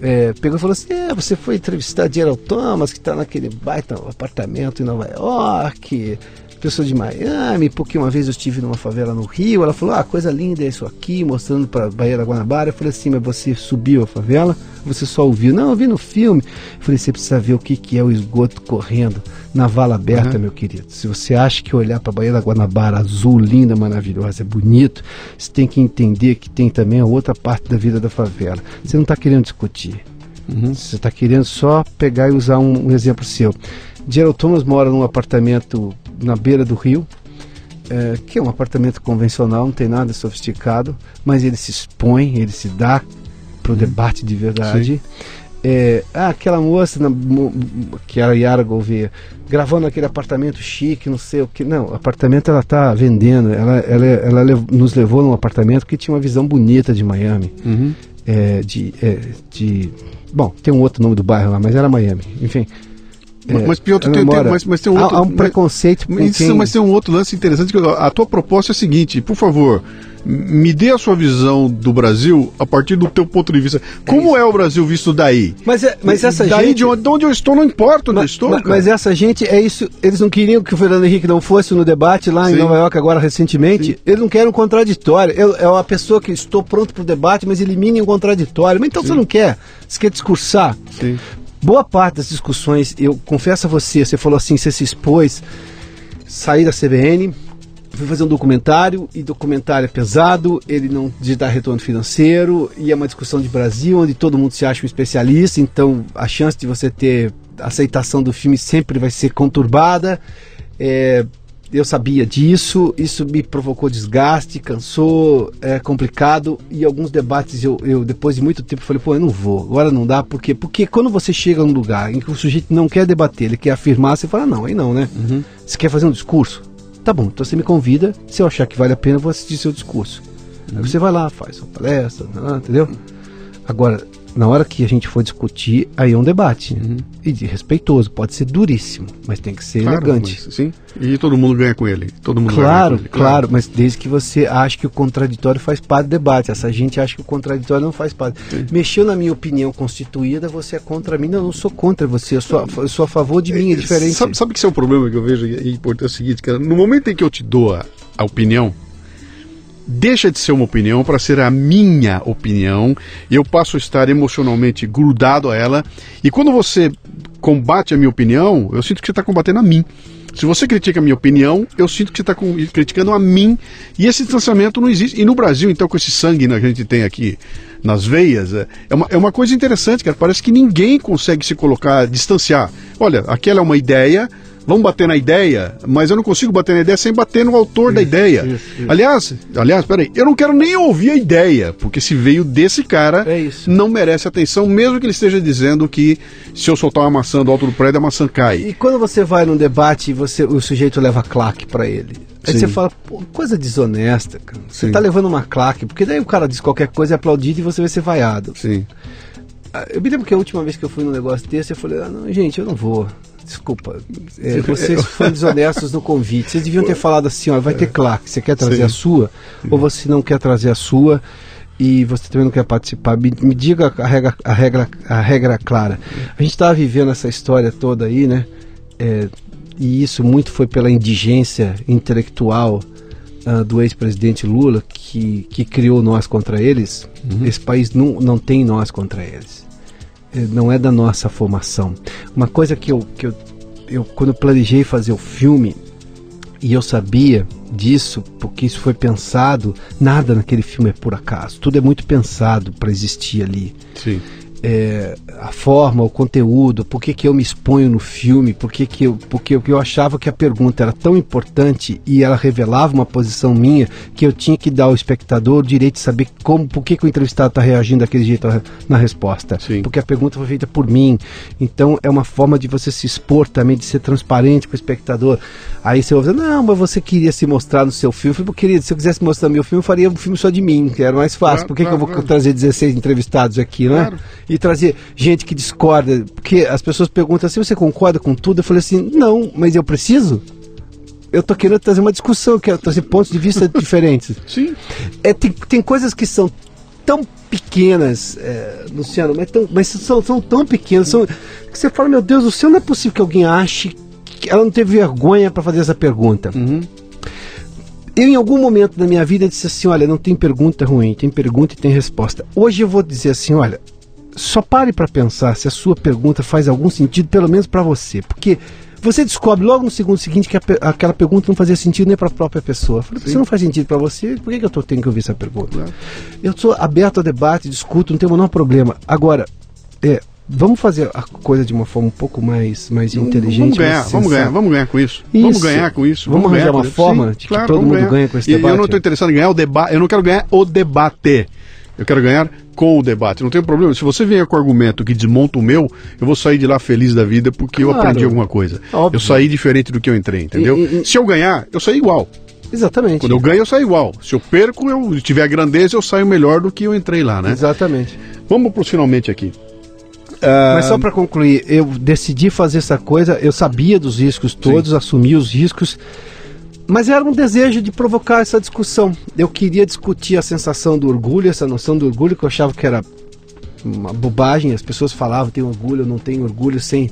é, pegou e falou assim: é, você foi entrevistar Gerald Thomas, que está naquele baita apartamento em Nova York, pessoa de Miami, porque uma vez eu estive numa favela no Rio, ela falou, ah, coisa linda é isso aqui, mostrando para Bahia da Guanabara. Eu falei assim, mas você subiu a favela? Você só ouviu? Não, eu vi no filme. Eu falei, você precisa ver o que, que é o esgoto correndo na vala aberta, uhum. meu querido. Se você acha que olhar para a Bahia da Guanabara azul, linda, maravilhosa, é bonito, você tem que entender que tem também a outra parte da vida da favela. Você não está querendo discutir. Uhum. Você está querendo só pegar e usar um, um exemplo seu. Gerald Thomas mora num apartamento na beira do rio, é, que é um apartamento convencional, não tem nada sofisticado, mas ele se expõe, ele se dá para o uhum. debate de verdade. É, ah, aquela moça, na, que era Yara Gouveia, gravando aquele apartamento chique, não sei o que. Não, o apartamento ela está vendendo. Ela, ela, ela lev nos levou num apartamento que tinha uma visão bonita de Miami. Uhum. É, de, é, de. Bom, tem um outro nome do bairro lá, mas era Miami. Enfim. É, mas, Piotr, tem, tem, mas, mas tem um outro. Há, há um preconceito mas, quem... mas tem um outro lance interessante. que A tua proposta é a seguinte, por favor, me dê a sua visão do Brasil a partir do teu ponto de vista. Como é, é o Brasil visto daí? Mas, é, mas essa daí gente... de onde, de onde eu estou, não importa onde mas, eu estou. Mas, mas, essa gente, é isso. Eles não queriam que o Fernando Henrique não fosse no debate lá Sim. em Nova York agora recentemente. Sim. Eles não querem um contraditório. É, é uma pessoa que estou pronto para o debate, mas elimine um contraditório. Mas então Sim. você não quer. Você quer discursar. Sim boa parte das discussões, eu confesso a você, você falou assim, você se expôs, saí da CBN, fui fazer um documentário, e documentário é pesado, ele não dá retorno financeiro, e é uma discussão de Brasil, onde todo mundo se acha um especialista, então a chance de você ter aceitação do filme sempre vai ser conturbada. É, eu sabia disso, isso me provocou desgaste, cansou, é complicado e alguns debates eu, eu depois de muito tempo falei, pô, eu não vou, agora não dá, por quê? Porque quando você chega num lugar em que o sujeito não quer debater, ele quer afirmar, você fala, não, aí não, né? Uhum. Você quer fazer um discurso? Tá bom, então você me convida, se eu achar que vale a pena, eu vou assistir seu discurso. Uhum. Aí você vai lá, faz sua palestra, entendeu? Agora, na hora que a gente for discutir, aí é um debate. Uhum. E de respeitoso, pode ser duríssimo, mas tem que ser claro, elegante. Mas, sim, e todo mundo ganha com ele. Todo mundo claro, ele, claro, claro, mas desde que você ache que o contraditório faz parte do debate. Essa gente acha que o contraditório não faz parte. Sim. Mexeu na minha opinião constituída, você é contra mim. Não, eu não sou contra você, eu sou, eu sou a favor de mim, é, é diferente. Sabe, sabe que esse é o problema que eu vejo? É importante é o seguinte, cara, no momento em que eu te dou a, a opinião, deixa de ser uma opinião para ser a minha opinião. Eu passo a estar emocionalmente grudado a ela. E quando você combate a minha opinião, eu sinto que você está combatendo a mim. Se você critica a minha opinião, eu sinto que você está criticando a mim. E esse distanciamento não existe. E no Brasil, então, com esse sangue que a gente tem aqui nas veias, é, é uma, é uma coisa interessante, cara. Parece que ninguém consegue se colocar, distanciar. Olha, aquela é uma ideia, vamos bater na ideia, mas eu não consigo bater na ideia sem bater no autor isso, da ideia. Isso, isso. Aliás, aliás, peraí, eu não quero nem ouvir a ideia, porque se veio desse cara, é não merece atenção, mesmo que ele esteja dizendo que se eu soltar uma maçã do alto do prédio, a maçã cai. E quando você vai num debate e você, o sujeito leva claque para ele, Aí Sim. você fala, pô, coisa desonesta, cara. Você Sim. tá levando uma claque, porque daí o cara diz qualquer coisa é aplaudido e você vai ser vaiado. Sim. Ah, eu me lembro que a última vez que eu fui num negócio desse, eu falei, ah, não, gente, eu não vou. Desculpa, é, vocês foram desonestos no convite. Vocês deviam ter falado assim, ó, vai ter claque, você quer trazer Sim. a sua, ou você não quer trazer a sua e você também não quer participar. Me, me diga a regra, a, regra, a regra clara. A gente estava vivendo essa história toda aí, né? É, e isso muito foi pela indigência intelectual uh, do ex-presidente Lula, que, que criou nós contra eles. Uhum. Esse país não, não tem nós contra eles. É, não é da nossa formação. Uma coisa que eu, que eu, eu quando planejei fazer o filme, e eu sabia disso, porque isso foi pensado, nada naquele filme é por acaso, tudo é muito pensado para existir ali. Sim é, a forma, o conteúdo, por que, que eu me exponho no filme, por que, que eu, porque eu achava que a pergunta era tão importante e ela revelava uma posição minha que eu tinha que dar ao espectador o direito de saber como, por que, que o entrevistado está reagindo daquele jeito na resposta. Sim. Porque a pergunta foi feita por mim. Então é uma forma de você se expor também, de ser transparente com o espectador. Aí você ouve, não, mas você queria se mostrar no seu filme. Eu falei, querido, se eu quisesse mostrar meu filme, eu faria um filme só de mim, que era mais fácil. Claro, por que, claro, que eu vou claro. trazer 16 entrevistados aqui, né? E trazer gente que discorda. Porque as pessoas perguntam assim, você concorda com tudo? Eu falei assim, não, mas eu preciso? eu tô querendo trazer uma discussão, quero trazer pontos de vista diferentes. Sim. É, tem, tem coisas que são tão pequenas, é, Luciano, mas, tão, mas são, são tão pequenas, são, que você fala, meu Deus do céu, não é possível que alguém ache ela não teve vergonha para fazer essa pergunta. Uhum. Eu, em algum momento da minha vida, disse assim: olha, não tem pergunta ruim, tem pergunta e tem resposta. Hoje eu vou dizer assim: olha, só pare para pensar se a sua pergunta faz algum sentido, pelo menos para você. Porque você descobre logo no segundo seguinte que a, aquela pergunta não fazia sentido nem para a própria pessoa. Falei, se não faz sentido para você, por que, que eu tô, tenho que ouvir essa pergunta? Claro. Eu sou aberto a debate, discuto, não tenho o menor problema. Agora, é, Vamos fazer a coisa de uma forma um pouco mais, mais inteligente. Vamos ganhar, vamos ganhar, vamos ganhar com isso. isso. Vamos ganhar com isso. Vamos, vamos arranjar uma forma Sim, de que claro, todo mundo ganhe com esse e debate. Eu não estou interessado em ganhar o debate, eu não quero ganhar o debate. Eu quero ganhar com o debate. Não tem problema. Se você vier com argumento que desmonta o meu, eu vou sair de lá feliz da vida porque claro. eu aprendi alguma coisa. Óbvio. Eu saí diferente do que eu entrei, entendeu? E, e, Se eu ganhar, eu saio igual. Exatamente. Quando eu ganho, eu saio igual. Se eu perco, eu tiver grandeza, eu saio melhor do que eu entrei lá, né? Exatamente. Vamos para os finalmente aqui. Mas só para concluir, eu decidi fazer essa coisa, eu sabia dos riscos todos, Sim. assumi os riscos, mas era um desejo de provocar essa discussão. Eu queria discutir a sensação do orgulho, essa noção do orgulho que eu achava que era uma bobagem, as pessoas falavam tem orgulho, não tem orgulho, sem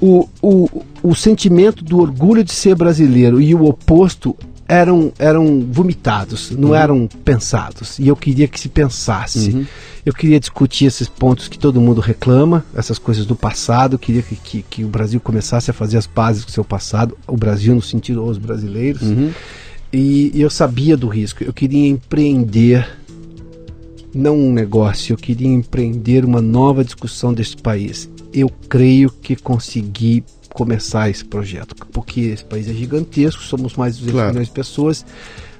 o, o, o sentimento do orgulho de ser brasileiro e o oposto eram, eram vomitados, não uhum. eram pensados. E eu queria que se pensasse. Uhum. Eu queria discutir esses pontos que todo mundo reclama, essas coisas do passado. Eu queria que, que, que, o Brasil começasse a fazer as pazes com o seu passado, o Brasil no sentido os brasileiros. Uhum. E, e eu sabia do risco. Eu queria empreender, não um negócio, eu queria empreender uma nova discussão desse país. Eu creio que consegui começar esse projeto, porque esse país é gigantesco, somos mais de 200 claro. milhões de pessoas,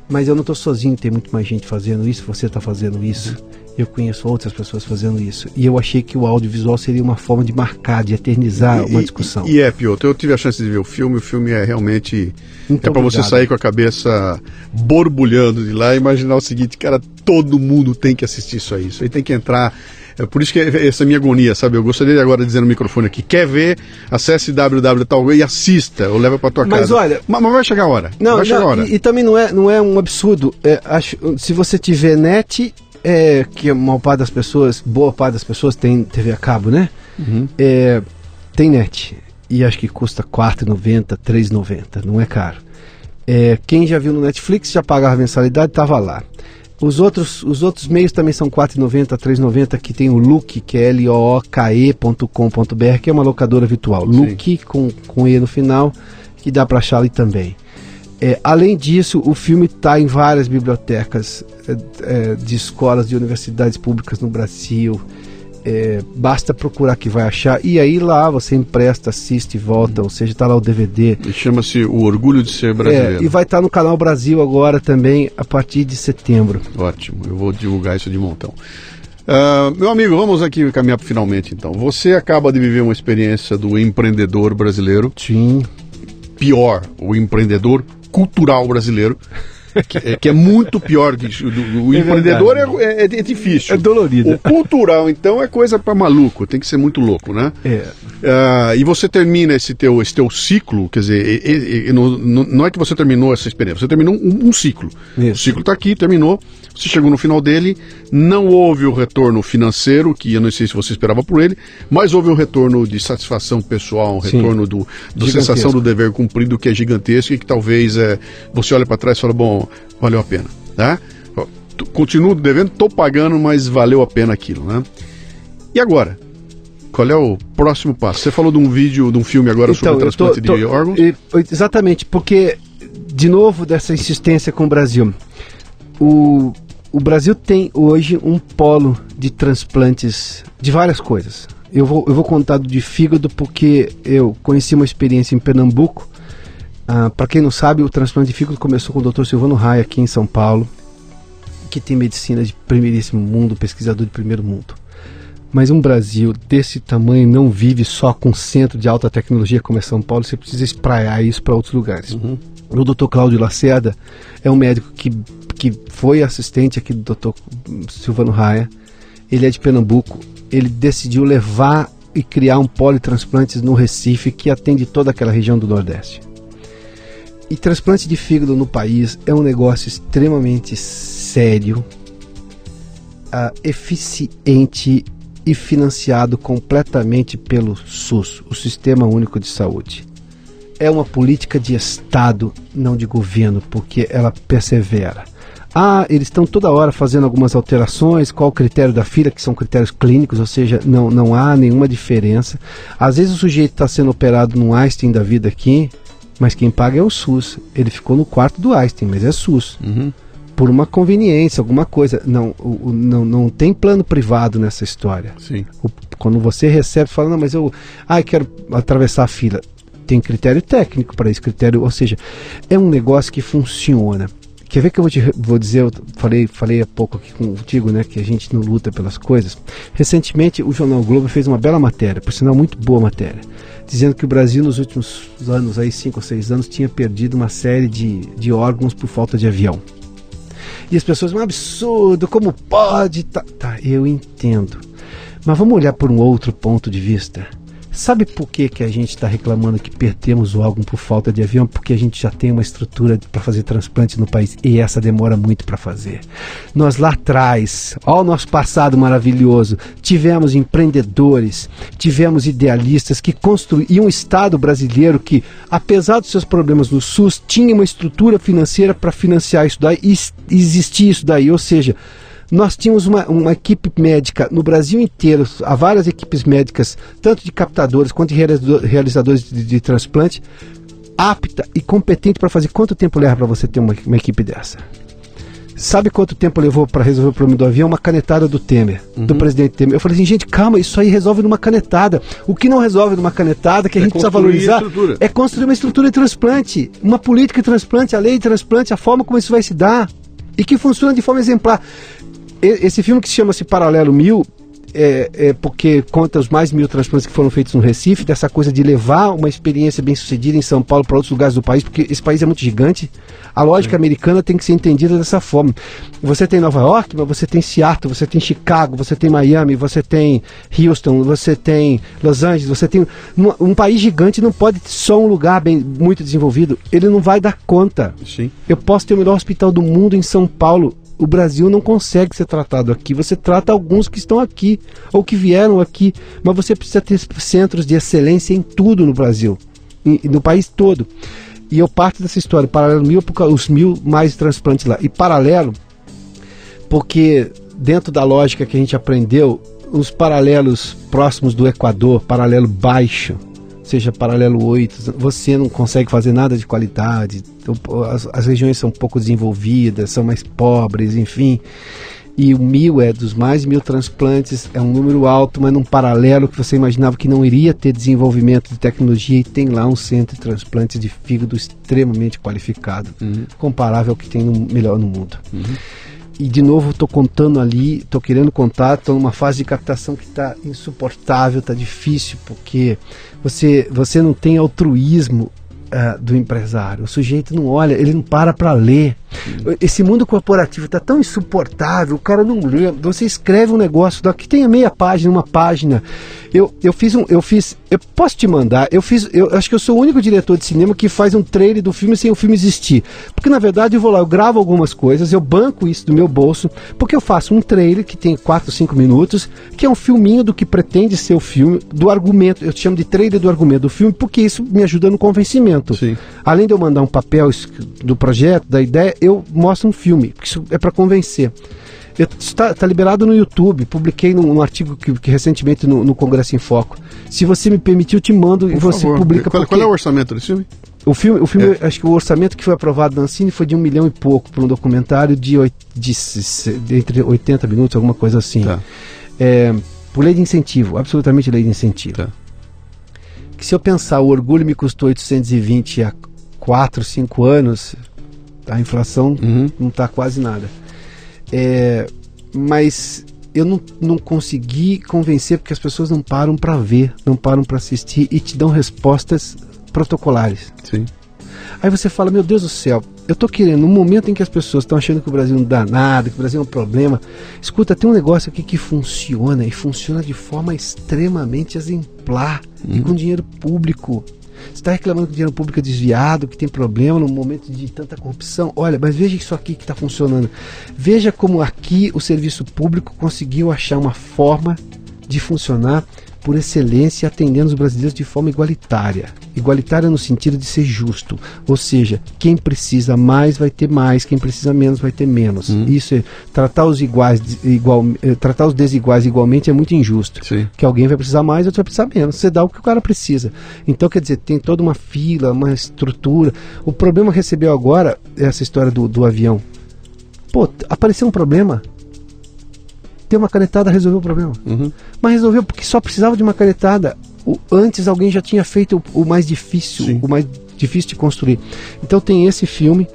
mas eu não estou sozinho, tem muito mais gente fazendo isso, você está fazendo isso, eu conheço outras pessoas fazendo isso, e eu achei que o audiovisual seria uma forma de marcar, de eternizar e, uma discussão. E, e é, Piotr, eu tive a chance de ver o filme, o filme é realmente... Então, é para você sair com a cabeça borbulhando de lá e imaginar o seguinte, cara, todo mundo tem que assistir isso aí. Isso aí tem que entrar. É por isso que essa é a minha agonia, sabe? Eu gostaria de agora dizer no microfone aqui: quer ver? Acesse www e assista, ou leva para tua Mas casa. olha- mas, mas vai chegar a hora. Não, vai chegar a hora. e, e também não é, não é um absurdo. É, acho, se você tiver net, é, que a maior parte das pessoas, boa parte das pessoas tem TV a cabo, né? Uhum. É, tem net. E acho que custa R$ 4,90, R$ 3,90. Não é caro. É, quem já viu no Netflix já pagava a mensalidade, estava lá. Os outros, os outros meios também são R$ 4,90, R$ 3,90, que tem o Look, que é L-O-O-K-E.com.br, que é uma locadora virtual. Look com, com E no final, que dá para achar ali também. É, além disso, o filme está em várias bibliotecas é, é, de escolas de universidades públicas no Brasil. É, basta procurar que vai achar. E aí lá você empresta, assiste volta, ou seja, está lá o DVD. E Chama-se O Orgulho de Ser É, Brasileiro. e vai estar no canal Brasil agora também a partir de setembro. Ótimo, eu vou divulgar isso de montão. Ah, meu amigo, vamos aqui caminhar para finalmente então. Você acaba de viver uma experiência do empreendedor brasileiro, Sim. pior, o empreendedor cultural brasileiro, que é, que é muito pior que. Do- o É empreendedor é, é- é difícil. É dolorido. O cultural, então, é coisa para maluco, tem que ser muito louco, né? É. Ah, e você termina esse teu, esse teu ciclo, quer dizer, e- e- não, é que você terminou essa experiência, você terminou um, um ciclo. Isso. O ciclo está aqui, terminou, você chegou no final dele, não houve o retorno financeiro, que eu não sei se você esperava por ele, mas houve um retorno de satisfação pessoal, um Sim. retorno do, do Gigantesco. sensação do dever cumprido, que é gigantesco e que talvez é, você olha para trás e fala, bom, valeu a pena, tá? Continuo devendo, tô pagando, mas valeu a pena aquilo, né? E agora? Qual é o próximo passo? Você falou de um vídeo, de um filme agora sobre Então, tô- transplante de tô- órgãos? e- exatamente, porque, de novo, dessa insistência com o Brasil. O, o Brasil tem hoje um polo de transplantes de várias coisas. Eu vou, eu vou contar do de fígado porque eu conheci uma experiência em Pernambuco. Para quem não sabe, o transplante de fígado começou com o Dr. Silvano Raia aqui em São Paulo, que tem medicina de primeiríssimo mundo, pesquisador de primeiro mundo. Mas um Brasil desse tamanho não vive só com centro de alta tecnologia como é São Paulo, você precisa espraiar isso para outros lugares. O Dr. Cláudio Lacerda é um médico que, que foi assistente aqui do Dr. Silvano Raia. Ele é de Pernambuco. Ele decidiu levar e criar um politransplantes no Recife que atende toda aquela região do Nordeste. E transplante de fígado no país é um negócio extremamente sério, ah, eficiente e financiado completamente pelo SUS, o Sistema Único de Saúde. É uma política de Estado, não de governo, porque ela persevera. Ah, eles estão toda hora fazendo algumas alterações, qual o critério da fila, que são critérios clínicos, ou seja, não, não há nenhuma diferença. Às vezes o sujeito está sendo operado num Einstein da vida aqui, mas quem paga é o SUS. Ele ficou no quarto do Einstein, mas é SUS Uhum. por uma conveniência, alguma coisa. Não, o, o- não, não tem plano privado nessa história. Sim. O- quando você recebe, fala, não, mas eu ah, quero atravessar a fila. Tem critério técnico para esse critério, ou seja, é um negócio que funciona. Quer ver que eu vou, te, vou dizer, eu falei, falei há pouco aqui contigo, né, que a gente não luta pelas coisas. Recentemente, o Jornal Globo fez uma bela matéria, por sinal, muito boa matéria, dizendo que o Brasil, nos últimos anos, aí, cinco ou seis anos, tinha perdido uma série de, de órgãos por falta de avião. E as pessoas, um absurdo, como pode? Tá, tá, eu entendo. Mas vamos olhar por um outro ponto de vista. Sabe por que, que a gente está reclamando que perdemos o órgão por falta de avião? Porque a gente já tem uma estrutura para fazer transplante no país e essa demora muito para fazer. Nós lá atrás, ó o nosso passado maravilhoso, tivemos empreendedores, tivemos idealistas que construíam um Estado brasileiro que, apesar dos seus problemas no SUS, tinha uma estrutura financeira para financiar isso daí e existia isso daí. Ou seja, nós tínhamos uma, uma equipe médica no Brasil inteiro, há várias equipes médicas, tanto de captadores quanto de realizador- realizadores de, de transplante, apta e competente para fazer. Quanto tempo leva para você ter uma, uma equipe dessa? Sabe quanto tempo levou para resolver o problema do avião? Uma canetada do Temer, do presidente Temer. Eu falei assim, gente, calma, isso aí resolve numa canetada. O que não resolve numa canetada, que a É gente precisa valorizar, é construir uma estrutura de transplante, uma política de transplante, a lei de transplante, a forma como isso vai se dar e que funciona de forma exemplar. Esse filme que se chama-se Paralelo Mil, é, é, porque conta os mais mil transplantes que foram feitos no Recife, dessa coisa de levar uma experiência bem sucedida em São Paulo para outros lugares do país, porque esse país é muito gigante. A lógica Sim. americana tem que ser entendida dessa forma. Você tem Nova York, mas você tem Seattle, você tem Chicago, você tem Miami, você tem Houston, você tem Los Angeles, você tem. Um, um país gigante não pode ter só um lugar bem, muito desenvolvido. Ele não vai dar conta. Sim. Eu posso ter o melhor hospital do mundo em São Paulo o Brasil não consegue ser tratado aqui. Você trata alguns que estão aqui ou que vieram aqui, mas você precisa ter centros de excelência em tudo no Brasil, no país todo. E eu parto dessa história, paralelo mil, os mil mais transplantes lá. E paralelo, porque dentro da lógica que a gente aprendeu, os paralelos próximos do Equador, paralelo baixo, seja paralelo 8, você não consegue fazer nada de qualidade, então, as, as regiões são pouco desenvolvidas, são mais pobres, enfim. E o mil é dos mais mil transplantes, é um número alto, mas num paralelo que você imaginava que não iria ter desenvolvimento de tecnologia, e tem lá um centro de transplantes de fígado extremamente qualificado, uhum. comparável ao que tem no, melhor no mundo. Uhum. E de novo estou contando ali, estou querendo contar, estou numa fase de captação que está insuportável, está difícil, porque você, você não tem altruísmo uh, do empresário. O sujeito não olha, ele não para para ler. Esse mundo corporativo está tão insuportável, o cara não lê. Você escreve um negócio, daqui tem meia página, uma página. Eu, eu fiz um. Eu fiz. Eu posso te mandar. Eu fiz. Eu acho que eu sou o único diretor de cinema que faz um trailer do filme sem o filme existir. Porque na verdade eu vou lá, eu gravo algumas coisas, eu banco isso do meu bolso, porque eu faço um trailer que tem 4, 5 minutos, que é um filminho do que pretende ser o filme, do argumento. Eu chamo de trailer do argumento do filme, porque isso me ajuda no convencimento. Sim. Além de eu mandar um papel do projeto, da ideia, eu mostro um filme, porque isso é para convencer. Está tá liberado no YouTube, publiquei num, num artigo que, que recentemente no, no, Congresso em Foco. Se você me permitir, eu te mando Por e você favor. publica. Qual, qual, é o orçamento desse filme? O filme, o filme é. acho que o orçamento que foi aprovado na Ancine foi de um milhão e pouco para um documentário de, de, de, entre 80 minutos, alguma coisa assim. Tá. É, por lei de incentivo, absolutamente lei de incentivo. Tá. Que se eu pensar, o orgulho me custou 820 há 4, 5 anos, a inflação uhum. não está quase nada. É, mas eu não, não consegui convencer porque as pessoas não param para ver, não param para assistir e te dão respostas protocolares. Sim. Aí você fala, meu Deus do céu, eu tô querendo, no momento em que as pessoas estão achando que o Brasil não dá nada, que o Brasil é um problema, escuta, tem um negócio aqui que funciona e funciona de forma extremamente exemplar uhum. e com dinheiro público. Você está reclamando que o dinheiro público é desviado, que tem problema no momento de tanta corrupção. Olha, mas veja isso aqui que está funcionando. Veja como aqui o serviço público conseguiu achar uma forma de funcionar por excelência atendendo os brasileiros de forma igualitária. Igualitária no sentido de ser justo, ou seja, quem precisa mais vai ter mais, quem precisa menos vai ter menos. Hum. Isso é tratar os iguais igual, eh, tratar os desiguais igualmente é muito injusto. Sim. Que alguém vai precisar mais, outro vai precisar menos. Você dá o que o cara precisa. Então, quer dizer, tem toda uma fila, uma estrutura. O problema recebeu agora essa história do, do avião. Pô, apareceu um problema ter uma canetada resolveu o problema. Uhum. Mas resolveu porque só precisava de uma canetada. O, antes alguém já tinha feito o, o mais difícil, Sim. o mais difícil de construir. Então tem esse filme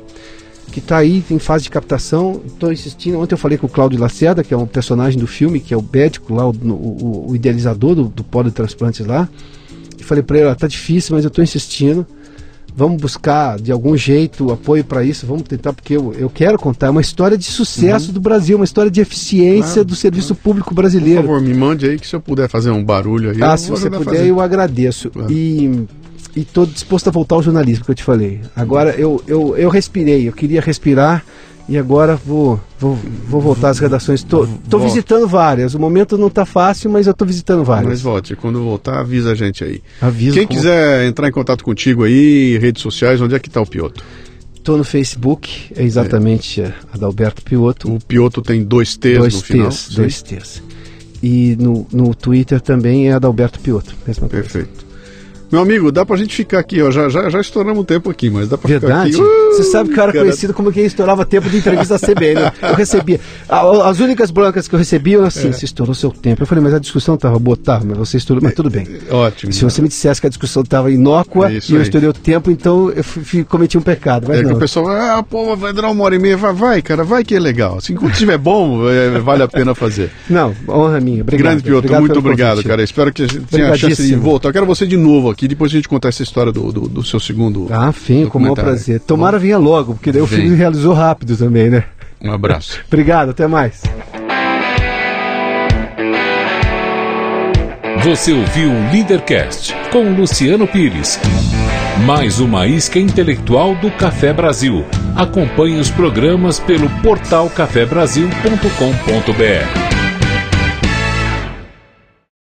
que está aí em fase de captação. Estou insistindo. Ontem eu falei com o Cláudio Lacerda, que é um personagem do filme, que é o médico lá, o, o, o idealizador do, do polo de transplantes lá. E falei para ele: está difícil, mas eu estou insistindo vamos buscar de algum jeito apoio para isso, vamos tentar, porque eu, eu quero contar uma história de sucesso uhum. do Brasil, uma história de eficiência claro, do serviço claro. público brasileiro. Por favor, me mande aí que se eu puder fazer um barulho aí. Ah, se você puder, fazer. eu agradeço. Claro. E e estou disposto a voltar ao jornalismo que eu te falei. Agora eu, eu, eu respirei, eu queria respirar e agora vou, vou, vou voltar às redações. Estou visitando várias. O momento não está fácil, mas eu estou visitando várias. Mas volte, quando voltar, avisa a gente aí. Avisa. Quem como... quiser entrar em contato contigo aí, redes sociais, onde é que está o Pioto? Estou no Facebook, é exatamente é. Adalberto Pioto. O Pioto tem dois T's dois no final. T's, dois T's. E no, no Twitter também é Adalberto Pioto, mesma Perfeito. Meu amigo, dá pra gente ficar aqui, ó. Já, já, já estouramos o tempo aqui, mas dá pra Verdade? ficar aqui. Uh, Você sabe que eu era cara, conhecido como quem estourava tempo de entrevista da CBN. Eu recebia. a- As únicas brancas que eu recebia eram É. assim: você estourou seu tempo. Eu falei, mas a discussão estava boa, tá, mas você estourou. Mas tudo bem. Ótimo. Se você me dissesse que a discussão estava inócua É e eu aí. estourei o tempo, então eu fui- cometi um pecado. Mas É que não. o pessoal, ah, pô, vai durar uma hora e meia. Vai, vai, cara, vai que é legal. Assim, enquanto estiver bom, é, vale a pena fazer. Não, honra minha. Obrigado. Grande Piotr, muito obrigado, convite. cara. Espero que a gente tenha a chance de voltar. Eu quero você de novo aqui, depois a gente contar essa história do, do, do seu segundo. Ah, fim, com o maior prazer. Tomara vinha logo, porque daí o Vem. filme realizou rápido também, né? Um abraço. Obrigado, até mais. Você ouviu o Leadercast com Luciano Pires. Mais uma isca intelectual do Café Brasil. Acompanhe os programas pelo portal cafebrasil.com.br.